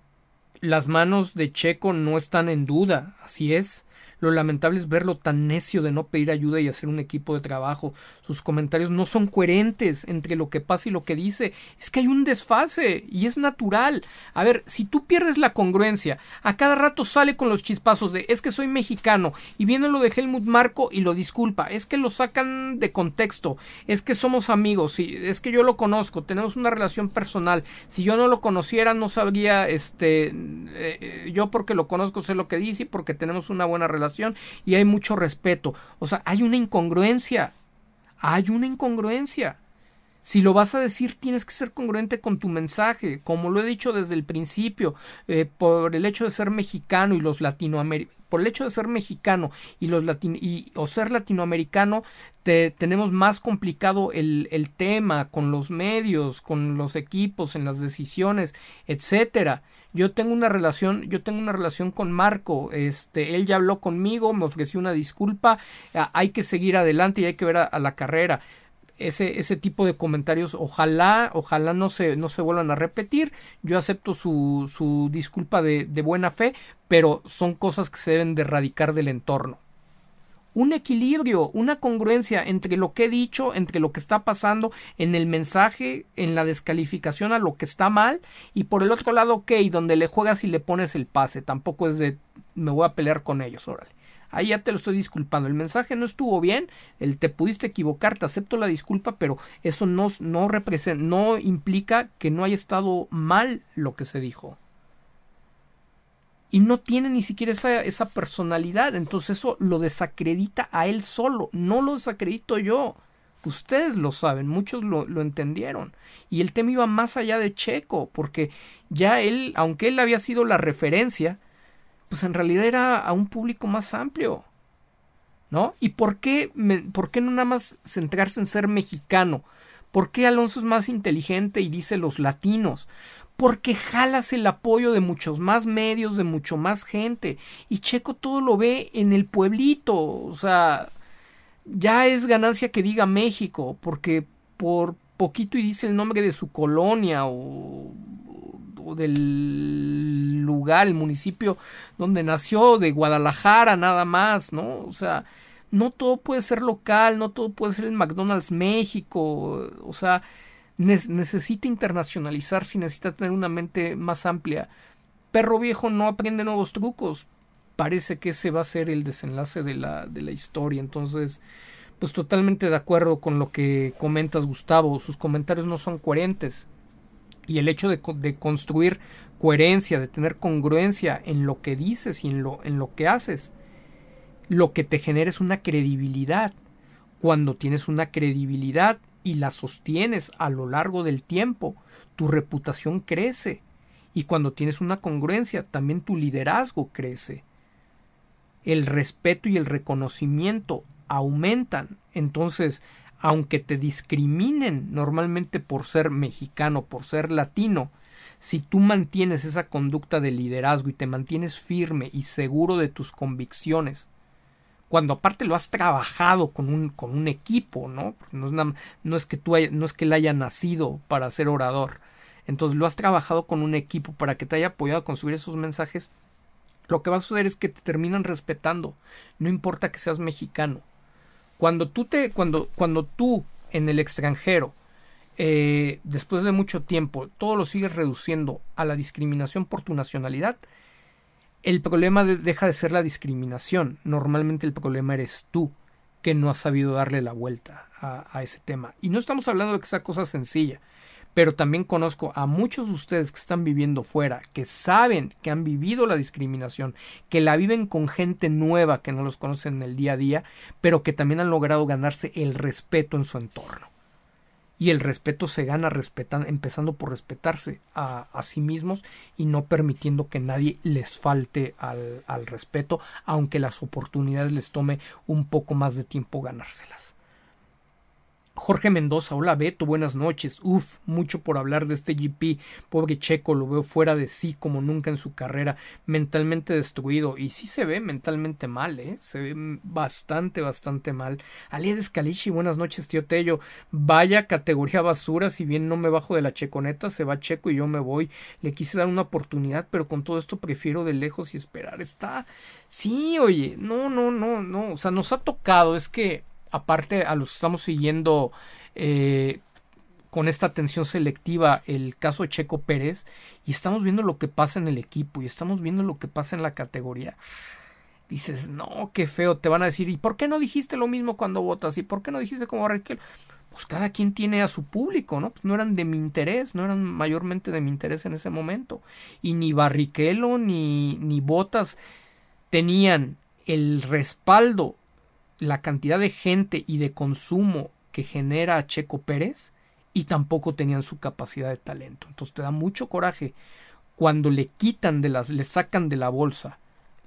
las manos de Checo no están en duda, así es. Lo lamentable es verlo tan necio de no pedir ayuda y hacer un equipo de trabajo. Sus comentarios no son coherentes entre lo que pasa y lo que dice. Es que hay un desfase y es natural. A ver, si tú pierdes la congruencia, a cada rato sale con los chispazos de es que soy mexicano y viene lo de Helmut Marco y lo disculpa. Es que lo sacan de contexto. Es que somos amigos. es que yo lo conozco. Tenemos una relación personal. Si yo no lo conociera, no sabría, este, eh, yo porque lo conozco sé lo que dice y porque tenemos una buena relación y hay mucho respeto. O sea, hay una incongruencia. Hay una incongruencia. Si lo vas a decir, tienes que ser congruente con tu mensaje, como lo he dicho desde el principio, eh, por el hecho de ser mexicano y los latinoamericanos, por el hecho de ser mexicano y los y, o ser latinoamericano, te, tenemos más complicado el, el tema con los medios, con los equipos, en las decisiones, etcétera yo tengo una relación, yo tengo una relación con Marco, este, él ya habló conmigo, me ofreció una disculpa, hay que seguir adelante y hay que ver a, la carrera. Ese, ese tipo de comentarios, ojalá, ojalá no se, no se vuelvan a repetir. Yo acepto su, su disculpa de, de buena fe, pero son cosas que se deben de erradicar del entorno un equilibrio, una congruencia entre lo que he dicho, entre lo que está pasando en el mensaje, en la descalificación a lo que está mal, y por el otro lado, ok, donde le juegas y le pones el pase, tampoco es de me voy a pelear con ellos, órale. Ahí ya te lo estoy disculpando. El mensaje no estuvo bien, el te pudiste equivocar, te acepto la disculpa, pero eso no, no representa, no implica que no haya estado mal lo que se dijo y no tiene ni siquiera esa, esa, personalidad. Entonces eso lo desacredita a él solo, no lo desacredito yo. Ustedes lo saben, muchos lo, lo, entendieron. Y el tema iba más allá de Checo, porque ya él, aunque él había sido la referencia, pues en realidad era a un público más amplio. ¿No? ¿Y por qué, por qué no nada más centrarse en ser mexicano? ¿Por qué Alonso es más inteligente y dice los latinos? Porque jalas el apoyo de muchos más medios, de mucho más gente. Y Checo todo lo ve en el pueblito. O sea, ya es ganancia que diga México, porque por poquito y dice el nombre de su colonia o, o del lugar, el municipio donde nació, de Guadalajara nada más, ¿no? O sea, no todo puede ser local, no todo puede ser el McDonald's México, o sea, necesita internacionalizarse y necesita tener una mente más amplia. Perro viejo no aprende nuevos trucos. Parece que ese va a ser el desenlace de la, de la historia. Entonces, pues totalmente de acuerdo con lo que comentas, Gustavo. Sus comentarios no son coherentes. Y el hecho de, de construir coherencia, de tener congruencia en lo que dices y en lo, en lo que haces, lo que te genera es una credibilidad. Cuando tienes una credibilidad, y la sostienes a lo largo del tiempo, tu reputación crece. Y cuando tienes una congruencia, también tu liderazgo crece. El respeto y el reconocimiento aumentan. Entonces, aunque te discriminen normalmente por ser mexicano, por ser latino, si tú mantienes esa conducta de liderazgo y te mantienes firme y seguro de tus convicciones, cuando aparte lo has trabajado con un, con un equipo, ¿no? No es, no es que tú no es que él haya nacido para ser orador. Entonces lo has trabajado con un equipo para que te haya apoyado a construir esos mensajes. Lo que va a suceder es que te terminan respetando. No importa que seas mexicano. Cuando tú te, cuando, cuando tú en el extranjero, eh, después de mucho tiempo, todo lo sigues reduciendo a la discriminación por tu nacionalidad, el problema deja de ser la discriminación. Normalmente el problema eres tú que no has sabido darle la vuelta a, ese tema. Y no estamos hablando de que sea cosa sencilla, pero también conozco a muchos de ustedes que están viviendo fuera, que saben que han vivido la discriminación, que la viven con gente nueva que no los conocen en el día a día, pero que también han logrado ganarse el respeto en su entorno. Y el respeto se gana respetan, empezando por respetarse a, sí mismos y no permitiendo que nadie les falte al, al respeto, aunque las oportunidades les tome un poco más de tiempo ganárselas. Jorge Mendoza, hola Beto, buenas noches. Uf, mucho por hablar de este GP. Pobre Checo, lo veo fuera de sí como nunca en su carrera, mentalmente destruido. Y sí se ve mentalmente mal, ¿eh? Se ve bastante, bastante mal. Alía Scalici, buenas noches, tío Tello. Vaya categoría basura, si bien no me bajo de la checoneta, se va Checo y yo me voy. Le quise dar una oportunidad, pero con todo esto prefiero de lejos y esperar. Está. Sí, oye, no, no, no, no. O sea, nos ha tocado, es que aparte a los que estamos siguiendo eh, con esta atención selectiva el caso de Checo Pérez y estamos viendo lo que pasa en el equipo y estamos viendo lo que pasa en la categoría. Dices, no, qué feo, te van a decir, ¿y por qué no dijiste lo mismo cuando votas? ¿Y por qué no dijiste como Raquel? Pues cada quien tiene a su público, ¿no? Pues no eran de mi interés, no eran mayormente de mi interés en ese momento. Y ni Barrichello ni, ni Botas tenían el respaldo la cantidad de gente y de consumo que genera Checo Pérez y tampoco tenían su capacidad de talento. Entonces te da mucho coraje cuando le quitan de las, le sacan de la bolsa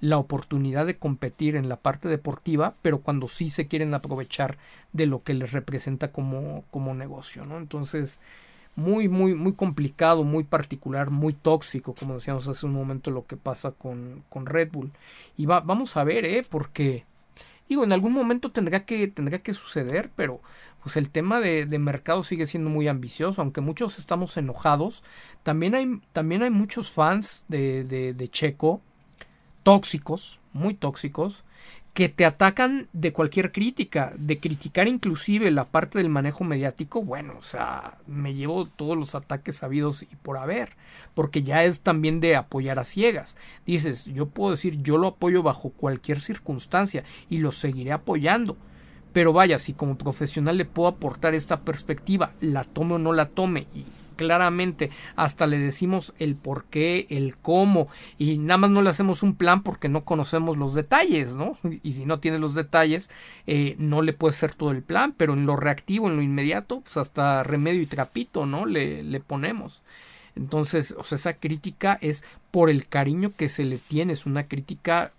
la oportunidad de competir en la parte deportiva, pero cuando sí se quieren aprovechar de lo que les representa como, como negocio, ¿no? Entonces, muy, muy, muy complicado, muy particular, muy tóxico, como decíamos hace un momento, lo que pasa con, con Red Bull. Y va, vamos a ver, ¿eh? Porque Digo, en algún momento tendrá que, tendrá que suceder, pero pues el tema de, de, mercado sigue siendo muy ambicioso, aunque muchos estamos enojados, también hay, también hay muchos fans de, de, de Checo tóxicos, muy tóxicos, que te atacan de cualquier crítica, de criticar inclusive la parte del manejo mediático, bueno, o sea, me llevo todos los ataques sabidos y por haber, porque ya es también de apoyar a ciegas. Dices, yo puedo decir, yo lo apoyo bajo cualquier circunstancia y lo seguiré apoyando. Pero vaya, si como profesional le puedo aportar esta perspectiva, la tome o no la tome y claramente, hasta le decimos el por qué, el cómo, y nada más no le hacemos un plan porque no conocemos los detalles, ¿no? Y si no tiene los detalles, eh, no le puede ser todo el plan, pero en lo reactivo, en lo inmediato, pues hasta remedio y trapito, ¿no? Le, le ponemos. Entonces, o sea, esa crítica es por el cariño que se le tiene, es una crítica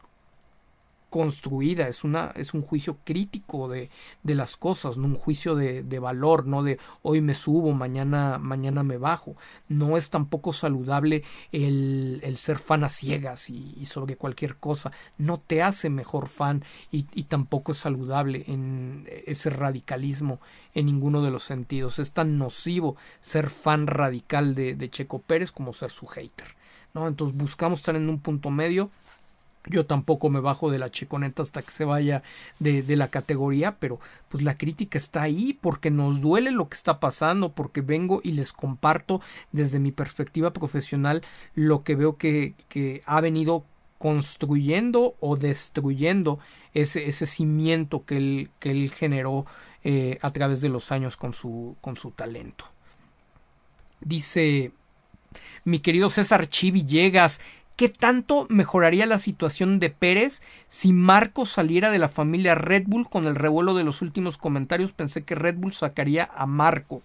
construida, es, una, es un juicio crítico de, de las cosas, no un juicio de, de, valor, no de hoy me subo, mañana, mañana me bajo. No es tampoco saludable el, el ser fan a ciegas y, sobre cualquier cosa. No te hace mejor fan y, y, tampoco es saludable en ese radicalismo en ninguno de los sentidos. Es tan nocivo ser fan radical de, de Checo Pérez como ser su hater. ¿no? Entonces buscamos estar en un punto medio yo tampoco me bajo de la checoneta hasta que se vaya de, de, la categoría, pero pues la crítica está ahí porque nos duele lo que está pasando, porque vengo y les comparto desde mi perspectiva profesional lo que veo que, que ha venido construyendo o destruyendo ese, ese cimiento que él, que él generó eh, a través de los años con su, con su talento. Dice mi querido César Chivillegas, ¿Qué tanto mejoraría la situación de Pérez si Marco saliera de la familia Red Bull? Con el revuelo de los últimos comentarios pensé que Red Bull sacaría a Marco.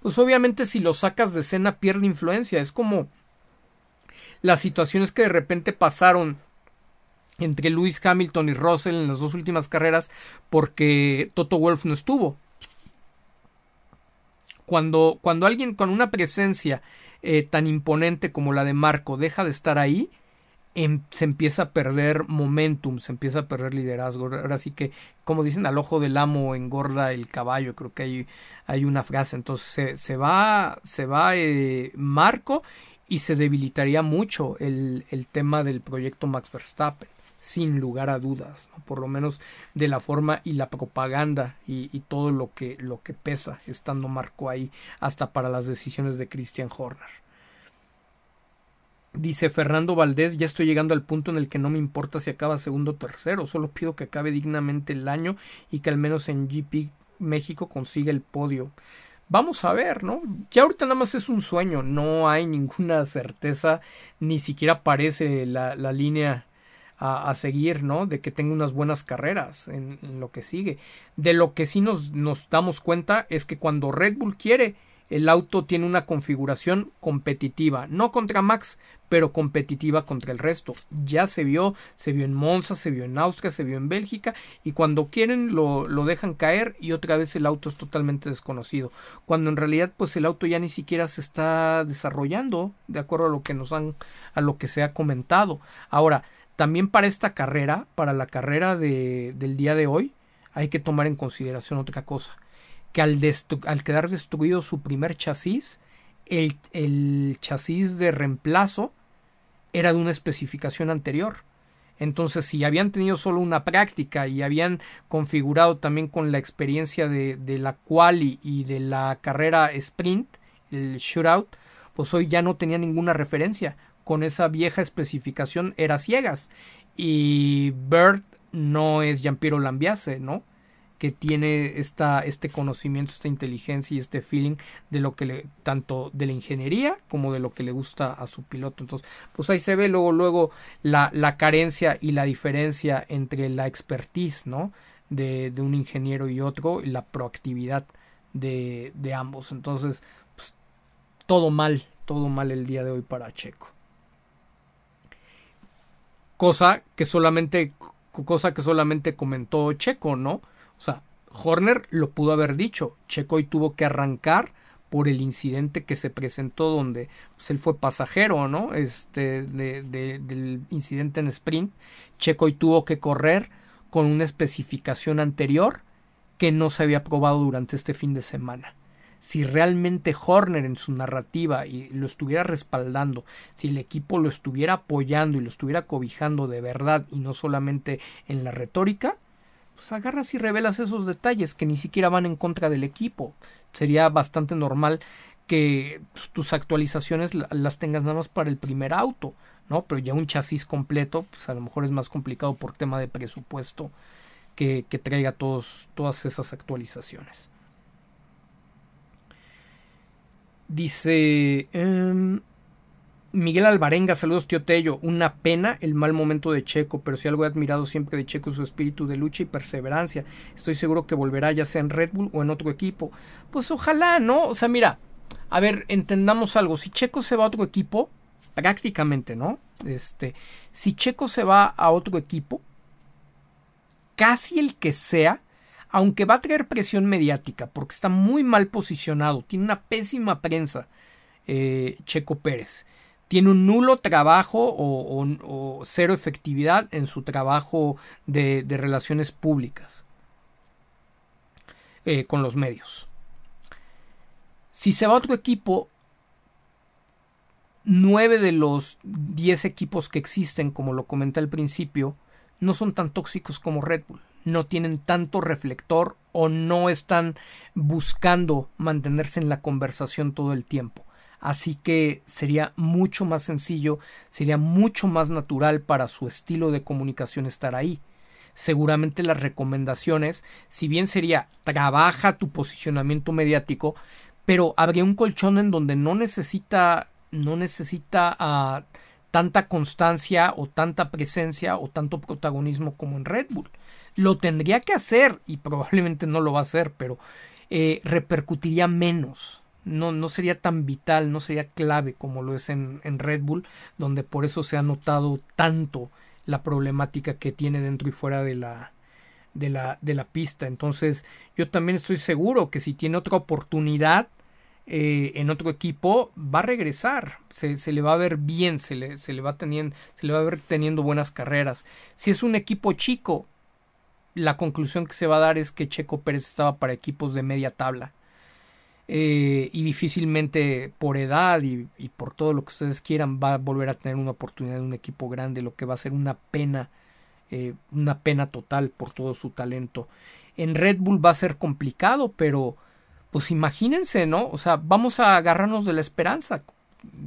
Pues obviamente si lo sacas de escena pierde influencia. Es como las situaciones que de repente pasaron entre Lewis Hamilton y Russell en las dos últimas carreras porque Toto Wolf no estuvo. Cuando, cuando alguien con una presencia eh, tan imponente como la de Marco deja de estar ahí, em, se empieza a perder momentum, se empieza a perder liderazgo. Ahora sí que, como dicen, al ojo del amo engorda el caballo, creo que hay, hay una frase. Entonces se, se va, se va eh, Marco y se debilitaría mucho el, el tema del proyecto Max Verstappen sin lugar a dudas, por lo menos de la forma y la propaganda y, todo lo que, lo que pesa estando Marco ahí hasta para las decisiones de Christian Horner. Dice Fernando Valdés, ya estoy llegando al punto en el que no me importa si acaba segundo o tercero, solo pido que acabe dignamente el año y que al menos en GP México consiga el podio. Vamos a ver, ¿no? Ya ahorita nada más es un sueño, no hay ninguna certeza, ni siquiera aparece la, la línea a, seguir, ¿no? De que tenga unas buenas carreras en, lo que sigue. De lo que sí nos, nos damos cuenta es que cuando Red Bull quiere, el auto tiene una configuración competitiva, no contra Max, pero competitiva contra el resto. Ya se vio, se vio en Monza, se vio en Austria, se vio en Bélgica, y cuando quieren lo, lo dejan caer y otra vez el auto es totalmente desconocido. Cuando en realidad pues el auto ya ni siquiera se está desarrollando, de acuerdo a lo que nos han, a lo que se ha comentado. Ahora, también para esta carrera, para la carrera de, del día de hoy, hay que tomar en consideración otra cosa que al, al quedar destruido su primer chasis, el, el chasis de reemplazo era de una especificación anterior. Entonces, si habían tenido solo una práctica y habían configurado también con la experiencia de, de la quali y de la carrera sprint, el shootout, pues hoy ya no tenía ninguna referencia. Con esa vieja especificación era ciegas. Y Bird no es Giampiero Lambiase, ¿no? que tiene esta, este conocimiento, esta inteligencia y este feeling de lo que le, tanto de la ingeniería como de lo que le gusta a su piloto. Entonces, pues ahí se ve luego, luego la, la carencia y la diferencia entre la expertise, ¿no? De, de un ingeniero y otro, y la proactividad de, de ambos. Entonces, pues, todo mal, todo mal el día de hoy para Checo. Cosa que solamente, cosa que solamente comentó Checo, ¿no? O sea, Horner lo pudo haber dicho. Checo hoy tuvo que arrancar por el incidente que se presentó donde pues, él fue pasajero, ¿no? Este, de, del incidente en sprint. Checo hoy tuvo que correr con una especificación anterior que no se había probado durante este fin de semana. Si realmente Horner en su narrativa y lo estuviera respaldando, si el equipo lo estuviera apoyando y lo estuviera cobijando de verdad y no solamente en la retórica, pues agarras y revelas esos detalles que ni siquiera van en contra del equipo. Sería bastante normal que pues, tus actualizaciones las tengas nada más para el primer auto, ¿no? Pero ya un chasis completo, pues a lo mejor es más complicado por tema de presupuesto que, que traiga todos, todas esas actualizaciones. Dice... Em, Miguel Alvarenga, saludos tío Tello. Una pena el mal momento de Checo, pero si algo he admirado siempre de Checo es su espíritu de lucha y perseverancia. Estoy seguro que volverá ya sea en Red Bull o en otro equipo. Pues ojalá, ¿no? O sea, mira, a ver, entendamos algo. Si Checo se va a otro equipo, prácticamente, ¿no? Este, si Checo se va a otro equipo, casi el que sea, aunque va a traer presión mediática, porque está muy mal posicionado, tiene una pésima prensa, eh, Checo Pérez tiene un nulo trabajo o, cero efectividad en su trabajo de, relaciones públicas eh, con los medios. Si se va a otro equipo, nueve de los diez equipos que existen, como lo comenté al principio, no son tan tóxicos como Red Bull, no tienen tanto reflector o no están buscando mantenerse en la conversación todo el tiempo. Así que sería mucho más sencillo, sería mucho más natural para su estilo de comunicación estar ahí. Seguramente las recomendaciones, si bien sería trabaja tu posicionamiento mediático, pero habría un colchón en donde no necesita no necesita ah, tanta constancia o tanta presencia o tanto protagonismo como en Red Bull. Lo tendría que hacer y probablemente no lo va a hacer, pero eh, repercutiría menos no, no sería tan vital, no sería clave como lo es en, en Red Bull, donde por eso se ha notado tanto la problemática que tiene dentro y fuera de la, de la, de la pista. Entonces, yo también estoy seguro que si tiene otra oportunidad eh, en otro equipo, va a regresar. Se, se, le va a ver bien, se le, se le va teniendo, se le va a ver teniendo buenas carreras. Si es un equipo chico, la conclusión que se va a dar es que Checo Pérez estaba para equipos de media tabla. Eh, y difícilmente por edad y, por todo lo que ustedes quieran va a volver a tener una oportunidad en un equipo grande, lo que va a ser una pena, eh, una pena total por todo su talento. En Red Bull va a ser complicado, pero pues imagínense, ¿no? O sea, vamos a agarrarnos de la esperanza.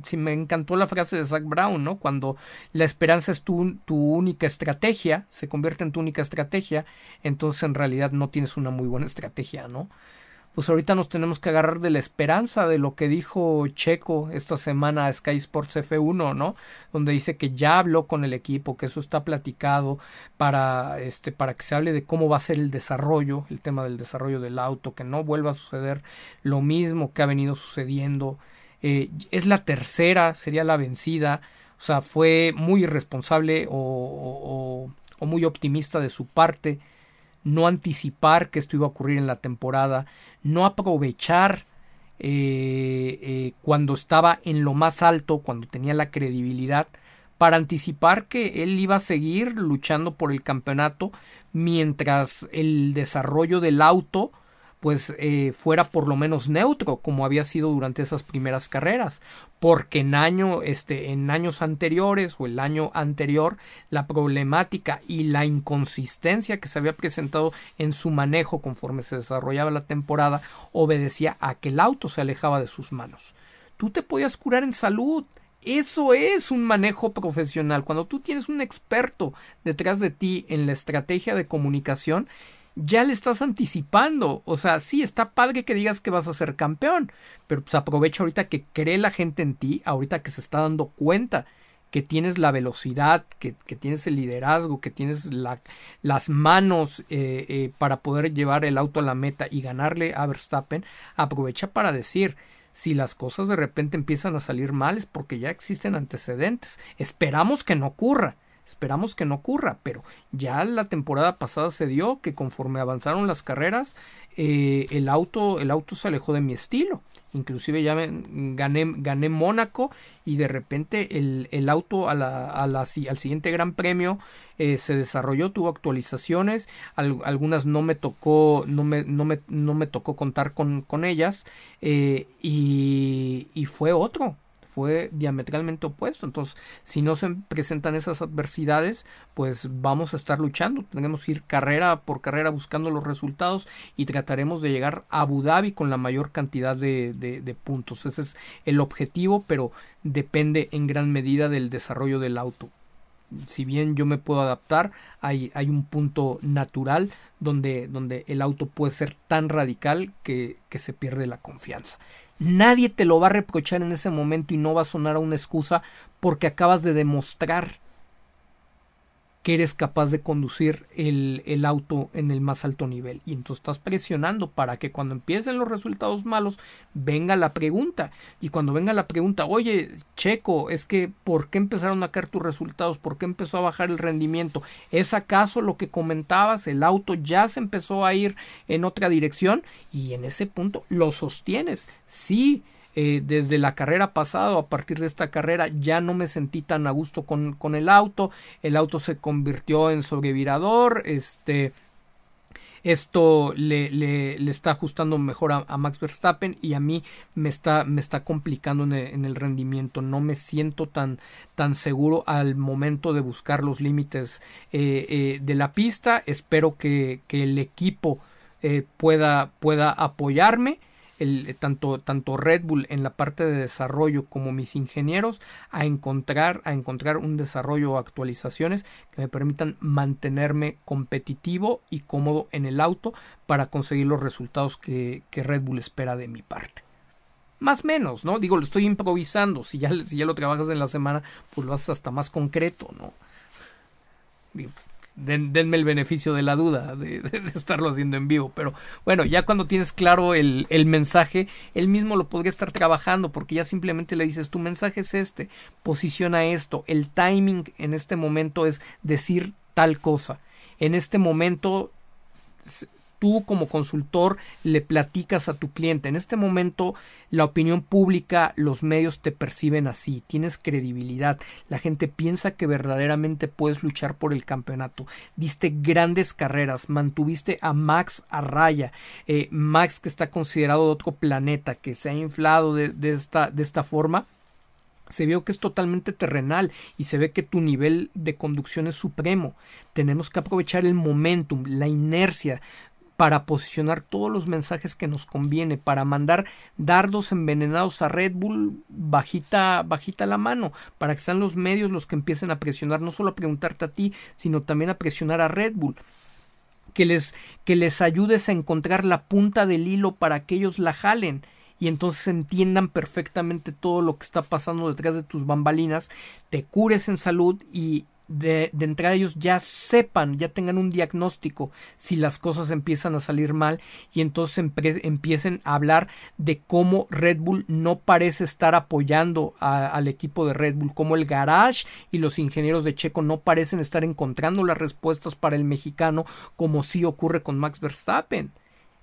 Si me encantó la frase de Zach Brown, ¿no? Cuando la esperanza es tu, tu única estrategia, se convierte en tu única estrategia, entonces en realidad no tienes una muy buena estrategia, ¿no? pues ahorita nos tenemos que agarrar de la esperanza de lo que dijo Checo esta semana a Sky Sports F1, ¿no? Donde dice que ya habló con el equipo, que eso está platicado para este para que se hable de cómo va a ser el desarrollo, el tema del desarrollo del auto, que no vuelva a suceder lo mismo que ha venido sucediendo. Eh, es la tercera, sería la vencida. O sea, fue muy irresponsable o, muy optimista de su parte no anticipar que esto iba a ocurrir en la temporada, no aprovechar eh, eh, cuando estaba en lo más alto, cuando tenía la credibilidad, para anticipar que él iba a seguir luchando por el campeonato mientras el desarrollo del auto pues eh, fuera por lo menos neutro como había sido durante esas primeras carreras. Porque en año este en años anteriores o el año anterior la problemática y la inconsistencia que se había presentado en su manejo conforme se desarrollaba la temporada obedecía a que el auto se alejaba de sus manos. Tú te podías curar en salud. Eso es un manejo profesional. Cuando tú tienes un experto detrás de ti en la estrategia de comunicación, ya le estás anticipando. O sea, sí, está padre que digas que vas a ser campeón, pero pues aprovecha ahorita que cree la gente en ti, ahorita que se está dando cuenta que tienes la velocidad, que, tienes el liderazgo, que tienes la, las manos eh, eh, para poder llevar el auto a la meta y ganarle a Verstappen, aprovecha para decir, si las cosas de repente empiezan a salir mal es porque ya existen antecedentes. Esperamos que no ocurra. Esperamos que no ocurra, pero ya la temporada pasada se dio que conforme avanzaron las carreras, eh, el auto, el auto se alejó de mi estilo. Inclusive ya gané, gané Mónaco y de repente el, el auto a la, al siguiente Gran Premio eh, se desarrolló, tuvo actualizaciones, algunas no me tocó, no me, no me, no me tocó contar con, con ellas eh, y, y fue otro, fue diametralmente opuesto. Entonces, si no se presentan esas adversidades, pues vamos a estar luchando. Tendremos que ir carrera por carrera buscando los resultados y trataremos de llegar a Abu Dhabi con la mayor cantidad de, puntos. Ese es el objetivo, pero depende en gran medida del desarrollo del auto si bien yo me puedo adaptar, hay, hay un punto natural donde, donde, el auto puede ser tan radical que se pierde la confianza. Nadie te lo va a reprochar en ese momento y no va a sonar a una excusa porque acabas de demostrar que eres capaz de conducir el, el, auto en el más alto nivel. Y entonces estás presionando para que cuando empiecen los resultados malos venga la pregunta. Y cuando venga la pregunta, oye, Checo, es que ¿por qué empezaron a caer tus resultados? ¿Por qué empezó a bajar el rendimiento? ¿Es acaso lo que comentabas? El auto ya se empezó a ir en otra dirección y en ese punto lo sostienes. Sí, eh, desde la carrera pasada a partir de esta carrera ya no me sentí tan a gusto con, con el auto, el auto se convirtió en sobrevirador, este esto le, le, le, está ajustando mejor a, Max Verstappen y a mí me está, me está complicando en el, rendimiento. No me siento tan, tan seguro al momento de buscar los límites eh, eh, de la pista. Espero que, que el equipo pueda, pueda apoyarme el, tanto, tanto Red Bull en la parte de desarrollo como mis ingenieros a encontrar, a encontrar un desarrollo o actualizaciones que me permitan mantenerme competitivo y cómodo en el auto para conseguir los resultados que, que Red Bull espera de mi parte más menos, ¿no? Digo, lo estoy improvisando. Si ya, si ya lo trabajas en la semana, pues lo haces hasta más concreto, ¿no? Denme el beneficio de la duda de, estarlo haciendo en vivo. Pero bueno, ya cuando tienes claro el, el, mensaje, él mismo lo podría estar trabajando porque ya simplemente le dices, tu mensaje es este, posiciona esto, el timing en este momento es decir tal cosa. En este momento tú como consultor le platicas a tu cliente. En este momento la opinión pública, los medios te perciben así, tienes credibilidad, la gente piensa que verdaderamente puedes luchar por el campeonato, diste grandes carreras, mantuviste a Max a raya, eh, Max que está considerado de otro planeta, que se ha inflado de, esta, de esta forma, se ve que es totalmente terrenal y se ve que tu nivel de conducción es supremo. Tenemos que aprovechar el momentum, la inercia para posicionar todos los mensajes que nos conviene, para mandar dardos envenenados a Red Bull bajita, bajita la mano, para que sean los medios los que empiecen a presionar, no solo a preguntarte a ti, sino también a presionar a Red Bull. que les, que les ayudes a encontrar la punta del hilo para que ellos la jalen y entonces entiendan perfectamente todo lo que está pasando detrás de tus bambalinas, te cures en salud y de, de, entrada ellos ya sepan, ya tengan un diagnóstico si las cosas empiezan a salir mal y entonces empiecen a hablar de cómo Red Bull no parece estar apoyando al equipo de Red Bull, cómo el garage y los ingenieros de Checo no parecen estar encontrando las respuestas para el mexicano como sí ocurre con Max Verstappen.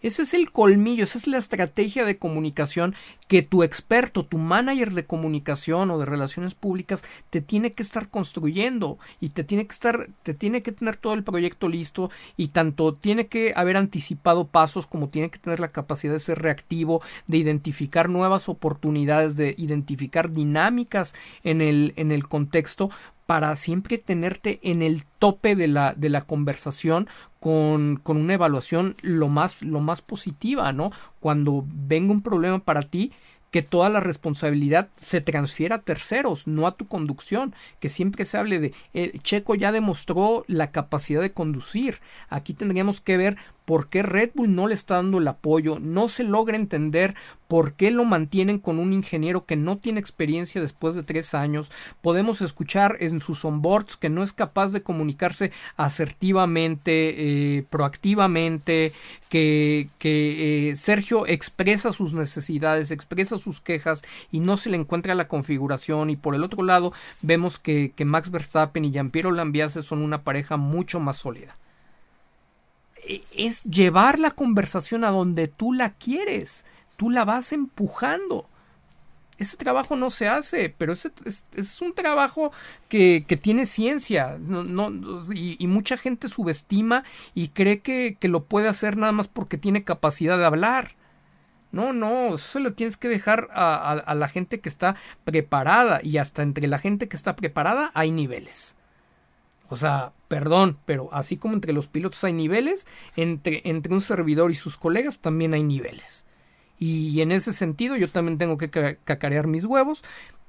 Ese es el colmillo, esa es la estrategia de comunicación que tu experto, tu manager de comunicación o de relaciones públicas te tiene que estar construyendo y te tiene que estar, te tiene que tener todo el proyecto listo y tanto tiene que haber anticipado pasos como tiene que tener la capacidad de ser reactivo, de identificar nuevas oportunidades, de identificar dinámicas en el, en el contexto para siempre tenerte en el tope de la, de la conversación con, con, una evaluación lo más, lo más positiva, ¿no? Cuando venga un problema para ti, que toda la responsabilidad se transfiera a terceros, no a tu conducción, que siempre se hable de eh, Checo ya demostró la capacidad de conducir. Aquí tendríamos que ver por qué Red Bull no le está dando el apoyo, no se logra entender por qué lo mantienen con un ingeniero que no tiene experiencia después de tres años. Podemos escuchar en sus onboards que no es capaz de comunicarse asertivamente, eh, proactivamente, que, que eh, Sergio expresa sus necesidades, expresa sus quejas y no se le encuentra la configuración. Y por el otro lado, vemos que, que Max Verstappen y Jean-Pierre Lambiase son una pareja mucho más sólida. E, es llevar la conversación a donde tú la quieres, tú la vas empujando. Ese trabajo no se hace, pero es, es, un trabajo que, que tiene ciencia no, no, y, mucha gente subestima y cree que, que, lo puede hacer nada más porque tiene capacidad de hablar. No, no, eso lo tienes que dejar a, a la gente que está preparada y hasta entre la gente que está preparada hay niveles. O sea, perdón, pero así como entre los pilotos hay niveles, entre, entre un servidor y sus colegas también hay niveles. Y en ese sentido yo también tengo que cacarear mis huevos.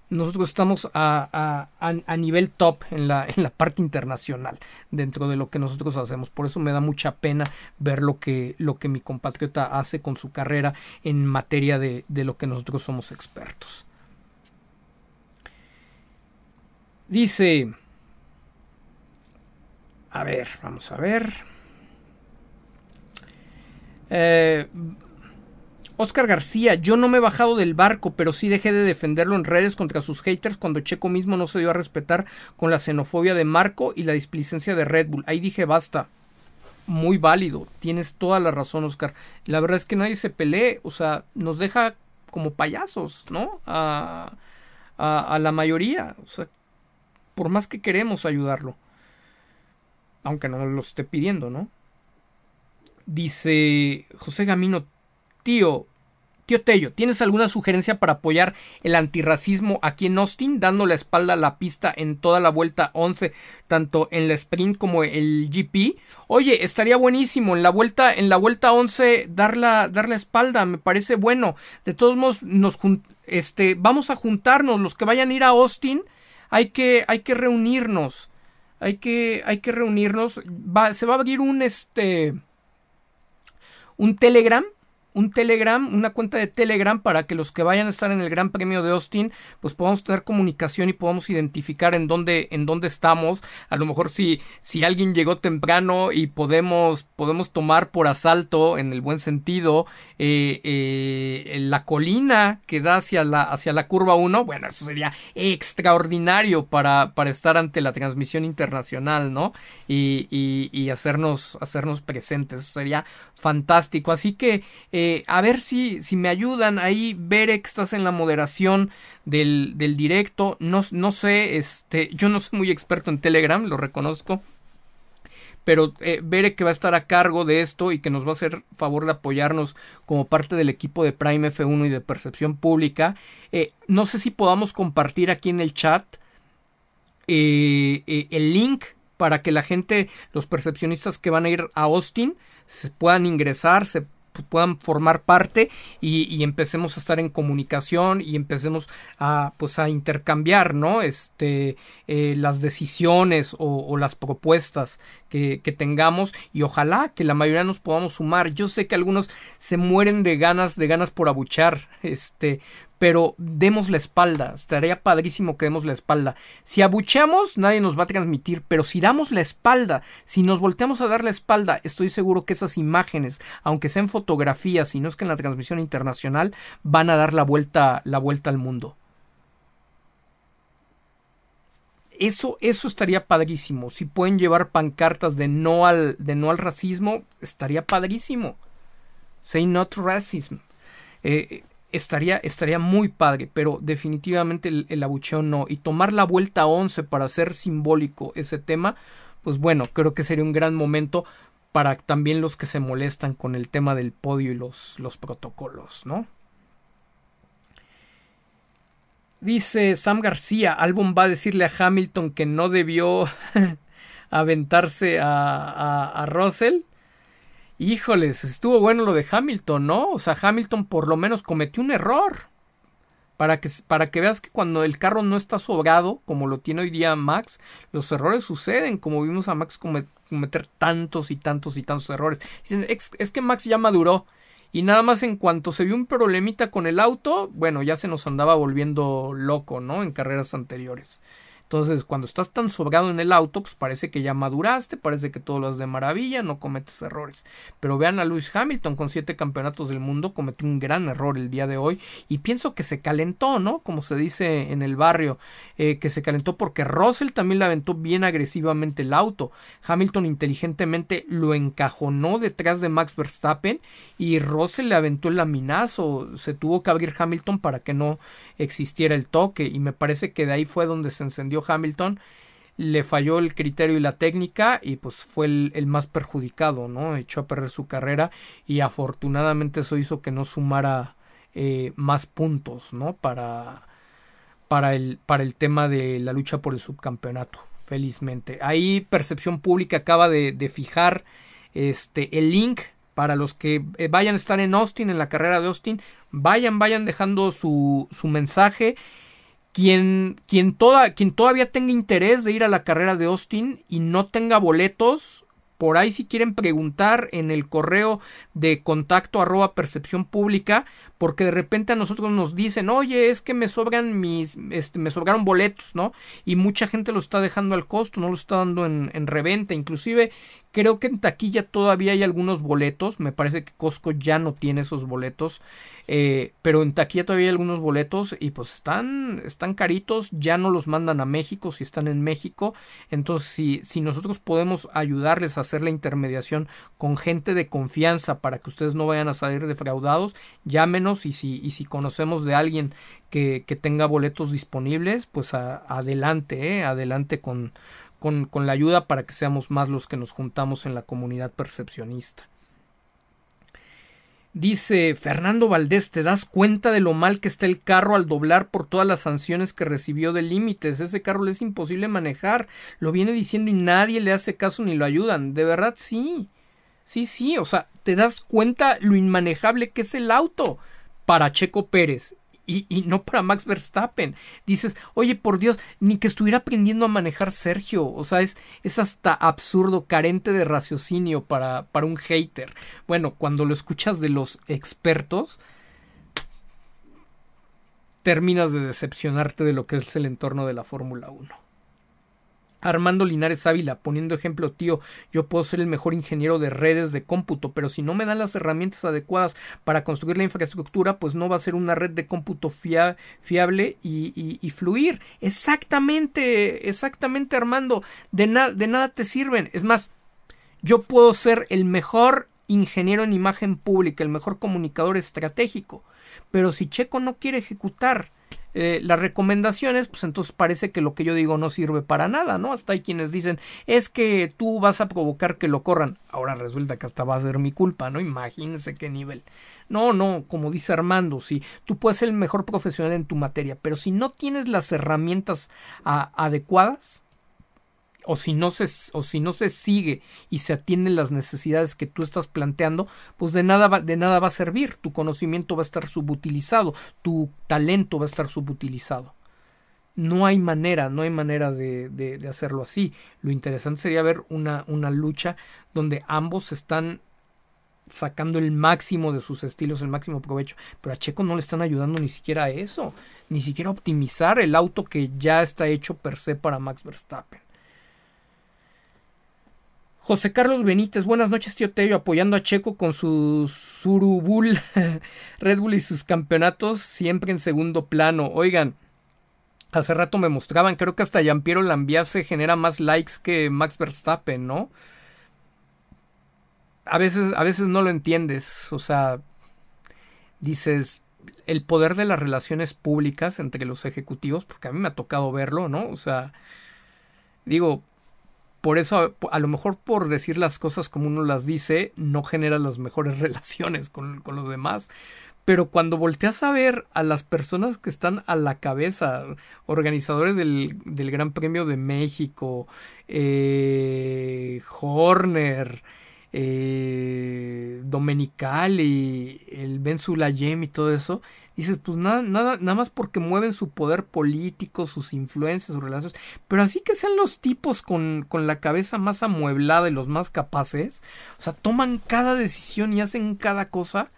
Nosotros estamos a, a, nivel top en la, en la parte internacional dentro de lo que nosotros hacemos. Por eso me da mucha pena ver lo que, lo que mi compatriota hace con su carrera en materia de, de lo que nosotros somos expertos. Dice a ver, vamos a ver. Eh, Oscar García, yo no me he bajado del barco, pero sí dejé de defenderlo en redes contra sus haters cuando Checo mismo no se dio a respetar con la xenofobia de Marco y la displicencia de Red Bull. Ahí dije basta. Muy válido, tienes toda la razón, Oscar. La verdad es que nadie se pelee, o sea, nos deja como payasos, ¿no? A, a, a la mayoría, o sea, por más que queremos ayudarlo aunque no lo esté pidiendo, ¿no? Dice José Gamino, tío, tío Tello, ¿tienes alguna sugerencia para apoyar el antirracismo aquí en Austin, dando la espalda a la pista en toda la vuelta 11, tanto en la sprint como el GP? Oye, estaría buenísimo en la vuelta, en la vuelta 11 dar la, dar la espalda, me parece bueno. De todos modos, nos este, vamos a juntarnos, los que vayan a ir a Austin, hay que, hay que reunirnos hay que, hay que reunirnos. se va a abrir un este. un Telegram un Telegram, una cuenta de Telegram para que los que vayan a estar en el Gran Premio de Austin, pues podamos tener comunicación y podamos identificar en dónde, en dónde estamos. A lo mejor si, si alguien llegó temprano y podemos, podemos tomar por asalto, en el buen sentido, eh, eh, la colina que da hacia la, hacia la curva 1, bueno, eso sería extraordinario para, para estar ante la transmisión internacional, ¿no? Y, y, hacernos, hacernos presentes. Eso sería fantástico. Así que a ver si, si me ayudan ahí. Que estás en la moderación del, del directo. No, no sé, este, yo no soy muy experto en Telegram, lo reconozco. Pero eh, Bere que va a estar a cargo de esto y que nos va a hacer favor de apoyarnos como parte del equipo de Prime F1 y de Percepción Pública. Eh, no sé si podamos compartir aquí en el chat el link para que la gente, los percepcionistas que van a ir a Austin, se puedan ingresar, se puedan formar parte y, empecemos a estar en comunicación y empecemos a pues a intercambiar no este eh, las decisiones o, las propuestas que, que, tengamos y ojalá que la mayoría nos podamos sumar. Yo sé que algunos se mueren de ganas de ganas por abuchar este pero demos la espalda, estaría padrísimo que demos la espalda. Si abucheamos, nadie nos va a transmitir, pero si damos la espalda, si nos volteamos a dar la espalda, estoy seguro que esas imágenes, aunque sean fotografías, y no es que en la transmisión internacional, van a dar la vuelta, la vuelta al mundo. Eso, eso estaría padrísimo. Si pueden llevar pancartas de no al, de no al racismo, estaría padrísimo. Say not racism. Eh, estaría, estaría muy padre, pero definitivamente el, abucheo no. Y tomar la vuelta 11 para hacer simbólico ese tema, pues bueno, creo que sería un gran momento para también los que se molestan con el tema del podio y los, los protocolos, ¿no? Dice Sam García, Albon va a decirle a Hamilton que no debió aventarse a, a, a Russell. Híjoles, estuvo bueno lo de Hamilton, ¿no? O sea, Hamilton por lo menos cometió un error. Para que, para que veas que cuando el carro no está sobrado, como lo tiene hoy día Max, los errores suceden, como vimos a Max cometer tantos y tantos y tantos errores. Dicen, es, es que Max ya maduró. Y nada más en cuanto se vio un problemita con el auto, bueno, ya se nos andaba volviendo loco, ¿no? En carreras anteriores. Entonces, cuando estás tan sobrado en el auto, pues parece que ya maduraste, parece que todo lo haces de maravilla, no cometes errores. Pero vean a Lewis Hamilton con siete campeonatos del mundo, cometió un gran error el día de hoy y pienso que se calentó, ¿no? Como se dice en el barrio, eh, que se calentó porque Russell también le aventó bien agresivamente el auto. Hamilton inteligentemente lo encajonó detrás de Max Verstappen y Russell le aventó el laminazo. Se tuvo que abrir Hamilton para que no existiera el toque y me parece que de ahí fue donde se encendió Hamilton le falló el criterio y la técnica y pues fue el, más perjudicado, ¿no? Echó a perder su carrera y afortunadamente eso hizo que no sumara eh, más puntos, ¿no? Para, para, el, para el tema de la lucha por el subcampeonato, felizmente. Ahí Percepción Pública acaba de, de fijar este, el link para los que eh, vayan a estar en Austin, en la carrera de Austin, vayan, vayan dejando su, su mensaje. Quien, quien, toda, quien todavía tenga interés de ir a la carrera de Austin y no tenga boletos, por ahí si quieren preguntar en el correo de contacto arroba percepción pública, porque de repente a nosotros nos dicen, oye, es que me sobran mis, este, me sobraron boletos, ¿no? Y mucha gente lo está dejando al costo, no lo está dando en, en reventa, inclusive Creo que en taquilla todavía hay algunos boletos. Me parece que Costco ya no tiene esos boletos. Eh, pero en taquilla todavía hay algunos boletos. Y pues están, están caritos. Ya no los mandan a México si están en México. Entonces, si, si nosotros podemos ayudarles a hacer la intermediación con gente de confianza para que ustedes no vayan a salir defraudados, llámenos. Y si, y si conocemos de alguien que, que tenga boletos disponibles, pues adelante, eh, adelante con con, la ayuda para que seamos más los que nos juntamos en la comunidad percepcionista. Dice Fernando Valdés, ¿te das cuenta de lo mal que está el carro al doblar por todas las sanciones que recibió de límites? Ese carro le es imposible manejar. Lo viene diciendo y nadie le hace caso ni lo ayudan. De verdad, sí. Sí, sí. O sea, ¿te das cuenta lo inmanejable que es el auto? Para Checo Pérez y, no para Max Verstappen. Dices, oye, por Dios, ni que estuviera aprendiendo a manejar Sergio. O sea, es, es hasta absurdo, carente de raciocinio para, para un hater. Bueno, cuando lo escuchas de los expertos, terminas de decepcionarte de lo que es el entorno de la Fórmula 1. Armando Linares Ávila, poniendo ejemplo, tío, yo puedo ser el mejor ingeniero de redes de cómputo, pero si no me dan las herramientas adecuadas para construir la infraestructura, pues no va a ser una red de cómputo fiable y, fluir. Exactamente, exactamente, Armando. De, de nada te sirven. Es más, yo puedo ser el mejor ingeniero en imagen pública, el mejor comunicador estratégico, pero si Checo no quiere ejecutar, eh, las recomendaciones, pues entonces parece que lo que yo digo no sirve para nada, ¿no? Hasta hay quienes dicen, es que tú vas a provocar que lo corran. Ahora resulta que hasta va a ser mi culpa, ¿no? Imagínense qué nivel. No, no, como dice Armando, sí, tú puedes ser el mejor profesional en tu materia, pero si no tienes las herramientas adecuadas, o si no se o si no se sigue y se atienden las necesidades que tú estás planteando, pues de nada va, de nada va a servir, tu conocimiento va a estar subutilizado, tu talento va a estar subutilizado. No hay manera, no hay manera de, hacerlo así. Lo interesante sería ver una, una lucha donde ambos están sacando el máximo de sus estilos, el máximo provecho. Pero a Checo no le están ayudando ni siquiera a eso, ni siquiera a optimizar el auto que ya está hecho per se para Max Verstappen. José Carlos Benítez, buenas noches, tío Tello, apoyando a Checo con su Surubul Red Bull y sus campeonatos siempre en segundo plano. Oigan, hace rato me mostraban, creo que hasta Yampiero Lambiase genera más likes que Max Verstappen, ¿no? A veces, a veces no lo entiendes, o sea, dices, el poder de las relaciones públicas entre los ejecutivos, porque a mí me ha tocado verlo, ¿no? O sea, digo, por eso, a lo mejor por decir las cosas como uno las dice, no genera las mejores relaciones con, con los demás. Pero cuando volteas a ver a las personas que están a la cabeza, organizadores del, del Gran Premio de México, eh, Horner, eh, Domenicali, el Ben Sulayem y todo eso, dices, pues nada, nada, nada más porque mueven su poder político, sus influencias, sus relaciones, pero así que sean los tipos con, con la cabeza más amueblada y los más capaces, o sea, toman cada decisión y hacen cada cosa,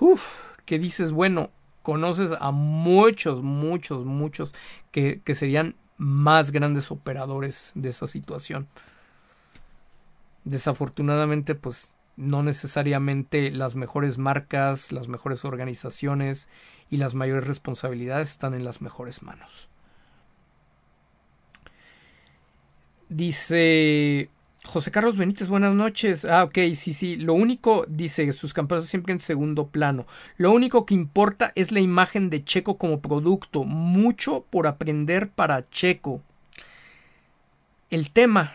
uff, que dices, bueno, conoces a muchos, muchos, muchos que, que serían más grandes operadores de esa situación. Desafortunadamente, pues no necesariamente las mejores marcas, las mejores organizaciones y las mayores responsabilidades están en las mejores manos. Dice José Carlos Benítez, buenas noches. Ah, ok, sí, sí. Lo único, dice, sus campeonatos siempre en segundo plano. Lo único que importa es la imagen de Checo como producto. Mucho por aprender para Checo. El tema,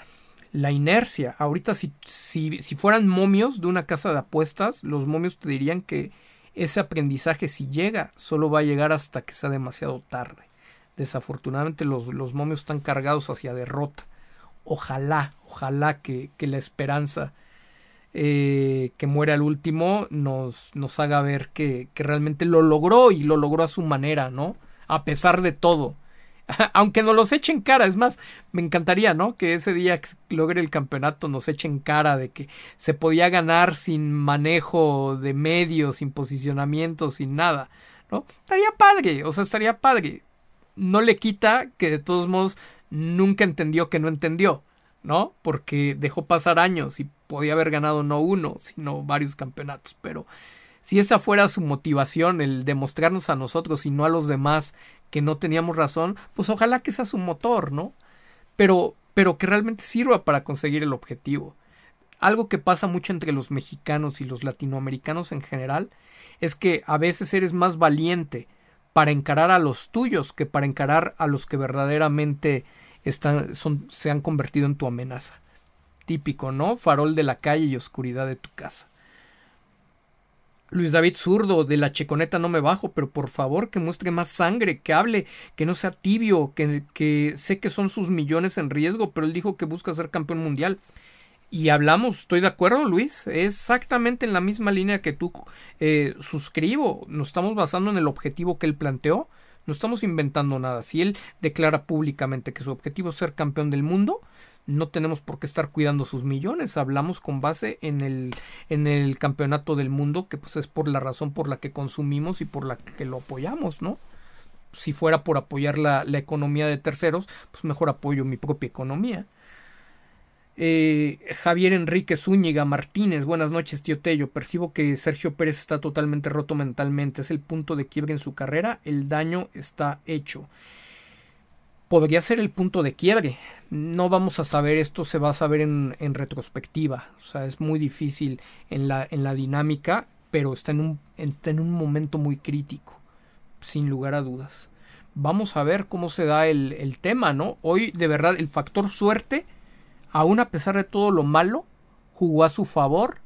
la inercia. Ahorita si, si, si, fueran momios de una casa de apuestas, los momios te dirían que ese aprendizaje si llega, solo va a llegar hasta que sea demasiado tarde. Desafortunadamente los, los momios están cargados hacia derrota. Ojalá, ojalá que, que la esperanza eh, que muere al último nos, nos haga ver que, que realmente lo logró y lo logró a su manera, ¿no? A pesar de todo aunque nos los echen cara, es más, me encantaría, ¿no? Que ese día que logre el campeonato nos echen cara de que se podía ganar sin manejo de medios, sin posicionamiento, sin nada, ¿no? Estaría padre, o sea, estaría padre. No le quita que de todos modos nunca entendió que no entendió, ¿no? Porque dejó pasar años y podía haber ganado no uno, sino varios campeonatos, pero si esa fuera su motivación, el demostrarnos a nosotros y no a los demás que no teníamos razón, pues ojalá que sea su motor, ¿no? Pero, pero que realmente sirva para conseguir el objetivo. Algo que pasa mucho entre los mexicanos y los latinoamericanos en general es que a veces eres más valiente para encarar a los tuyos que para encarar a los que verdaderamente están, son, se han convertido en tu amenaza. Típico, ¿no? Farol de la calle y oscuridad de tu casa. Luis David Zurdo, de la checoneta no me bajo, pero por favor que muestre más sangre, que hable, que no sea tibio, que, sé que son sus millones en riesgo, pero él dijo que busca ser campeón mundial. Y hablamos, estoy de acuerdo, Luis, exactamente en la misma línea que tú eh, suscribo. Nos estamos basando en el objetivo que él planteó, no estamos inventando nada. Si él declara públicamente que su objetivo es ser campeón del mundo, no tenemos por qué estar cuidando sus millones. Hablamos con base en el, en el campeonato del mundo, que pues es por la razón por la que consumimos y por la que lo apoyamos, ¿no? Si fuera por apoyar la, la economía de terceros, pues mejor apoyo mi propia economía. Eh, Javier Enrique Zúñiga Martínez, buenas noches, tío Tello. Percibo que Sergio Pérez está totalmente roto mentalmente. Es el punto de quiebre en su carrera. El daño está hecho podría ser el punto de quiebre. No vamos a saber, esto se va a saber en, retrospectiva. O sea, es muy difícil en la, en la dinámica, pero está en, un, está en un momento muy crítico, sin lugar a dudas. Vamos a ver cómo se da el, el tema, ¿no? Hoy, de verdad, el factor suerte, aún a pesar de todo lo malo, jugó a su favor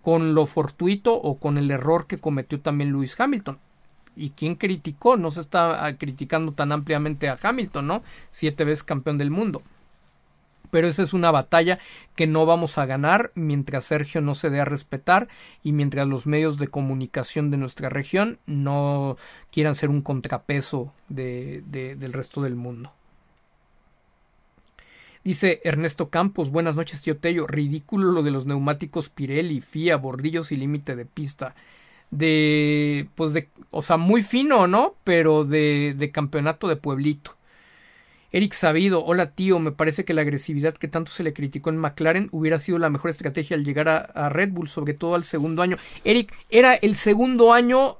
con lo fortuito o con el error que cometió también Lewis Hamilton y quién criticó, no se está ah, criticando tan ampliamente a Hamilton, ¿no? Siete veces campeón del mundo. Pero esa es una batalla que no vamos a ganar mientras Sergio no se dé a respetar y mientras los medios de comunicación de nuestra región no quieran ser un contrapeso de, del resto del mundo. Dice Ernesto Campos, buenas noches tío Tello, ridículo lo de los neumáticos Pirelli, FIA, bordillos y límite de pista. De, pues de, o sea, muy fino, ¿no? Pero de, de campeonato de pueblito. Eric Sabido, hola tío, me parece que la agresividad que tanto se le criticó en McLaren hubiera sido la mejor estrategia al llegar a, Red Bull, sobre todo al segundo año. Eric, era el segundo año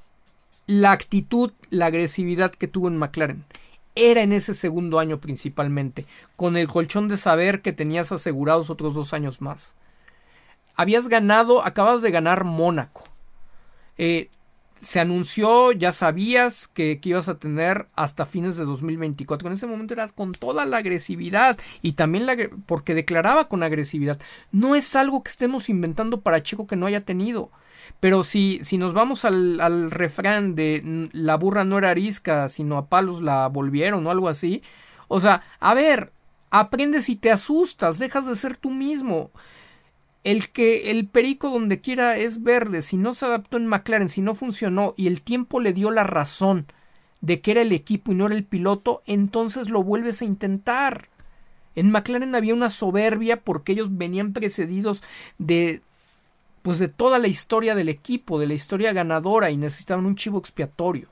la actitud, la agresividad que tuvo en McLaren. Era en ese segundo año principalmente, con el colchón de saber que tenías asegurados otros dos años más. Habías ganado, acabas de ganar Mónaco. Eh, se anunció, ya sabías que, ibas a tener hasta fines de 2024. En ese momento era con toda la agresividad y también la, porque declaraba con agresividad. No es algo que estemos inventando para Checo que no haya tenido. Pero si, si nos vamos al, al refrán de la burra no era arisca, sino a palos la volvieron o algo así. O sea, a ver, aprendes y te asustas, dejas de ser tú mismo el que el perico donde quiera es verde, si no se adaptó en McLaren, si no funcionó y el tiempo le dio la razón de que era el equipo y no era el piloto, entonces lo vuelves a intentar. En McLaren había una soberbia porque ellos venían precedidos de pues de toda la historia del equipo, de la historia ganadora y necesitaban un chivo expiatorio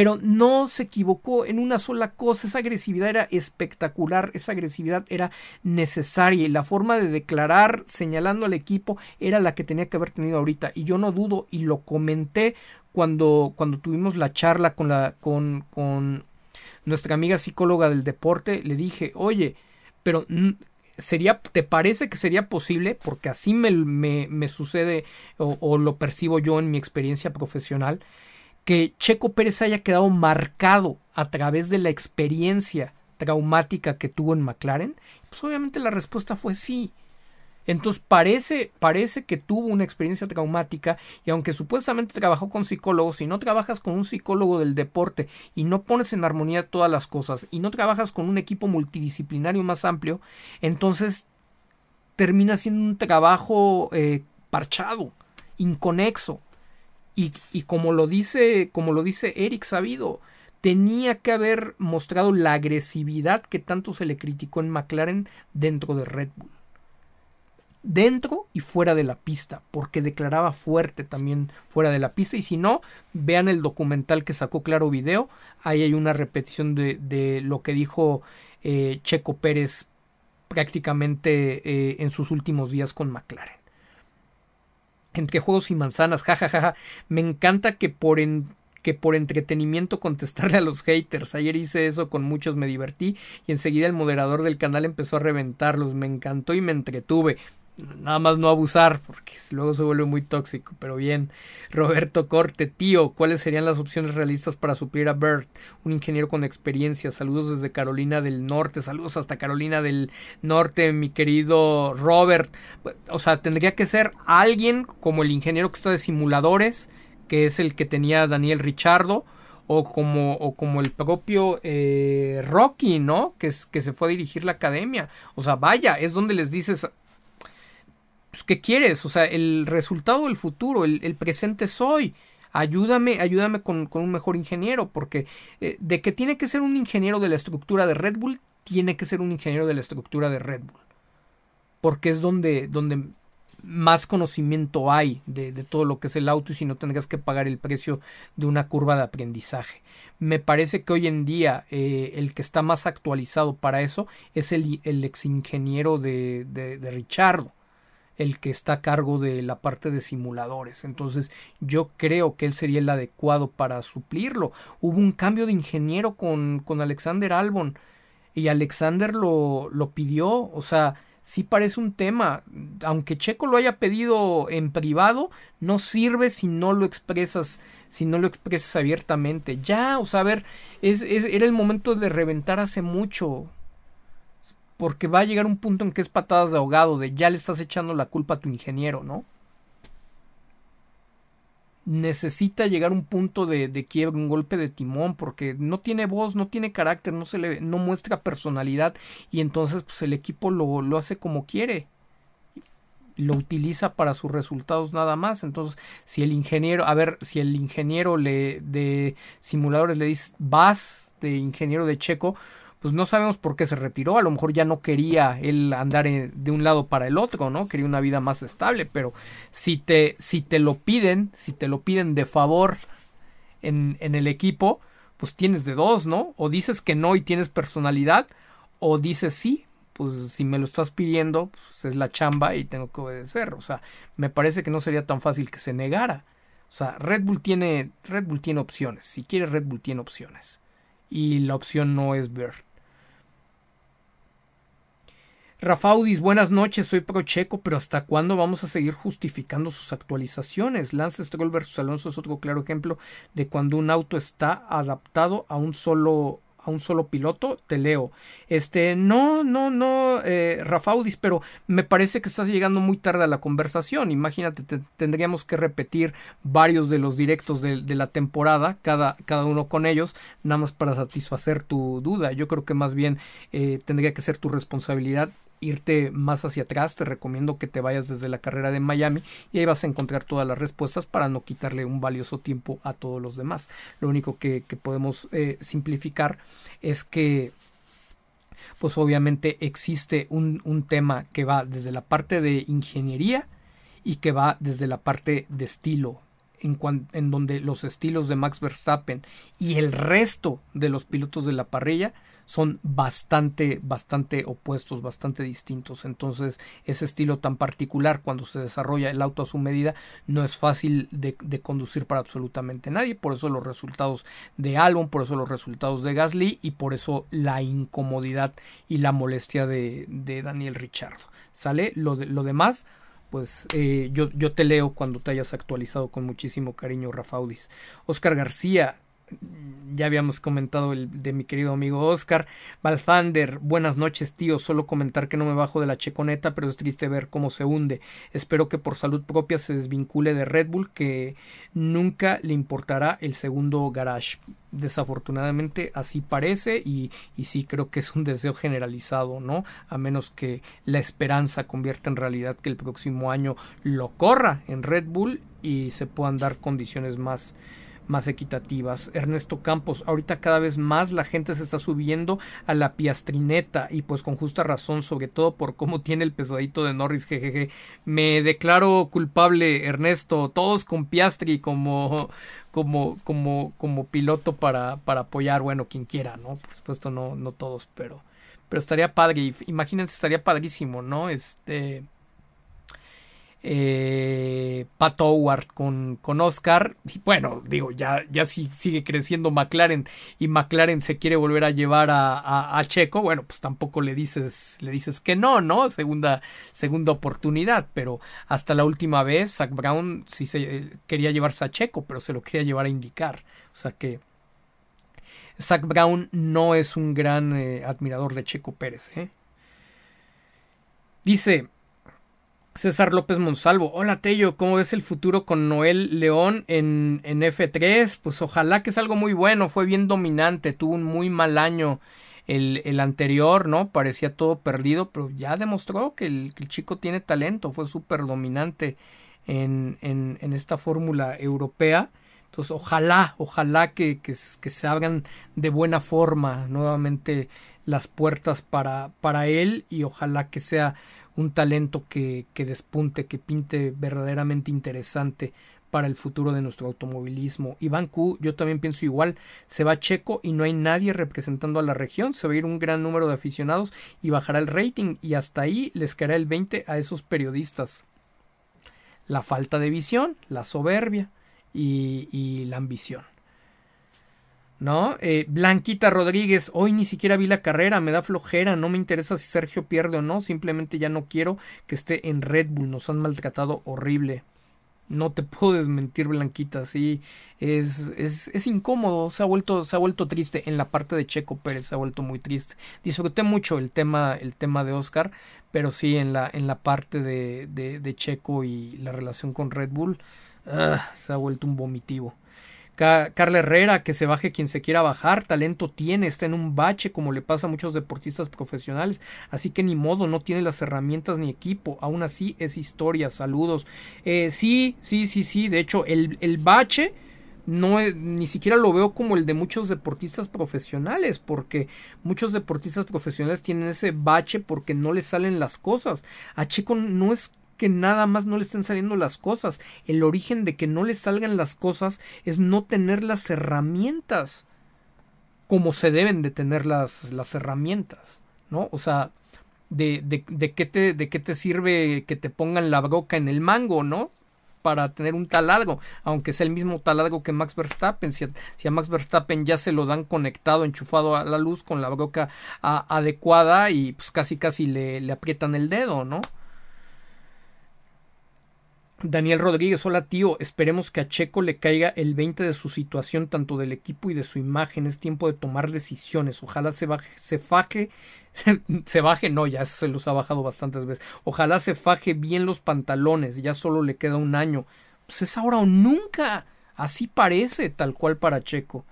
pero no se equivocó en una sola cosa. Esa agresividad era espectacular, esa agresividad era necesaria y la forma de declarar señalando al equipo era la que tenía que haber tenido ahorita. Y yo no dudo y lo comenté cuando, cuando tuvimos la charla con, la, con, con nuestra amiga psicóloga del deporte. Le dije, oye, pero sería, ¿te parece que sería posible? Porque así me, me, me sucede o, o lo percibo yo en mi experiencia profesional que Checo Pérez haya quedado marcado a través de la experiencia traumática que tuvo en McLaren? Pues obviamente la respuesta fue sí. Entonces parece, parece que tuvo una experiencia traumática y aunque supuestamente trabajó con psicólogos, si no trabajas con un psicólogo del deporte y no pones en armonía todas las cosas y no trabajas con un equipo multidisciplinario más amplio, entonces termina siendo un trabajo eh, parchado, inconexo. Y, como lo dice, como lo dice Eric Sabido, tenía que haber mostrado la agresividad que tanto se le criticó en McLaren dentro de Red Bull. Dentro y fuera de la pista, porque declaraba fuerte también fuera de la pista. Y si no, vean el documental que sacó Claro Video. Ahí hay una repetición de, lo que dijo eh, Checo Pérez prácticamente eh, en sus últimos días con McLaren entre juegos y manzanas, jajajaja. Me encanta que por en, que por entretenimiento contestarle a los haters. Ayer hice eso con muchos, me divertí y enseguida el moderador del canal empezó a reventarlos. Me encantó y me entretuve. Nada más no abusar, porque luego se vuelve muy tóxico. Pero bien, Roberto Corte, tío, ¿cuáles serían las opciones realistas para suplir a Bert? Un ingeniero con experiencia. Saludos desde Carolina del Norte. Saludos hasta Carolina del Norte, mi querido Robert. O sea, tendría que ser alguien como el ingeniero que está de simuladores, que es el que tenía Daniel Richardo o como, o como el propio eh, Rocky, ¿no? Que, que se fue a dirigir la academia. O sea, vaya, es donde les dices, pues, ¿qué quieres? O sea, el resultado del futuro, el, presente soy. Ayúdame, ayúdame con, un mejor ingeniero, porque eh, de que tiene que ser un ingeniero de la estructura de Red Bull, tiene que ser un ingeniero de la estructura de Red Bull. Porque es donde, donde más conocimiento hay de, de, todo lo que es el auto y si no tendrás que pagar el precio de una curva de aprendizaje. Me parece que hoy en día eh, el que está más actualizado para eso es el, el ex ingeniero de, de, de Richardo el que está a cargo de la parte de simuladores. Entonces yo creo que él sería el adecuado para suplirlo. Hubo un cambio de ingeniero con, con Alexander Albon y Alexander lo, lo pidió. O sea, sí parece un tema. Aunque Checo lo haya pedido en privado, no sirve si no lo expresas, si no lo expresas abiertamente. Ya, o sea, a ver, es, era el momento de reventar hace mucho porque va a llegar un punto en que es patadas de ahogado, de ya le estás echando la culpa a tu ingeniero, ¿no? necesita llegar un punto de, de quiebre, un golpe de timón, porque no tiene voz, no tiene carácter, no se le, no muestra personalidad, y entonces pues el equipo lo, lo hace como quiere lo utiliza para sus resultados nada más. Entonces, si el ingeniero, a ver, si el ingeniero le, de simuladores le dice vas de ingeniero de Checo, pues no sabemos por qué se retiró. A lo mejor ya no quería él andar de un lado para el otro, ¿no? Quería una vida más estable. Pero si te, si te lo piden, si te lo piden de favor en, en el equipo, pues tienes de dos, ¿no? O dices que no y tienes personalidad, o dices sí, pues si me lo estás pidiendo, pues es la chamba y tengo que obedecer. O sea, me parece que no sería tan fácil que se negara. O sea, Red Bull tiene, Red Bull tiene opciones. Si quiere Red Bull tiene opciones. Y la opción no es ver. Rafaudis, buenas noches, soy Procheco, pero ¿hasta cuándo vamos a seguir justificando sus actualizaciones? Lance Stroll versus Alonso es otro claro ejemplo de cuando un auto está adaptado a un solo a un solo piloto, te leo. Este, no, no, no, eh, Rafaudis, pero me parece que estás llegando muy tarde a la conversación. Imagínate, tendríamos que repetir varios de los directos de, la temporada, cada, cada, uno con ellos, nada más para satisfacer tu duda. Yo creo que más bien eh, tendría que ser tu responsabilidad irte más hacia atrás, te recomiendo que te vayas desde la carrera de Miami y ahí vas a encontrar todas las respuestas para no quitarle un valioso tiempo a todos los demás. Lo único que, podemos eh, simplificar es que pues obviamente existe un, un tema que va desde la parte de ingeniería y que va desde la parte de estilo, en, en, donde los estilos de Max Verstappen y el resto de los pilotos de la parrilla son bastante, bastante opuestos, bastante distintos. Entonces, ese estilo tan particular, cuando se desarrolla el auto a su medida, no es fácil de, conducir para absolutamente nadie. Por eso los resultados de Albon, por eso los resultados de Gasly y por eso la incomodidad y la molestia de, Daniel Richardo. ¿Sale? Lo, lo demás, pues eh, yo, yo, te leo cuando te hayas actualizado con muchísimo cariño, Rafaudis. Oscar García, ya habíamos comentado el de mi querido amigo Oscar. Balfander, buenas noches, tío. Solo comentar que no me bajo de la checoneta, pero es triste ver cómo se hunde. Espero que por salud propia se desvincule de Red Bull, que nunca le importará el segundo garage. Desafortunadamente así parece y, y sí creo que es un deseo generalizado, ¿no? A menos que la esperanza convierta en realidad que el próximo año lo corra en Red Bull y se puedan dar condiciones más, más equitativas. Ernesto Campos, ahorita cada vez más la gente se está subiendo a la piastrineta y pues con justa razón, sobre todo por cómo tiene el pesadito de Norris, jejeje. Me declaro culpable, Ernesto, todos con Piastri como como como como piloto para para apoyar, bueno, quien quiera, ¿no? Por supuesto no no todos, pero pero estaría padre, imagínense, estaría padrísimo, ¿no? Este eh, Pat Howard con, con Oscar. Y bueno, digo, ya, ya si sigue creciendo McLaren y McLaren se quiere volver a llevar a, a, Checo, bueno, pues tampoco le dices, le dices que no, ¿no? Segunda, segunda oportunidad, pero hasta la última vez Zach Brown sí eh, quería llevarse a Checo, pero se lo quería llevar a indicar. O sea que Zach Brown no es un gran eh, admirador de Checo Pérez, ¿eh? Dice, César López Monsalvo. Hola Tello, ¿cómo ves el futuro con Noel León en, en F3? Pues ojalá que es algo muy bueno, fue bien dominante, tuvo un muy mal año el, el anterior, ¿no? Parecía todo perdido, pero ya demostró que el, el chico tiene talento, fue súper dominante en, en, en esta fórmula europea. Entonces, ojalá, ojalá que, que, que, se abran de buena forma nuevamente las puertas para, para él y ojalá que sea un talento que, que despunte, que pinte verdaderamente interesante para el futuro de nuestro automovilismo. Iván Q, yo también pienso igual, se va Checo y no hay nadie representando a la región, se va a ir un gran número de aficionados y bajará el rating y hasta ahí les caerá el 20 a esos periodistas. La falta de visión, la soberbia y, y la ambición. ¿No? Eh, Blanquita Rodríguez, hoy ni siquiera vi la carrera, me da flojera, no me interesa si Sergio pierde o no, simplemente ya no quiero que esté en Red Bull, nos han maltratado horrible. No te puedo desmentir, Blanquita, sí, es, es, es incómodo, se ha, vuelto, se ha vuelto triste, en la parte de Checo Pérez se ha vuelto muy triste. Disfruté mucho el tema, el tema de Oscar, pero sí en la, en la parte de, de, de Checo y la relación con Red Bull, ah, se ha vuelto un vomitivo. Carla Herrera, que se baje quien se quiera bajar, talento tiene, está en un bache como le pasa a muchos deportistas profesionales, así que ni modo, no tiene las herramientas ni equipo, aún así es historia, saludos. Eh, sí, sí, sí, sí, de hecho el, el bache no ni siquiera lo veo como el de muchos deportistas profesionales, porque muchos deportistas profesionales tienen ese bache porque no les salen las cosas. A Checo no es que nada más no le estén saliendo las cosas. El origen de que no le salgan las cosas es no tener las herramientas como se deben de tener las, las herramientas, ¿no? O sea, de, de, de, qué te, de qué te sirve que te pongan la broca en el mango, ¿no? para tener un taladro, aunque sea el mismo taladro que Max Verstappen. Si a, Max Verstappen ya se lo dan conectado, enchufado a la luz con la broca adecuada y pues casi casi le, le aprietan el dedo, ¿no? Daniel Rodríguez, hola tío, esperemos que a Checo le caiga el 20 de su situación, tanto del equipo y de su imagen. Es tiempo de tomar decisiones. Ojalá se baje, se faje, se baje, no, ya se los ha bajado bastantes veces. Ojalá se faje bien los pantalones, ya solo le queda un año. Pues es ahora o nunca. Así parece, tal cual para Checo.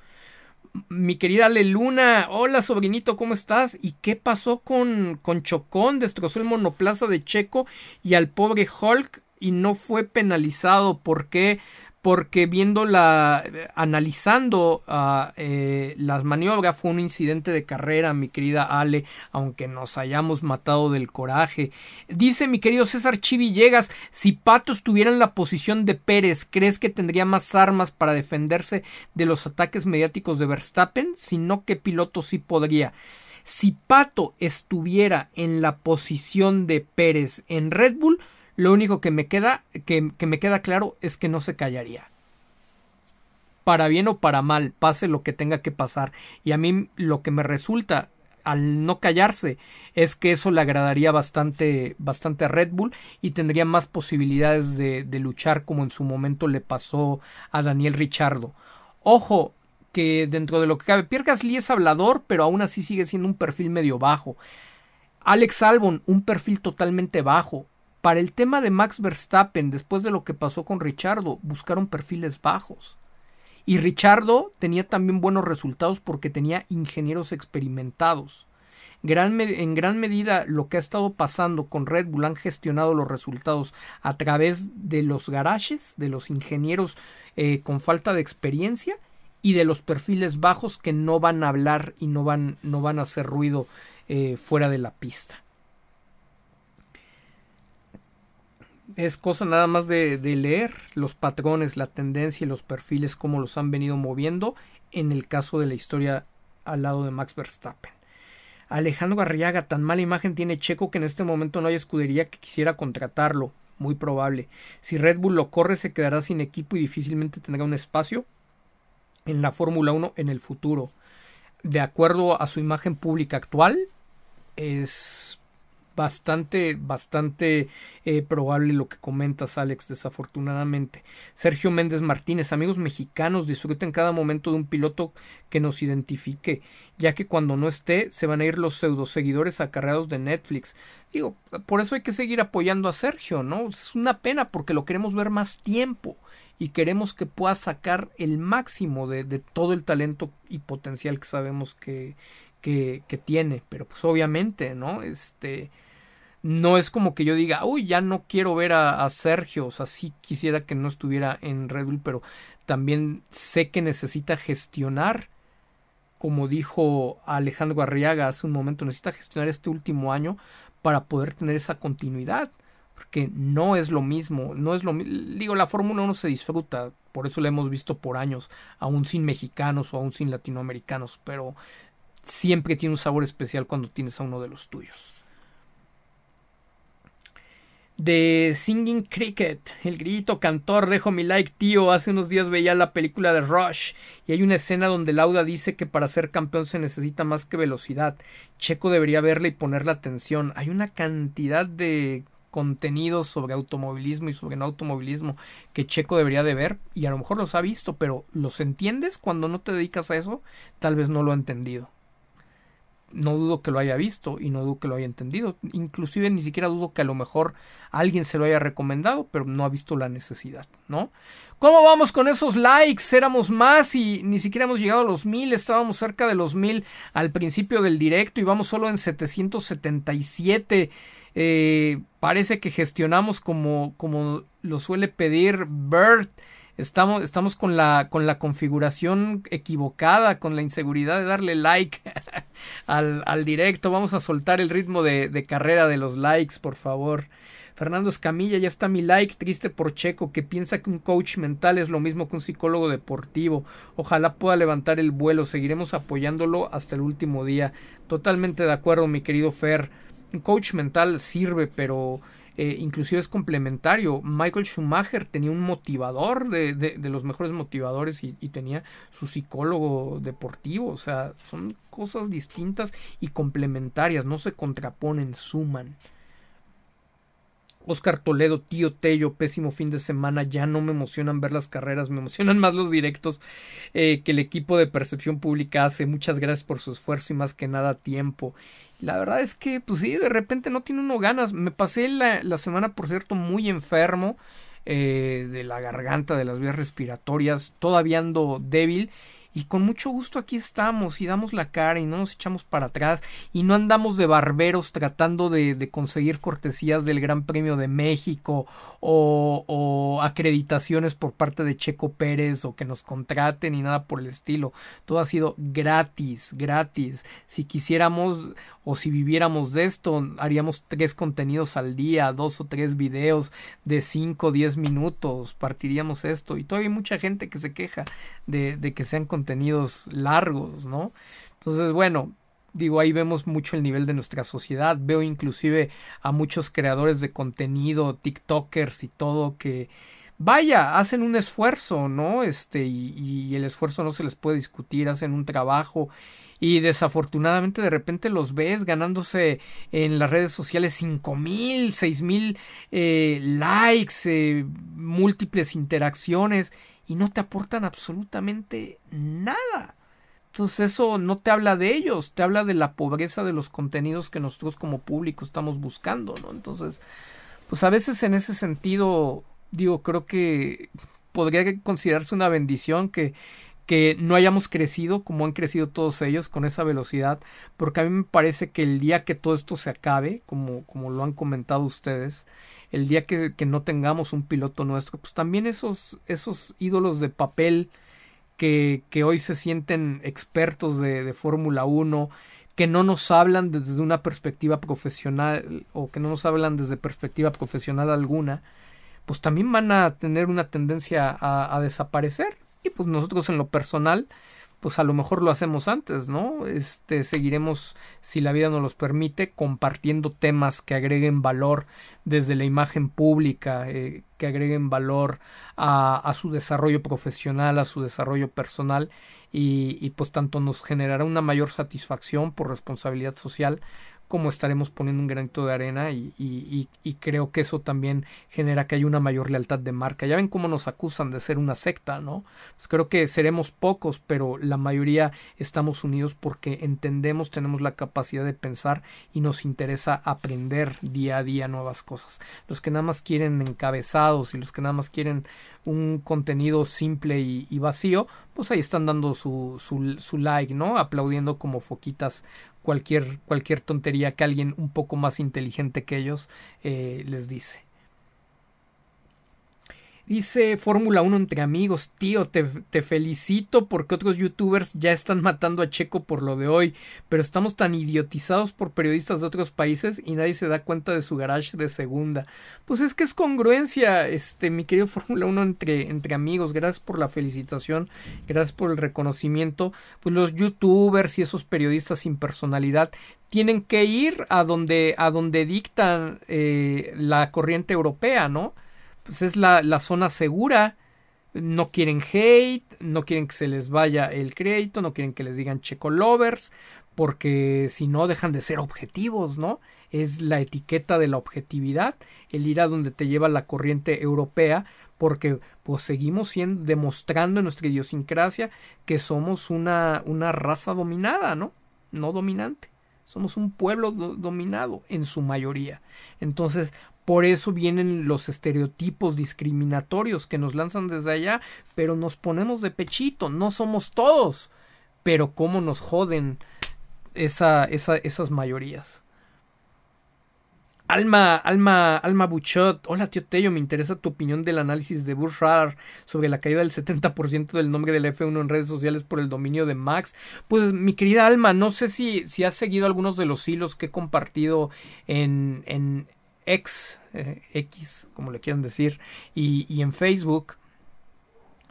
Mi querida Ale Luna, hola sobrinito, ¿cómo estás? ¿Y qué pasó con, con Chocón? Destrozó el monoplaza de Checo y al pobre Hulk y no fue penalizado. ¿Por qué? Porque viendo la, analizando uh, eh, las maniobras, fue un incidente de carrera, mi querida Ale, aunque nos hayamos matado del coraje. Dice mi querido César Chivillegas, si Pato estuviera en la posición de Pérez, ¿crees que tendría más armas para defenderse de los ataques mediáticos de Verstappen? Si no, ¿qué piloto sí podría? Si Pato estuviera en la posición de Pérez en Red Bull, lo único que me queda, que, me queda claro es que no se callaría. Para bien o para mal, pase lo que tenga que pasar. Y a mí lo que me resulta al no callarse es que eso le agradaría bastante, bastante a Red Bull y tendría más posibilidades de, de luchar como en su momento le pasó a Daniel Richardo. Ojo, que dentro de lo que cabe, Pierre Gasly es hablador, pero aún así sigue siendo un perfil medio bajo. Alex Albon, un perfil totalmente bajo. Para el tema de Max Verstappen, después de lo que pasó con Richardo, buscaron perfiles bajos. Y Richardo tenía también buenos resultados porque tenía ingenieros experimentados. en gran medida lo que ha estado pasando con Red Bull han gestionado los resultados a través de los garajes, de los ingenieros eh, con falta de experiencia y de los perfiles bajos que no van a hablar y no van, no van a hacer ruido eh, fuera de la pista. Es cosa nada más de, leer los patrones, la tendencia y los perfiles, cómo los han venido moviendo en el caso de la historia al lado de Max Verstappen. Alejandro Garriaga, tan mala imagen tiene Checo que en este momento no hay escudería que quisiera contratarlo. Muy probable. Si Red Bull lo corre, se quedará sin equipo y difícilmente tendrá un espacio en la Fórmula 1 en el futuro. De acuerdo a su imagen pública actual, es bastante, bastante eh, probable lo que comentas, Alex, desafortunadamente. Sergio Méndez Martínez, amigos mexicanos, disfruten cada momento de un piloto que nos identifique, ya que cuando no esté se van a ir los pseudo seguidores acarreados de Netflix. Digo, por eso hay que seguir apoyando a Sergio, ¿no? Es una pena porque lo queremos ver más tiempo y queremos que pueda sacar el máximo de, de todo el talento y potencial que sabemos que, que, que, tiene. Pero pues obviamente, ¿no? Este no es como que yo diga, uy, ya no quiero ver a, Sergio, o sea, sí quisiera que no estuviera en Red Bull, pero también sé que necesita gestionar, como dijo Alejandro Arriaga hace un momento, necesita gestionar este último año para poder tener esa continuidad, porque no es lo mismo, no es lo digo, la Fórmula 1 se disfruta, por eso la hemos visto por años, aún sin mexicanos o aún sin latinoamericanos, pero siempre tiene un sabor especial cuando tienes a uno de los tuyos de Singing Cricket, el grito cantor, dejo mi like tío, hace unos días veía la película de Rush y hay una escena donde Lauda dice que para ser campeón se necesita más que velocidad. Checo debería verla y ponerle atención. Hay una cantidad de contenidos sobre automovilismo y sobre no automovilismo que Checo debería de ver y a lo mejor los ha visto, pero ¿los entiendes cuando no te dedicas a eso? Tal vez no lo ha entendido. No dudo que lo haya visto y no dudo que lo haya entendido. Inclusive ni siquiera dudo que a lo mejor alguien se lo haya recomendado, pero no ha visto la necesidad, ¿no? ¿Cómo vamos con esos likes? Éramos más y ni siquiera hemos llegado a los mil, estábamos cerca de los mil al principio del directo y vamos solo en 777. Eh, parece que gestionamos como, como lo suele pedir Bert Estamos, estamos con, la, con la configuración equivocada, con la inseguridad de darle like al, al directo. Vamos a soltar el ritmo de, de carrera de los likes, por favor. Fernando Escamilla, ya está mi like, triste por Checo, que piensa que un coach mental es lo mismo que un psicólogo deportivo. Ojalá pueda levantar el vuelo, seguiremos apoyándolo hasta el último día. Totalmente de acuerdo, mi querido Fer. Un coach mental sirve, pero eh, inclusive es complementario. Michael Schumacher tenía un motivador de, de, los mejores motivadores y, y, tenía su psicólogo deportivo. O sea, son cosas distintas y complementarias, no se contraponen, suman. Oscar Toledo, tío Tello, pésimo fin de semana, ya no me emocionan ver las carreras, me emocionan más los directos eh, que el equipo de percepción pública hace. Muchas gracias por su esfuerzo y más que nada tiempo. La verdad es que, pues sí, de repente no tiene uno ganas. Me pasé la, la semana, por cierto, muy enfermo eh, de la garganta, de las vías respiratorias, todavía ando débil y con mucho gusto aquí estamos y damos la cara y no nos echamos para atrás y no andamos de barberos tratando de, conseguir cortesías del Gran Premio de México o, o, acreditaciones por parte de Checo Pérez o que nos contraten y nada por el estilo. Todo ha sido gratis, gratis. Si quisiéramos o si viviéramos de esto, haríamos tres contenidos al día, dos o tres videos de cinco o diez minutos, partiríamos esto. Y todavía hay mucha gente que se queja de, de que sean contenidos largos, ¿no? Entonces, bueno, digo, ahí vemos mucho el nivel de nuestra sociedad. Veo inclusive a muchos creadores de contenido, TikTokers y todo que vaya, hacen un esfuerzo, ¿no? Este, y, y, el esfuerzo no se les puede discutir, hacen un trabajo y desafortunadamente de repente los ves ganándose en las redes sociales cinco mil, seis mil eh, likes, eh, múltiples interacciones y no te aportan absolutamente nada. Entonces eso no te habla de ellos, te habla de la pobreza de los contenidos que nosotros como público estamos buscando, ¿no? Entonces, pues a veces en ese sentido, digo, creo que podría considerarse una bendición que que no hayamos crecido como han crecido todos ellos con esa velocidad, porque a mí me parece que el día que todo esto se acabe, como, como lo han comentado ustedes, el día que, que no tengamos un piloto nuestro, pues también esos, esos ídolos de papel que, que hoy se sienten expertos de, de Fórmula 1, que no nos hablan desde una perspectiva profesional o que no nos hablan desde perspectiva profesional alguna, pues también van a tener una tendencia a, a desaparecer pues nosotros en lo personal pues a lo mejor lo hacemos antes, ¿no? Este seguiremos si la vida nos los permite compartiendo temas que agreguen valor desde la imagen pública, eh, que agreguen valor a, a, su desarrollo profesional, a su desarrollo personal y, y pues tanto nos generará una mayor satisfacción por responsabilidad social como estaremos poniendo un granito de arena y, creo que eso también genera que haya una mayor lealtad de marca. Ya ven cómo nos acusan de ser una secta, ¿no? Pues creo que seremos pocos, pero la mayoría estamos unidos porque entendemos, tenemos la capacidad de pensar y nos interesa aprender día a día nuevas cosas. Los que nada más quieren encabezados y los que nada más quieren un contenido simple y, y vacío, pues ahí están dando su, su, su like, ¿no? Aplaudiendo como foquitas cualquier, cualquier tontería que alguien un poco más inteligente que ellos eh, les dice. Dice Fórmula 1 entre amigos, tío, te, felicito porque otros youtubers ya están matando a Checo por lo de hoy, pero estamos tan idiotizados por periodistas de otros países y nadie se da cuenta de su garage de segunda. Pues es que es congruencia, este, mi querido Fórmula 1 entre, entre amigos, gracias por la felicitación, gracias por el reconocimiento. Pues los youtubers y esos periodistas sin personalidad tienen que ir a donde, a donde dictan eh, la corriente europea, ¿no? Pues es la, la zona segura. No quieren hate, no quieren que se les vaya el crédito, no quieren que les digan checo lovers, porque si no dejan de ser objetivos, ¿no? Es la etiqueta de la objetividad, el ir a donde te lleva la corriente europea, porque pues seguimos siendo, demostrando en nuestra idiosincrasia que somos una, una raza dominada, ¿no? No dominante. somos un pueblo dominado en su mayoría. Entonces, por eso vienen los estereotipos discriminatorios que nos lanzan desde allá, pero nos ponemos de pechito, no somos todos. Pero cómo nos joden esa, esas mayorías. Alma, Alma, Alma Buchot, hola tío Tello, me interesa tu opinión del análisis de Bush Radar sobre la caída del 70% del nombre del F1 en redes sociales por el dominio de Max. Pues mi querida Alma, no sé si, si has seguido algunos de los hilos que he compartido en, en, X, eh, X, como le quieran decir, y, en Facebook,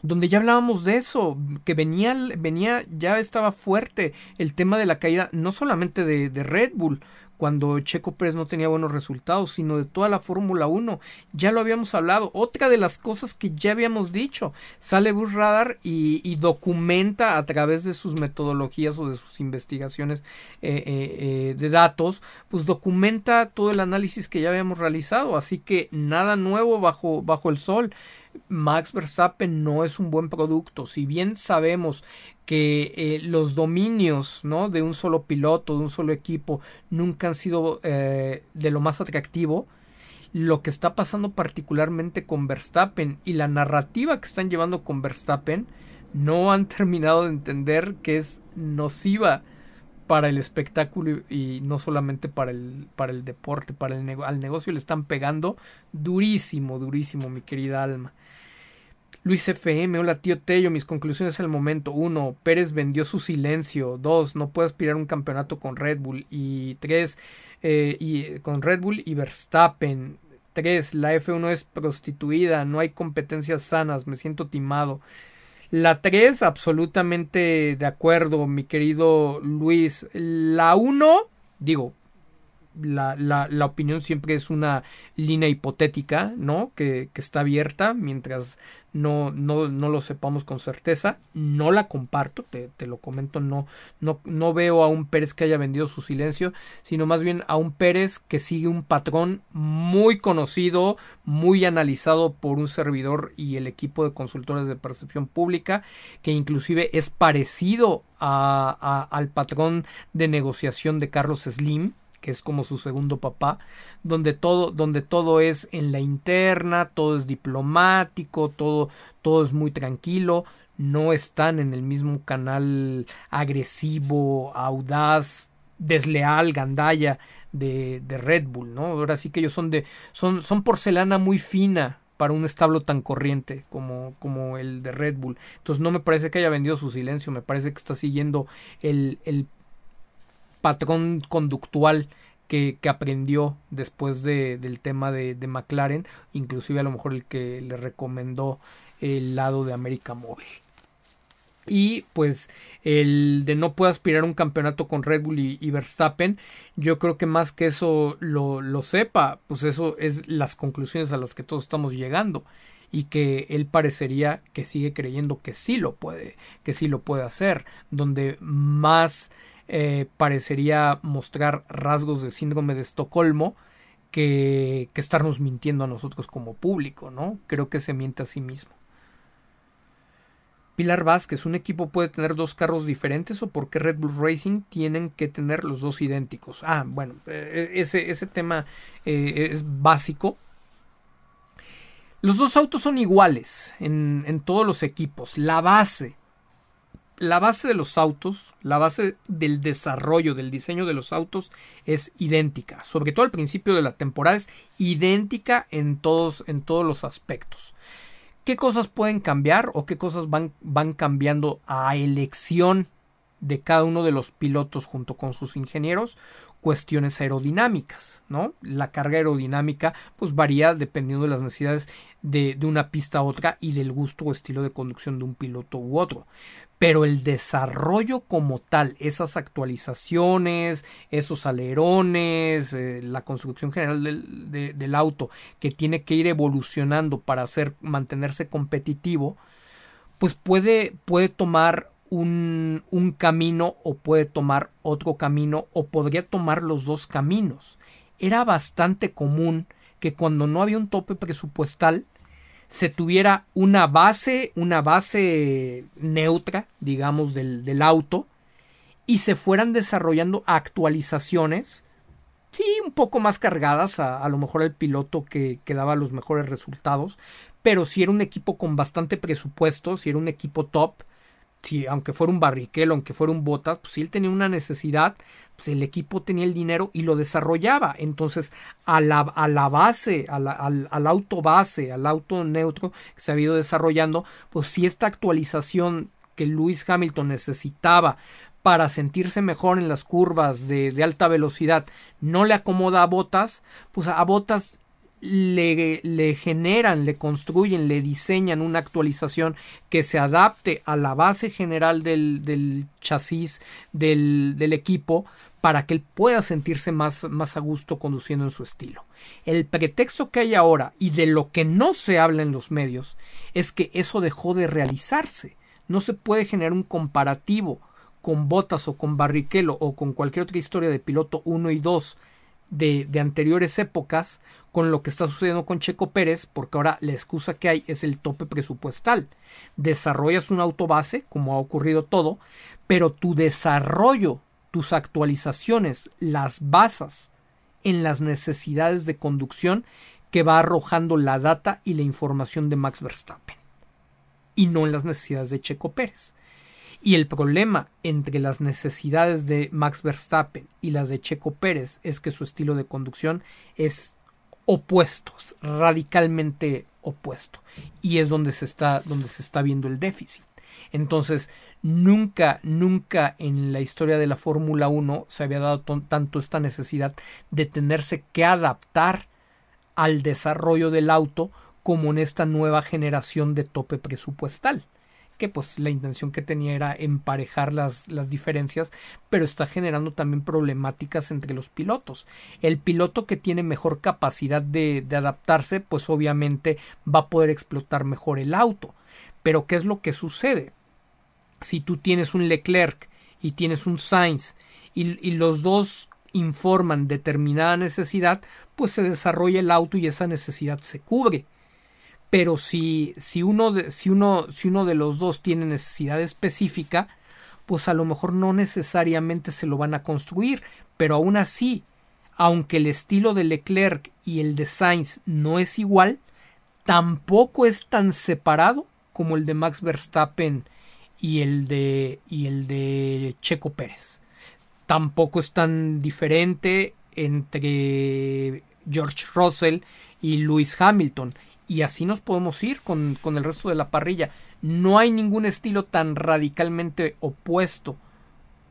donde ya hablábamos de eso, que venía, venía, ya estaba fuerte el tema de la caída, no solamente de, de Red Bull, cuando Checo Pérez no tenía buenos resultados, sino de toda la Fórmula 1. Ya lo habíamos hablado. Otra de las cosas que ya habíamos dicho, sale Bush Radar y, documenta a través de sus metodologías o de sus investigaciones eh, eh, eh, de datos, pues documenta todo el análisis que ya habíamos realizado. Así que nada nuevo bajo, bajo el sol. Max Verstappen no es un buen producto. Si bien sabemos que eh, los dominios ¿no? de un solo piloto, de un solo equipo, nunca han sido eh, de lo más atractivo, lo que está pasando particularmente con Verstappen y la narrativa que están llevando con Verstappen no han terminado de entender que es nociva para el espectáculo y, no solamente para el, para el deporte, para el al negocio le están pegando durísimo, durísimo, mi querida alma. Luis FM, hola tío Tello, mis conclusiones el momento. Uno, Pérez vendió su silencio. Dos, no puede aspirar a un campeonato con Red Bull. Y tres, eh, y, con Red Bull y Verstappen. Tres, la F1 es prostituida, no hay competencias sanas, me siento timado. La 3, absolutamente de acuerdo, mi querido Luis. La 1, digo, la, la, la, opinión siempre es una línea hipotética, ¿no? Que, que está abierta mientras no, no, no lo sepamos con certeza. No la comparto, te, te, lo comento, no, no, no veo a un Pérez que haya vendido su silencio, sino más bien a un Pérez que sigue un patrón muy conocido, muy analizado por un servidor y el equipo de consultores de percepción pública, que inclusive es parecido a, al patrón de negociación de Carlos Slim, que es como su segundo papá, donde todo, donde todo es en la interna, todo es diplomático, todo, todo es muy tranquilo, no están en el mismo canal agresivo, audaz, desleal, gandalla de, de Red Bull, ¿no? Ahora sí que ellos son de, son, son porcelana muy fina para un establo tan corriente como, como el de Red Bull. Entonces no me parece que haya vendido su silencio, me parece que está siguiendo el, el patrón conductual que, que aprendió después de, del tema de, de, McLaren, inclusive a lo mejor el que le recomendó el lado de América Móvil. Y pues el de no puede aspirar a un campeonato con Red Bull y, Verstappen, yo creo que más que eso lo, lo sepa, pues eso es las conclusiones a las que todos estamos llegando y que él parecería que sigue creyendo que sí lo puede, que sí lo puede hacer, donde más eh, parecería mostrar rasgos de síndrome de Estocolmo que, que estarnos mintiendo a nosotros como público, ¿no? Creo que se miente a sí mismo. Pilar Vázquez, ¿un equipo puede tener dos carros diferentes o por qué Red Bull Racing tienen que tener los dos idénticos? Ah, bueno, eh, ese, ese tema eh, es básico. Los dos autos son iguales en, en todos los equipos. La base la base de los autos, la base del desarrollo, del diseño de los autos es idéntica. Sobre todo al principio de la temporada es idéntica en todos, en todos los aspectos. ¿Qué cosas pueden cambiar o qué cosas van, van cambiando a elección de cada uno de los pilotos junto con sus ingenieros? Cuestiones aerodinámicas, ¿no? La carga aerodinámica pues varía dependiendo de las necesidades de, de una pista a otra y del gusto o estilo de conducción de un piloto u otro pero el desarrollo como tal, esas actualizaciones, esos alerones, eh, la construcción general del, del, auto que tiene que ir evolucionando para hacer, mantenerse competitivo, pues puede, puede tomar un, un camino o puede tomar otro camino o podría tomar los dos caminos. Era bastante común que cuando no había un tope presupuestal, se tuviera una base, una base neutra, digamos, del, del auto, y se fueran desarrollando actualizaciones, sí, un poco más cargadas a, a lo mejor el piloto que, que, daba los mejores resultados, pero si era un equipo con bastante presupuesto, si era un equipo top, si aunque fuera un Barrichello, aunque fuera un Botas, pues si él tenía una necesidad, pues el equipo tenía el dinero y lo desarrollaba. Entonces, a la, a la base, al, al auto base, al auto neutro que se ha ido desarrollando, pues si esta actualización que Lewis Hamilton necesitaba para sentirse mejor en las curvas de, de, alta velocidad no le acomoda a Botas, pues a Botas le, generan, le construyen, le diseñan una actualización que se adapte a la base general del, chasis del, del, equipo para que él pueda sentirse más, más a gusto conduciendo en su estilo. El pretexto que hay ahora y de lo que no se habla en los medios es que eso dejó de realizarse. No se puede generar un comparativo con Botas o con Barrichello o con cualquier otra historia de piloto 1 y 2 de, anteriores épocas con lo que está sucediendo con Checo Pérez, porque ahora la excusa que hay es el tope presupuestal. Desarrollas un auto base, como ha ocurrido todo, pero tu desarrollo, tus actualizaciones, las basas en las necesidades de conducción que va arrojando la data y la información de Max Verstappen, y no en las necesidades de Checo Pérez. Y el problema entre las necesidades de Max Verstappen y las de Checo Pérez es que su estilo de conducción es opuesto, radicalmente opuesto. Y es donde se está, donde se está viendo el déficit. Entonces, nunca, nunca en la historia de la Fórmula 1 se había dado tanto esta necesidad de tenerse que adaptar al desarrollo del auto como en esta nueva generación de tope presupuestal que pues la intención que tenía era emparejar las, las diferencias, pero está generando también problemáticas entre los pilotos. El piloto que tiene mejor capacidad de, adaptarse, pues obviamente va a poder explotar mejor el auto. Pero ¿qué es lo que sucede? Si tú tienes un Leclerc y tienes un Sainz y los dos informan determinada necesidad, pues se desarrolla el auto y esa necesidad se cubre pero si, si, uno de, si, uno, si uno de los dos tiene necesidad específica, pues a lo mejor no necesariamente se lo van a construir, pero aún así, aunque el estilo de Leclerc y el de Sainz no es igual, tampoco es tan separado como el de Max Verstappen y el de, y el de Checo Pérez. Tampoco es tan diferente entre George Russell y Lewis Hamilton y así nos podemos ir con, con el resto de la parrilla. No hay ningún estilo tan radicalmente opuesto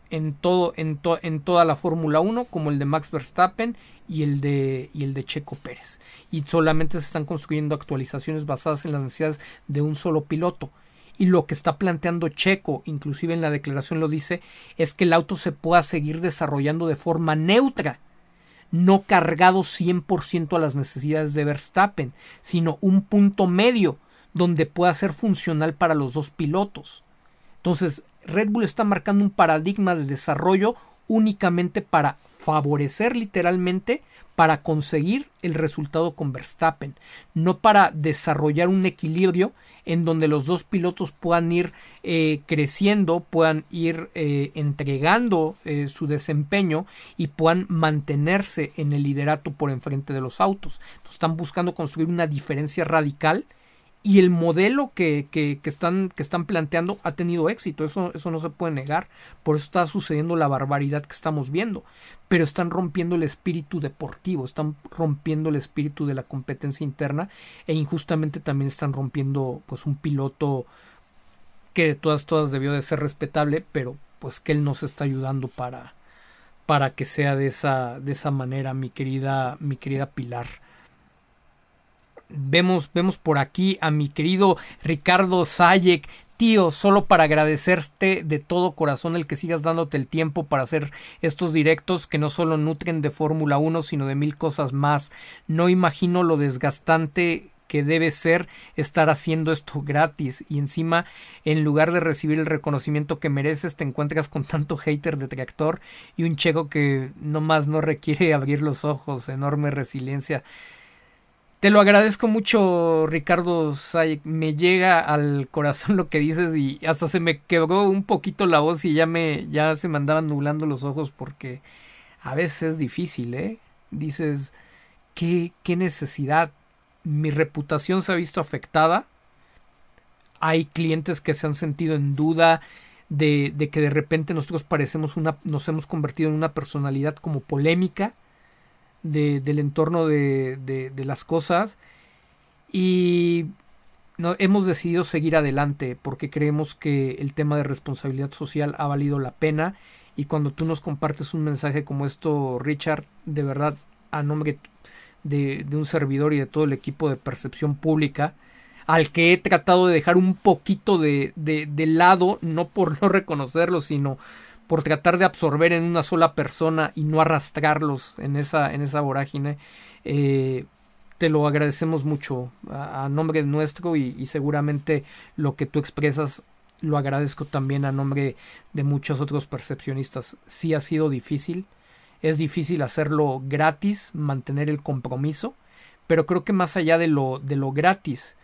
en, todo, en, en toda la Fórmula 1 como el de Max Verstappen y el de, y el de Checo Pérez. Y solamente se están construyendo actualizaciones basadas en las necesidades de un solo piloto. Y lo que está planteando Checo, inclusive en la declaración lo dice, es que el auto se pueda seguir desarrollando de forma neutra no cargado 100% a las necesidades de Verstappen, sino un punto medio donde pueda ser funcional para los dos pilotos. Entonces, Red Bull está marcando un paradigma de desarrollo únicamente para favorecer literalmente para conseguir el resultado con Verstappen, no para desarrollar un equilibrio en donde los dos pilotos puedan ir eh, creciendo, puedan ir eh, entregando eh, su desempeño y puedan mantenerse en el liderato por enfrente de los autos. Entonces, están buscando construir una diferencia radical y el modelo que, que, están, que están planteando ha tenido éxito, eso, eso no se puede negar, por eso está sucediendo la barbaridad que estamos viendo, pero están rompiendo el espíritu deportivo, están rompiendo el espíritu de la competencia interna e injustamente también están rompiendo pues un piloto que de todas todas debió de ser respetable, pero pues que él nos está ayudando para para que sea de esa de esa manera, mi querida mi querida Pilar. Vemos, vemos por aquí a mi querido Ricardo Sayek. Tío, solo para agradecerte de todo corazón el que sigas dándote el tiempo para hacer estos directos que no solo nutren de Fórmula 1, sino de mil cosas más. No imagino lo desgastante que debe ser estar haciendo esto gratis y encima en lugar de recibir el reconocimiento que mereces te encuentras con tanto hater de tractor y un checo que nomás no requiere abrir los ojos, enorme resiliencia Te lo agradezco mucho, Ricardo Sayek. Me llega al corazón lo que dices y hasta se me quebró un poquito la voz y ya me ya se me andaban nublando los ojos porque a veces es difícil, ¿eh? Dices, ¿qué, qué necesidad? Mi reputación se ha visto afectada. Hay clientes que se han sentido en duda de, de que de repente nosotros parecemos una, nos hemos convertido en una personalidad como polémica de, del entorno de, de, las cosas y no, hemos decidido seguir adelante porque creemos que el tema de responsabilidad social ha valido la pena y cuando tú nos compartes un mensaje como esto, Richard, de verdad, a nombre de, de un servidor y de todo el equipo de percepción pública, al que he tratado de dejar un poquito de, de lado, no por no reconocerlo, sino por tratar de absorber en una sola persona y no arrastrarlos en esa, en esa vorágine. Eh, te lo agradecemos mucho a, nombre nuestro y, seguramente lo que tú expresas lo agradezco también a nombre de muchos otros percepcionistas. Sí ha sido difícil, es difícil hacerlo gratis, mantener el compromiso, pero creo que más allá de lo, de lo gratis,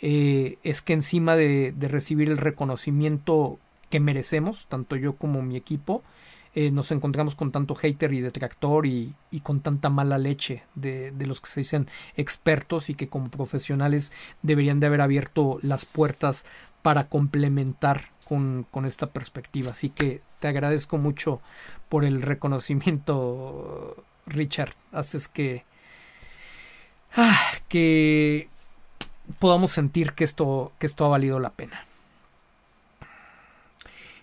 eh, es que encima de, de recibir el reconocimiento que merecemos, tanto yo como mi equipo, eh, nos encontramos con tanto hater y detractor y, con tanta mala leche de, los que se dicen expertos y que como profesionales deberían de haber abierto las puertas para complementar con, con esta perspectiva. Así que te agradezco mucho por el reconocimiento, Richard. Haces que, ah, que podamos sentir que esto, que esto ha valido la pena.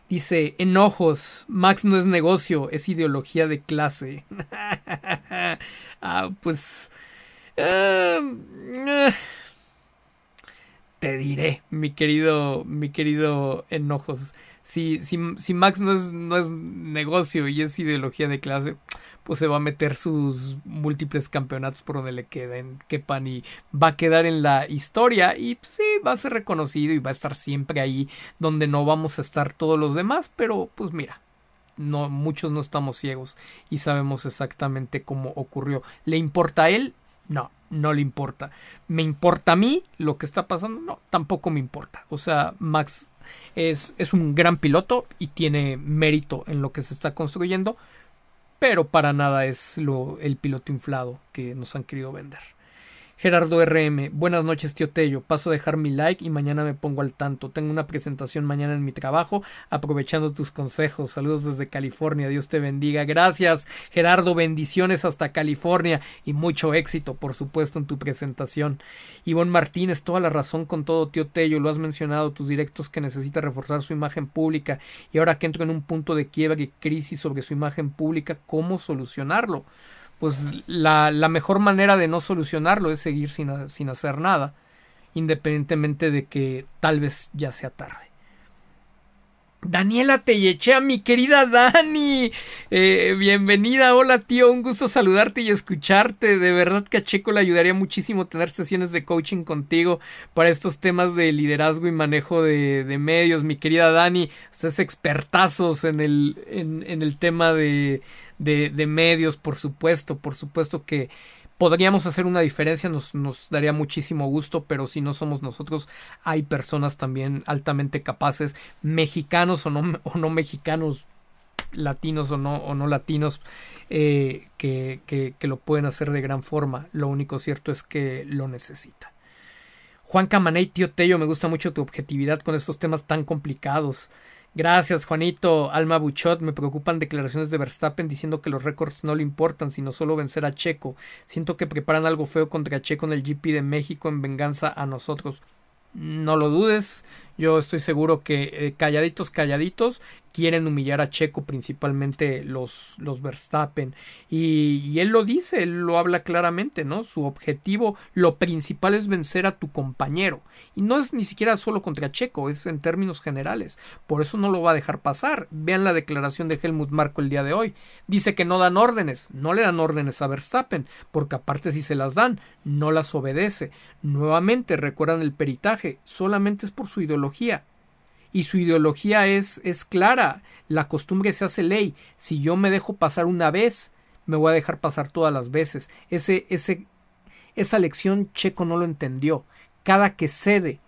Dice, enojos, Max no es negocio, es ideología de clase. ah, pues... Uh, te diré, mi querido, mi querido enojos. Si, si, si Max no es, no es negocio y es ideología de clase, pues se va a meter sus múltiples campeonatos por donde le queden, quepan y va a quedar en la historia y pues, sí, va a ser reconocido y va a estar siempre ahí donde no vamos a estar todos los demás, pero pues mira, no muchos no estamos ciegos y sabemos exactamente cómo ocurrió. ¿Le importa a él? No, no le importa. ¿Me importa a mí lo que está pasando? No, tampoco me importa. O sea, Max es, es un gran piloto y tiene mérito en lo que se está construyendo, pero para nada es lo, el piloto inflado que nos han querido vender. Gerardo RM, buenas noches tío Tello, paso a dejar mi like y mañana me pongo al tanto. Tengo una presentación mañana en mi trabajo, aprovechando tus consejos. Saludos desde California, Dios te bendiga. Gracias Gerardo, bendiciones hasta California y mucho éxito, por supuesto, en tu presentación. Ivonne Martínez, toda la razón con todo tío Tello, lo has mencionado, tus directos que necesita reforzar su imagen pública y ahora que entro en un punto de quiebra y crisis sobre su imagen pública, ¿cómo solucionarlo? Pues la, la, mejor manera de no solucionarlo es seguir sin, sin hacer nada, independientemente de que tal vez ya sea tarde. Daniela Tellechea, mi querida Dani. Eh, bienvenida, hola tío, un gusto saludarte y escucharte. De verdad que a Checo le ayudaría muchísimo tener sesiones de coaching contigo para estos temas de liderazgo y manejo de, medios. Mi querida Dani, ustedes expertazos en el, en el tema de, de, de medios, por supuesto, por supuesto que podríamos hacer una diferencia, nos, nos, daría muchísimo gusto, pero si no somos nosotros, hay personas también altamente capaces, mexicanos o no, o no mexicanos, latinos o no, o no latinos, eh, que, que, que, lo pueden hacer de gran forma. Lo único cierto es que lo necesita. Juan Camaney, tío Tello, me gusta mucho tu objetividad con estos temas tan complicados. Gracias, Juanito. Alma Buchot, me preocupan declaraciones de Verstappen diciendo que los récords no le importan, sino solo vencer a Checo. Siento que preparan algo feo contra Checo en el GP de México en venganza a nosotros. No lo dudes, yo estoy seguro que eh, calladitos, calladitos, quieren humillar a Checo, principalmente los, los Verstappen. Y, y, él lo dice, él lo habla claramente, ¿no? Su objetivo, lo principal es vencer a tu compañero. Y no es ni siquiera solo contra Checo, es en términos generales. Por eso no lo va a dejar pasar. Vean la declaración de Helmut Marco el día de hoy. Dice que no dan órdenes, no le dan órdenes a Verstappen, porque aparte si se las dan, no las obedece. Nuevamente recuerdan el peritaje, solamente es por su ideología y su ideología es, es clara. La costumbre se hace ley. Si yo me dejo pasar una vez, me voy a dejar pasar todas las veces. Ese, ese, Esa lección Checo no lo entendió. Cada que cede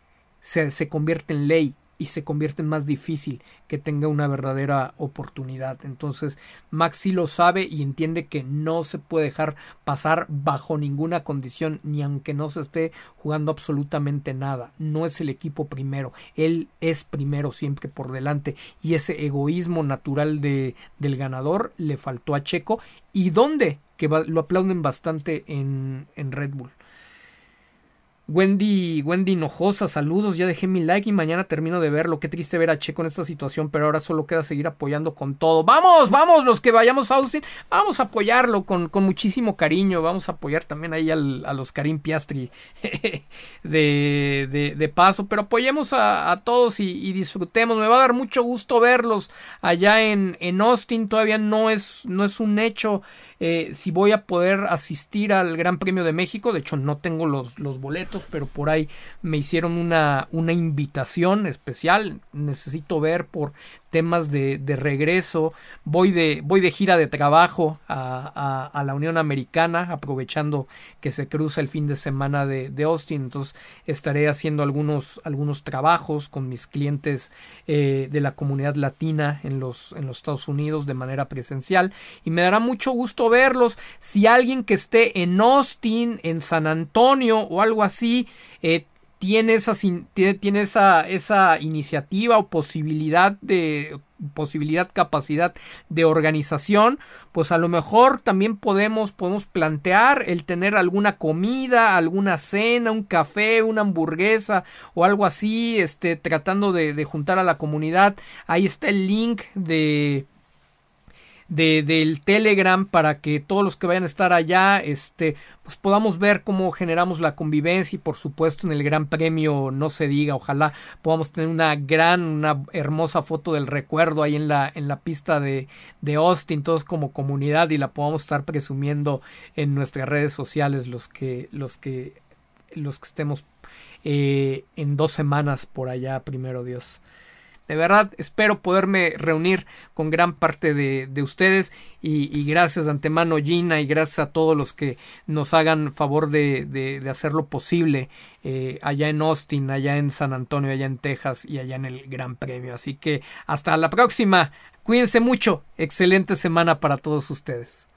se, se convierte en ley y se convierte en más difícil que tenga una verdadera oportunidad. Entonces, Max sí lo sabe y entiende que no se puede dejar pasar bajo ninguna condición, ni aunque no se esté jugando absolutamente nada. No es el equipo primero, él es primero siempre por delante y ese egoísmo natural de, del ganador le faltó a Checo. ¿Y dónde? Que lo aplauden bastante en, en Red Bull. Wendy, Wendy Hinojosa, saludos, ya dejé mi like y mañana termino de verlo. Qué triste ver a Checo en esta situación, pero ahora solo queda seguir apoyando con todo. Vamos, vamos, los que vayamos a Austin, vamos a apoyarlo con, con muchísimo cariño. Vamos a apoyar también ahí al, a los Karim Piastri de, de, paso, pero apoyemos a, a todos y, y, disfrutemos. Me va a dar mucho gusto verlos allá en, en Austin. Todavía no es, no es un hecho eh, si voy a poder asistir al Gran Premio de México. De hecho, no tengo los, los boletos, pero por ahí me hicieron una, una invitación especial. Necesito ver por temas de, de, regreso. Voy de, voy de gira de trabajo a, a, a, la Unión Americana, aprovechando que se cruza el fin de semana de, de Austin. Entonces estaré haciendo algunos, algunos trabajos con mis clientes eh, de la comunidad latina en los, en los Estados Unidos de manera presencial. Y me dará mucho gusto verlos. Si alguien que esté en Austin, en San Antonio o algo así, eh, tiene esa, tiene, esa, esa iniciativa o posibilidad de posibilidad, capacidad de organización, pues a lo mejor también podemos, podemos plantear el tener alguna comida, alguna cena, un café, una hamburguesa o algo así, este, tratando de, de juntar a la comunidad. Ahí está el link de, de, del Telegram para que todos los que vayan a estar allá este, pues podamos ver cómo generamos la convivencia y por supuesto en el Gran Premio no se diga, ojalá podamos tener una gran, una hermosa foto del recuerdo ahí en la, en la pista de, de Austin, todos como comunidad y la podamos estar presumiendo en nuestras redes sociales los que, los que, los que estemos eh, en dos semanas por allá, primero Dios. De verdad, espero poderme reunir con gran parte de, de ustedes y, y, gracias de antemano Gina y gracias a todos los que nos hagan favor de, de, de hacerlo posible eh, allá en Austin, allá en San Antonio, allá en Texas y allá en el Gran Premio. Así que hasta la próxima. Cuídense mucho. Excelente semana para todos ustedes.